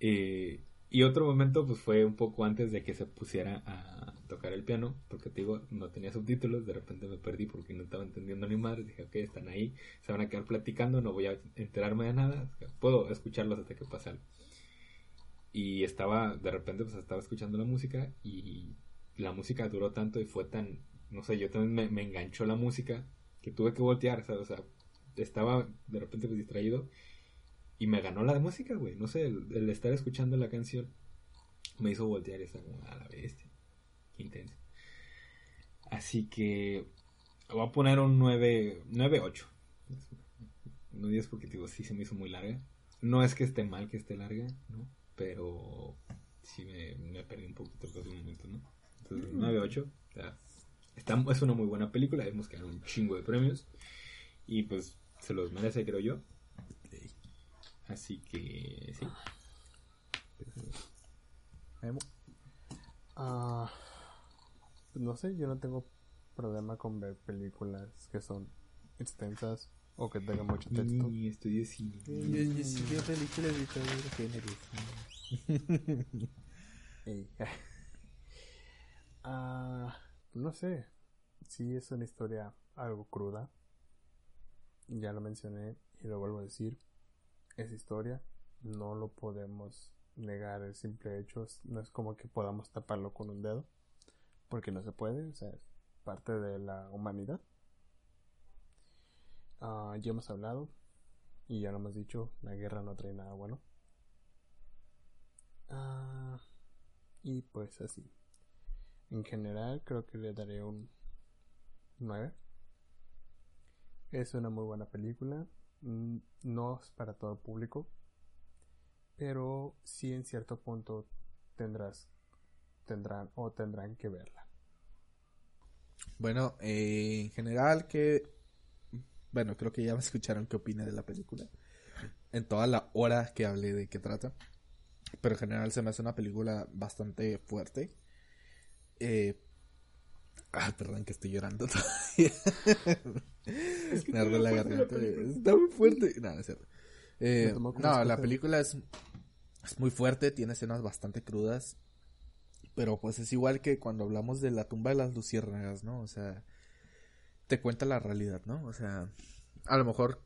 Eh, y otro momento, pues fue un poco antes de que se pusiera a tocar el piano, porque te digo, no tenía subtítulos, de repente me perdí porque no estaba entendiendo ni más. Dije, ok, están ahí, se van a quedar platicando, no voy a enterarme de nada, puedo escucharlos hasta que pase. Y estaba, de repente, pues estaba escuchando la música y la música duró tanto y fue tan, no sé, yo también me, enganchó la música que tuve que voltear, o sea, estaba de repente pues distraído y me ganó la música, güey. No sé, el, estar escuchando la canción me hizo voltear esa a la bestia. Intenso. Así que voy a poner un 9, 9-8. No 10 porque digo, sí se me hizo muy larga. No es que esté mal que esté larga, ¿no? Pero sí me, me perdí un poquito por un momento, ¿no? Entonces, 9-8. Mm. es una muy buena película. Hemos ganado un chingo de premios. Y pues se los merece, creo yo. Así que sí. Ah, no sé, yo no tengo problema con ver películas que son extensas o que tengan mucho texto. Y estudié cine. Yo, veo películas de todo género. ah, no sé. Sí es una historia algo cruda. Ya lo mencioné y lo vuelvo a decir esa historia, no lo podemos negar el simple hecho, no es como que podamos taparlo con un dedo, porque no se puede, o sea, es parte de la humanidad. Ah, ya hemos hablado y ya lo hemos dicho, la guerra no trae nada bueno. Ah, y pues así. En general creo que le daré un 9. Es una muy buena película. Mm, no es para todo público, pero sí en cierto punto tendrás, tendrán o tendrán que verla. Bueno, eh, en general que, bueno, creo que ya me escucharon qué opina de la película. En toda la hora que hablé de qué trata. Pero en general se me hace una película bastante fuerte. Eh, ah, perdón que estoy llorando todavía. me la garganta. Está muy fuerte. No, es cierto. Eh, no, la película es, es muy fuerte, tiene escenas bastante crudas. Pero pues es igual que cuando hablamos de la tumba de las luciérnagas, ¿no? O sea, te cuenta la realidad, ¿no? O sea, a lo mejor,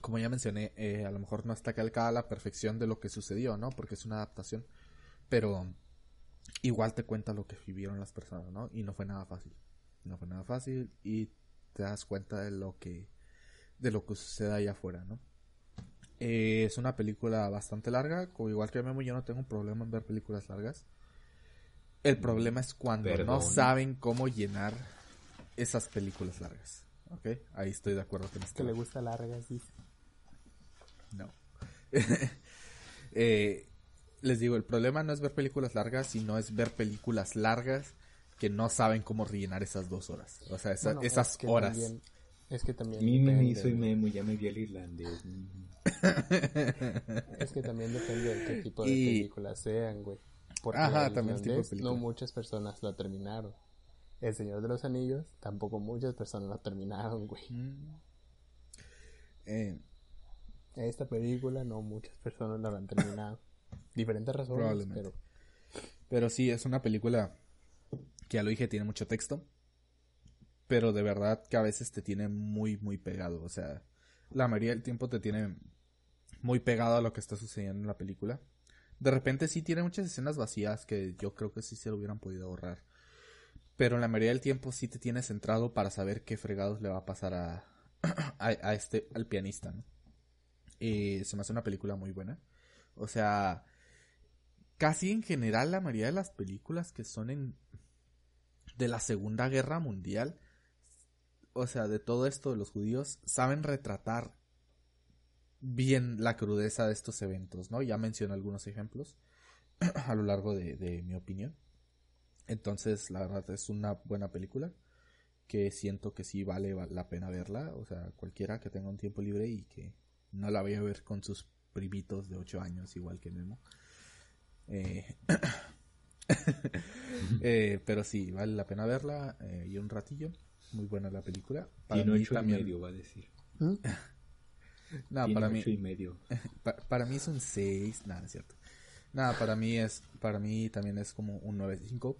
como ya mencioné, eh, a lo mejor no está calcada la perfección de lo que sucedió, ¿no? Porque es una adaptación. Pero igual te cuenta lo que vivieron las personas, ¿no? Y no fue nada fácil. No fue nada fácil y te das cuenta de lo que de lo que sucede allá afuera, ¿no? Eh, es una película bastante larga, como igual que Memo, yo no tengo un problema en ver películas largas. El problema es cuando no saben cómo llenar esas películas largas. ¿Ok? Ahí estoy de acuerdo con esto. Que le gusta largas, sí. No. eh, les digo, el problema no es ver películas largas, sino es ver películas largas que no saben cómo rellenar esas dos horas. O sea, esas horas. es que también. Mi, soy Memo, ya me vi el irlandés. es que también depende de qué tipo de películas sean, güey. Porque Ajá, también no muchas personas la terminaron. El Señor de los Anillos, tampoco muchas personas la terminaron, güey. Mm. Eh, esta película, no muchas personas la han terminado. Diferentes razones, pero... Pero sí, es una película ya lo dije, tiene mucho texto. Pero de verdad que a veces te tiene muy, muy pegado. O sea, la mayoría del tiempo te tiene muy pegado a lo que está sucediendo en la película. De repente sí tiene muchas escenas vacías que yo creo que sí se lo hubieran podido ahorrar. Pero la mayoría del tiempo sí te tiene centrado para saber qué fregados le va a pasar a, a, este, al pianista, ¿no? Y se me hace una película muy buena. O sea, casi en general la mayoría de las películas que son en de la Segunda Guerra Mundial, o sea, de todo esto de los judíos, saben retratar bien la crudeza de estos eventos, ¿no? Ya mencioné algunos ejemplos a lo largo de, mi opinión. Entonces, la verdad es una buena película que siento que sí vale la pena verla. O sea, cualquiera que tenga un tiempo libre y que no la vaya a ver con sus primitos de 8 años, igual que Memo. Eh, eh, pero sí, vale la pena verla eh, y un ratillo. Muy buena la película. Para mí también... y medio, va a decir. No, para mí. medio. Para, mí es un 6, nada, es cierto. Nada, para mí es, para mí también es como un 9.5.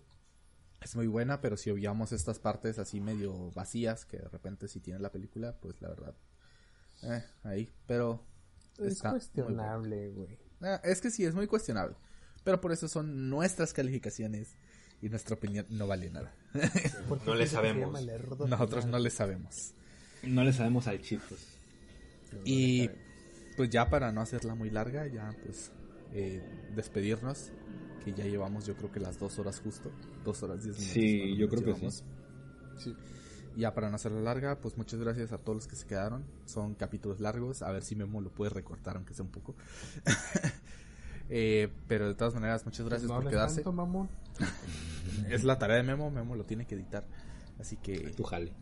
Es muy buena, pero si obviamos estas partes así medio vacías, que de repente si tiene la película, pues la verdad, eh, ahí, pero... Es cuestionable, güey. Ah, es que sí, es muy cuestionable. Pero por eso son nuestras calificaciones y nuestra opinión no vale nada. no le sabemos. Nosotros no le sabemos. No le sabemos al chicos. Y pues ya para no hacerla muy larga, ya pues eh, despedirnos, que ya llevamos yo creo que las dos horas justo, dos horas diez minutos. Sí, yo creo que sí. Ya para no hacerla larga, pues muchas gracias a todos los que se quedaron. Son capítulos largos, a ver si Memo lo puede recortar aunque sea un poco. eh, pero de todas maneras, muchas gracias por quedarse. es la tarea de Memo, Memo lo tiene que editar. Así que... Tu jale.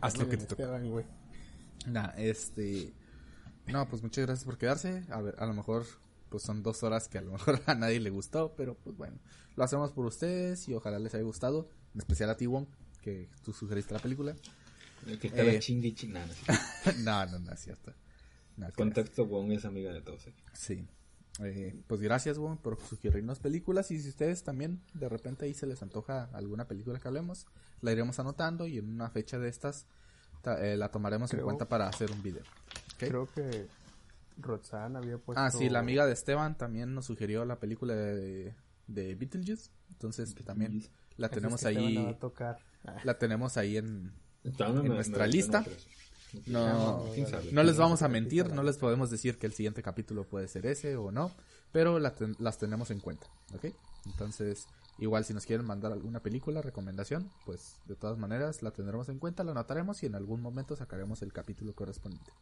Haz lo que te toca. Nah, este. No, pues muchas gracias por quedarse. A ver, a lo mejor pues son dos horas que a lo mejor a nadie le gustó, pero pues bueno, lo hacemos por ustedes y ojalá les haya gustado, en especial a ti, Wong, que tú sugeriste la película. Que estaba eh, chingui no, no, no es cierto. Contexto, Wong es amiga de todos. Sí. Eh, pues gracias, Wong, por sugerirnos películas y si ustedes también de repente ahí se les antoja alguna película que hablemos, la iremos anotando y en una fecha de estas eh, la tomaremos en cuenta para hacer un video. Creo que Roxanne había puesto... Ah, sí, la amiga de Esteban también nos sugirió la película de, de Beetlejuice. Entonces, que también la tenemos ahí... La tenemos ahí en, en nuestra lista. No, no les vamos a mentir, no les podemos decir que el siguiente capítulo puede ser ese o no, pero las tenemos en cuenta, ¿ok? Entonces, Igual si nos quieren mandar alguna película, recomendación, pues de todas maneras la tendremos en cuenta, la anotaremos y en algún momento sacaremos el capítulo correspondiente.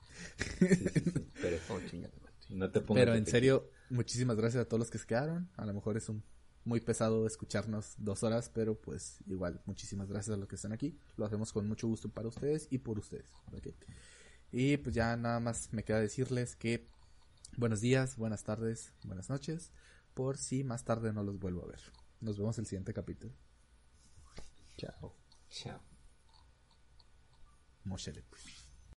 Pero, en serio, muchísimas gracias a todos los que se quedaron. A lo mejor es un muy pesado escucharnos dos horas, pero pues igual, muchísimas gracias a los que están aquí. Lo hacemos con mucho gusto para ustedes y por ustedes. Y pues ya nada más me queda decirles que buenos días, buenas tardes, buenas noches, por si más tarde no los vuelvo a ver. Nos vemos el siguiente capítulo. Chao. Chao. Moshele, pues.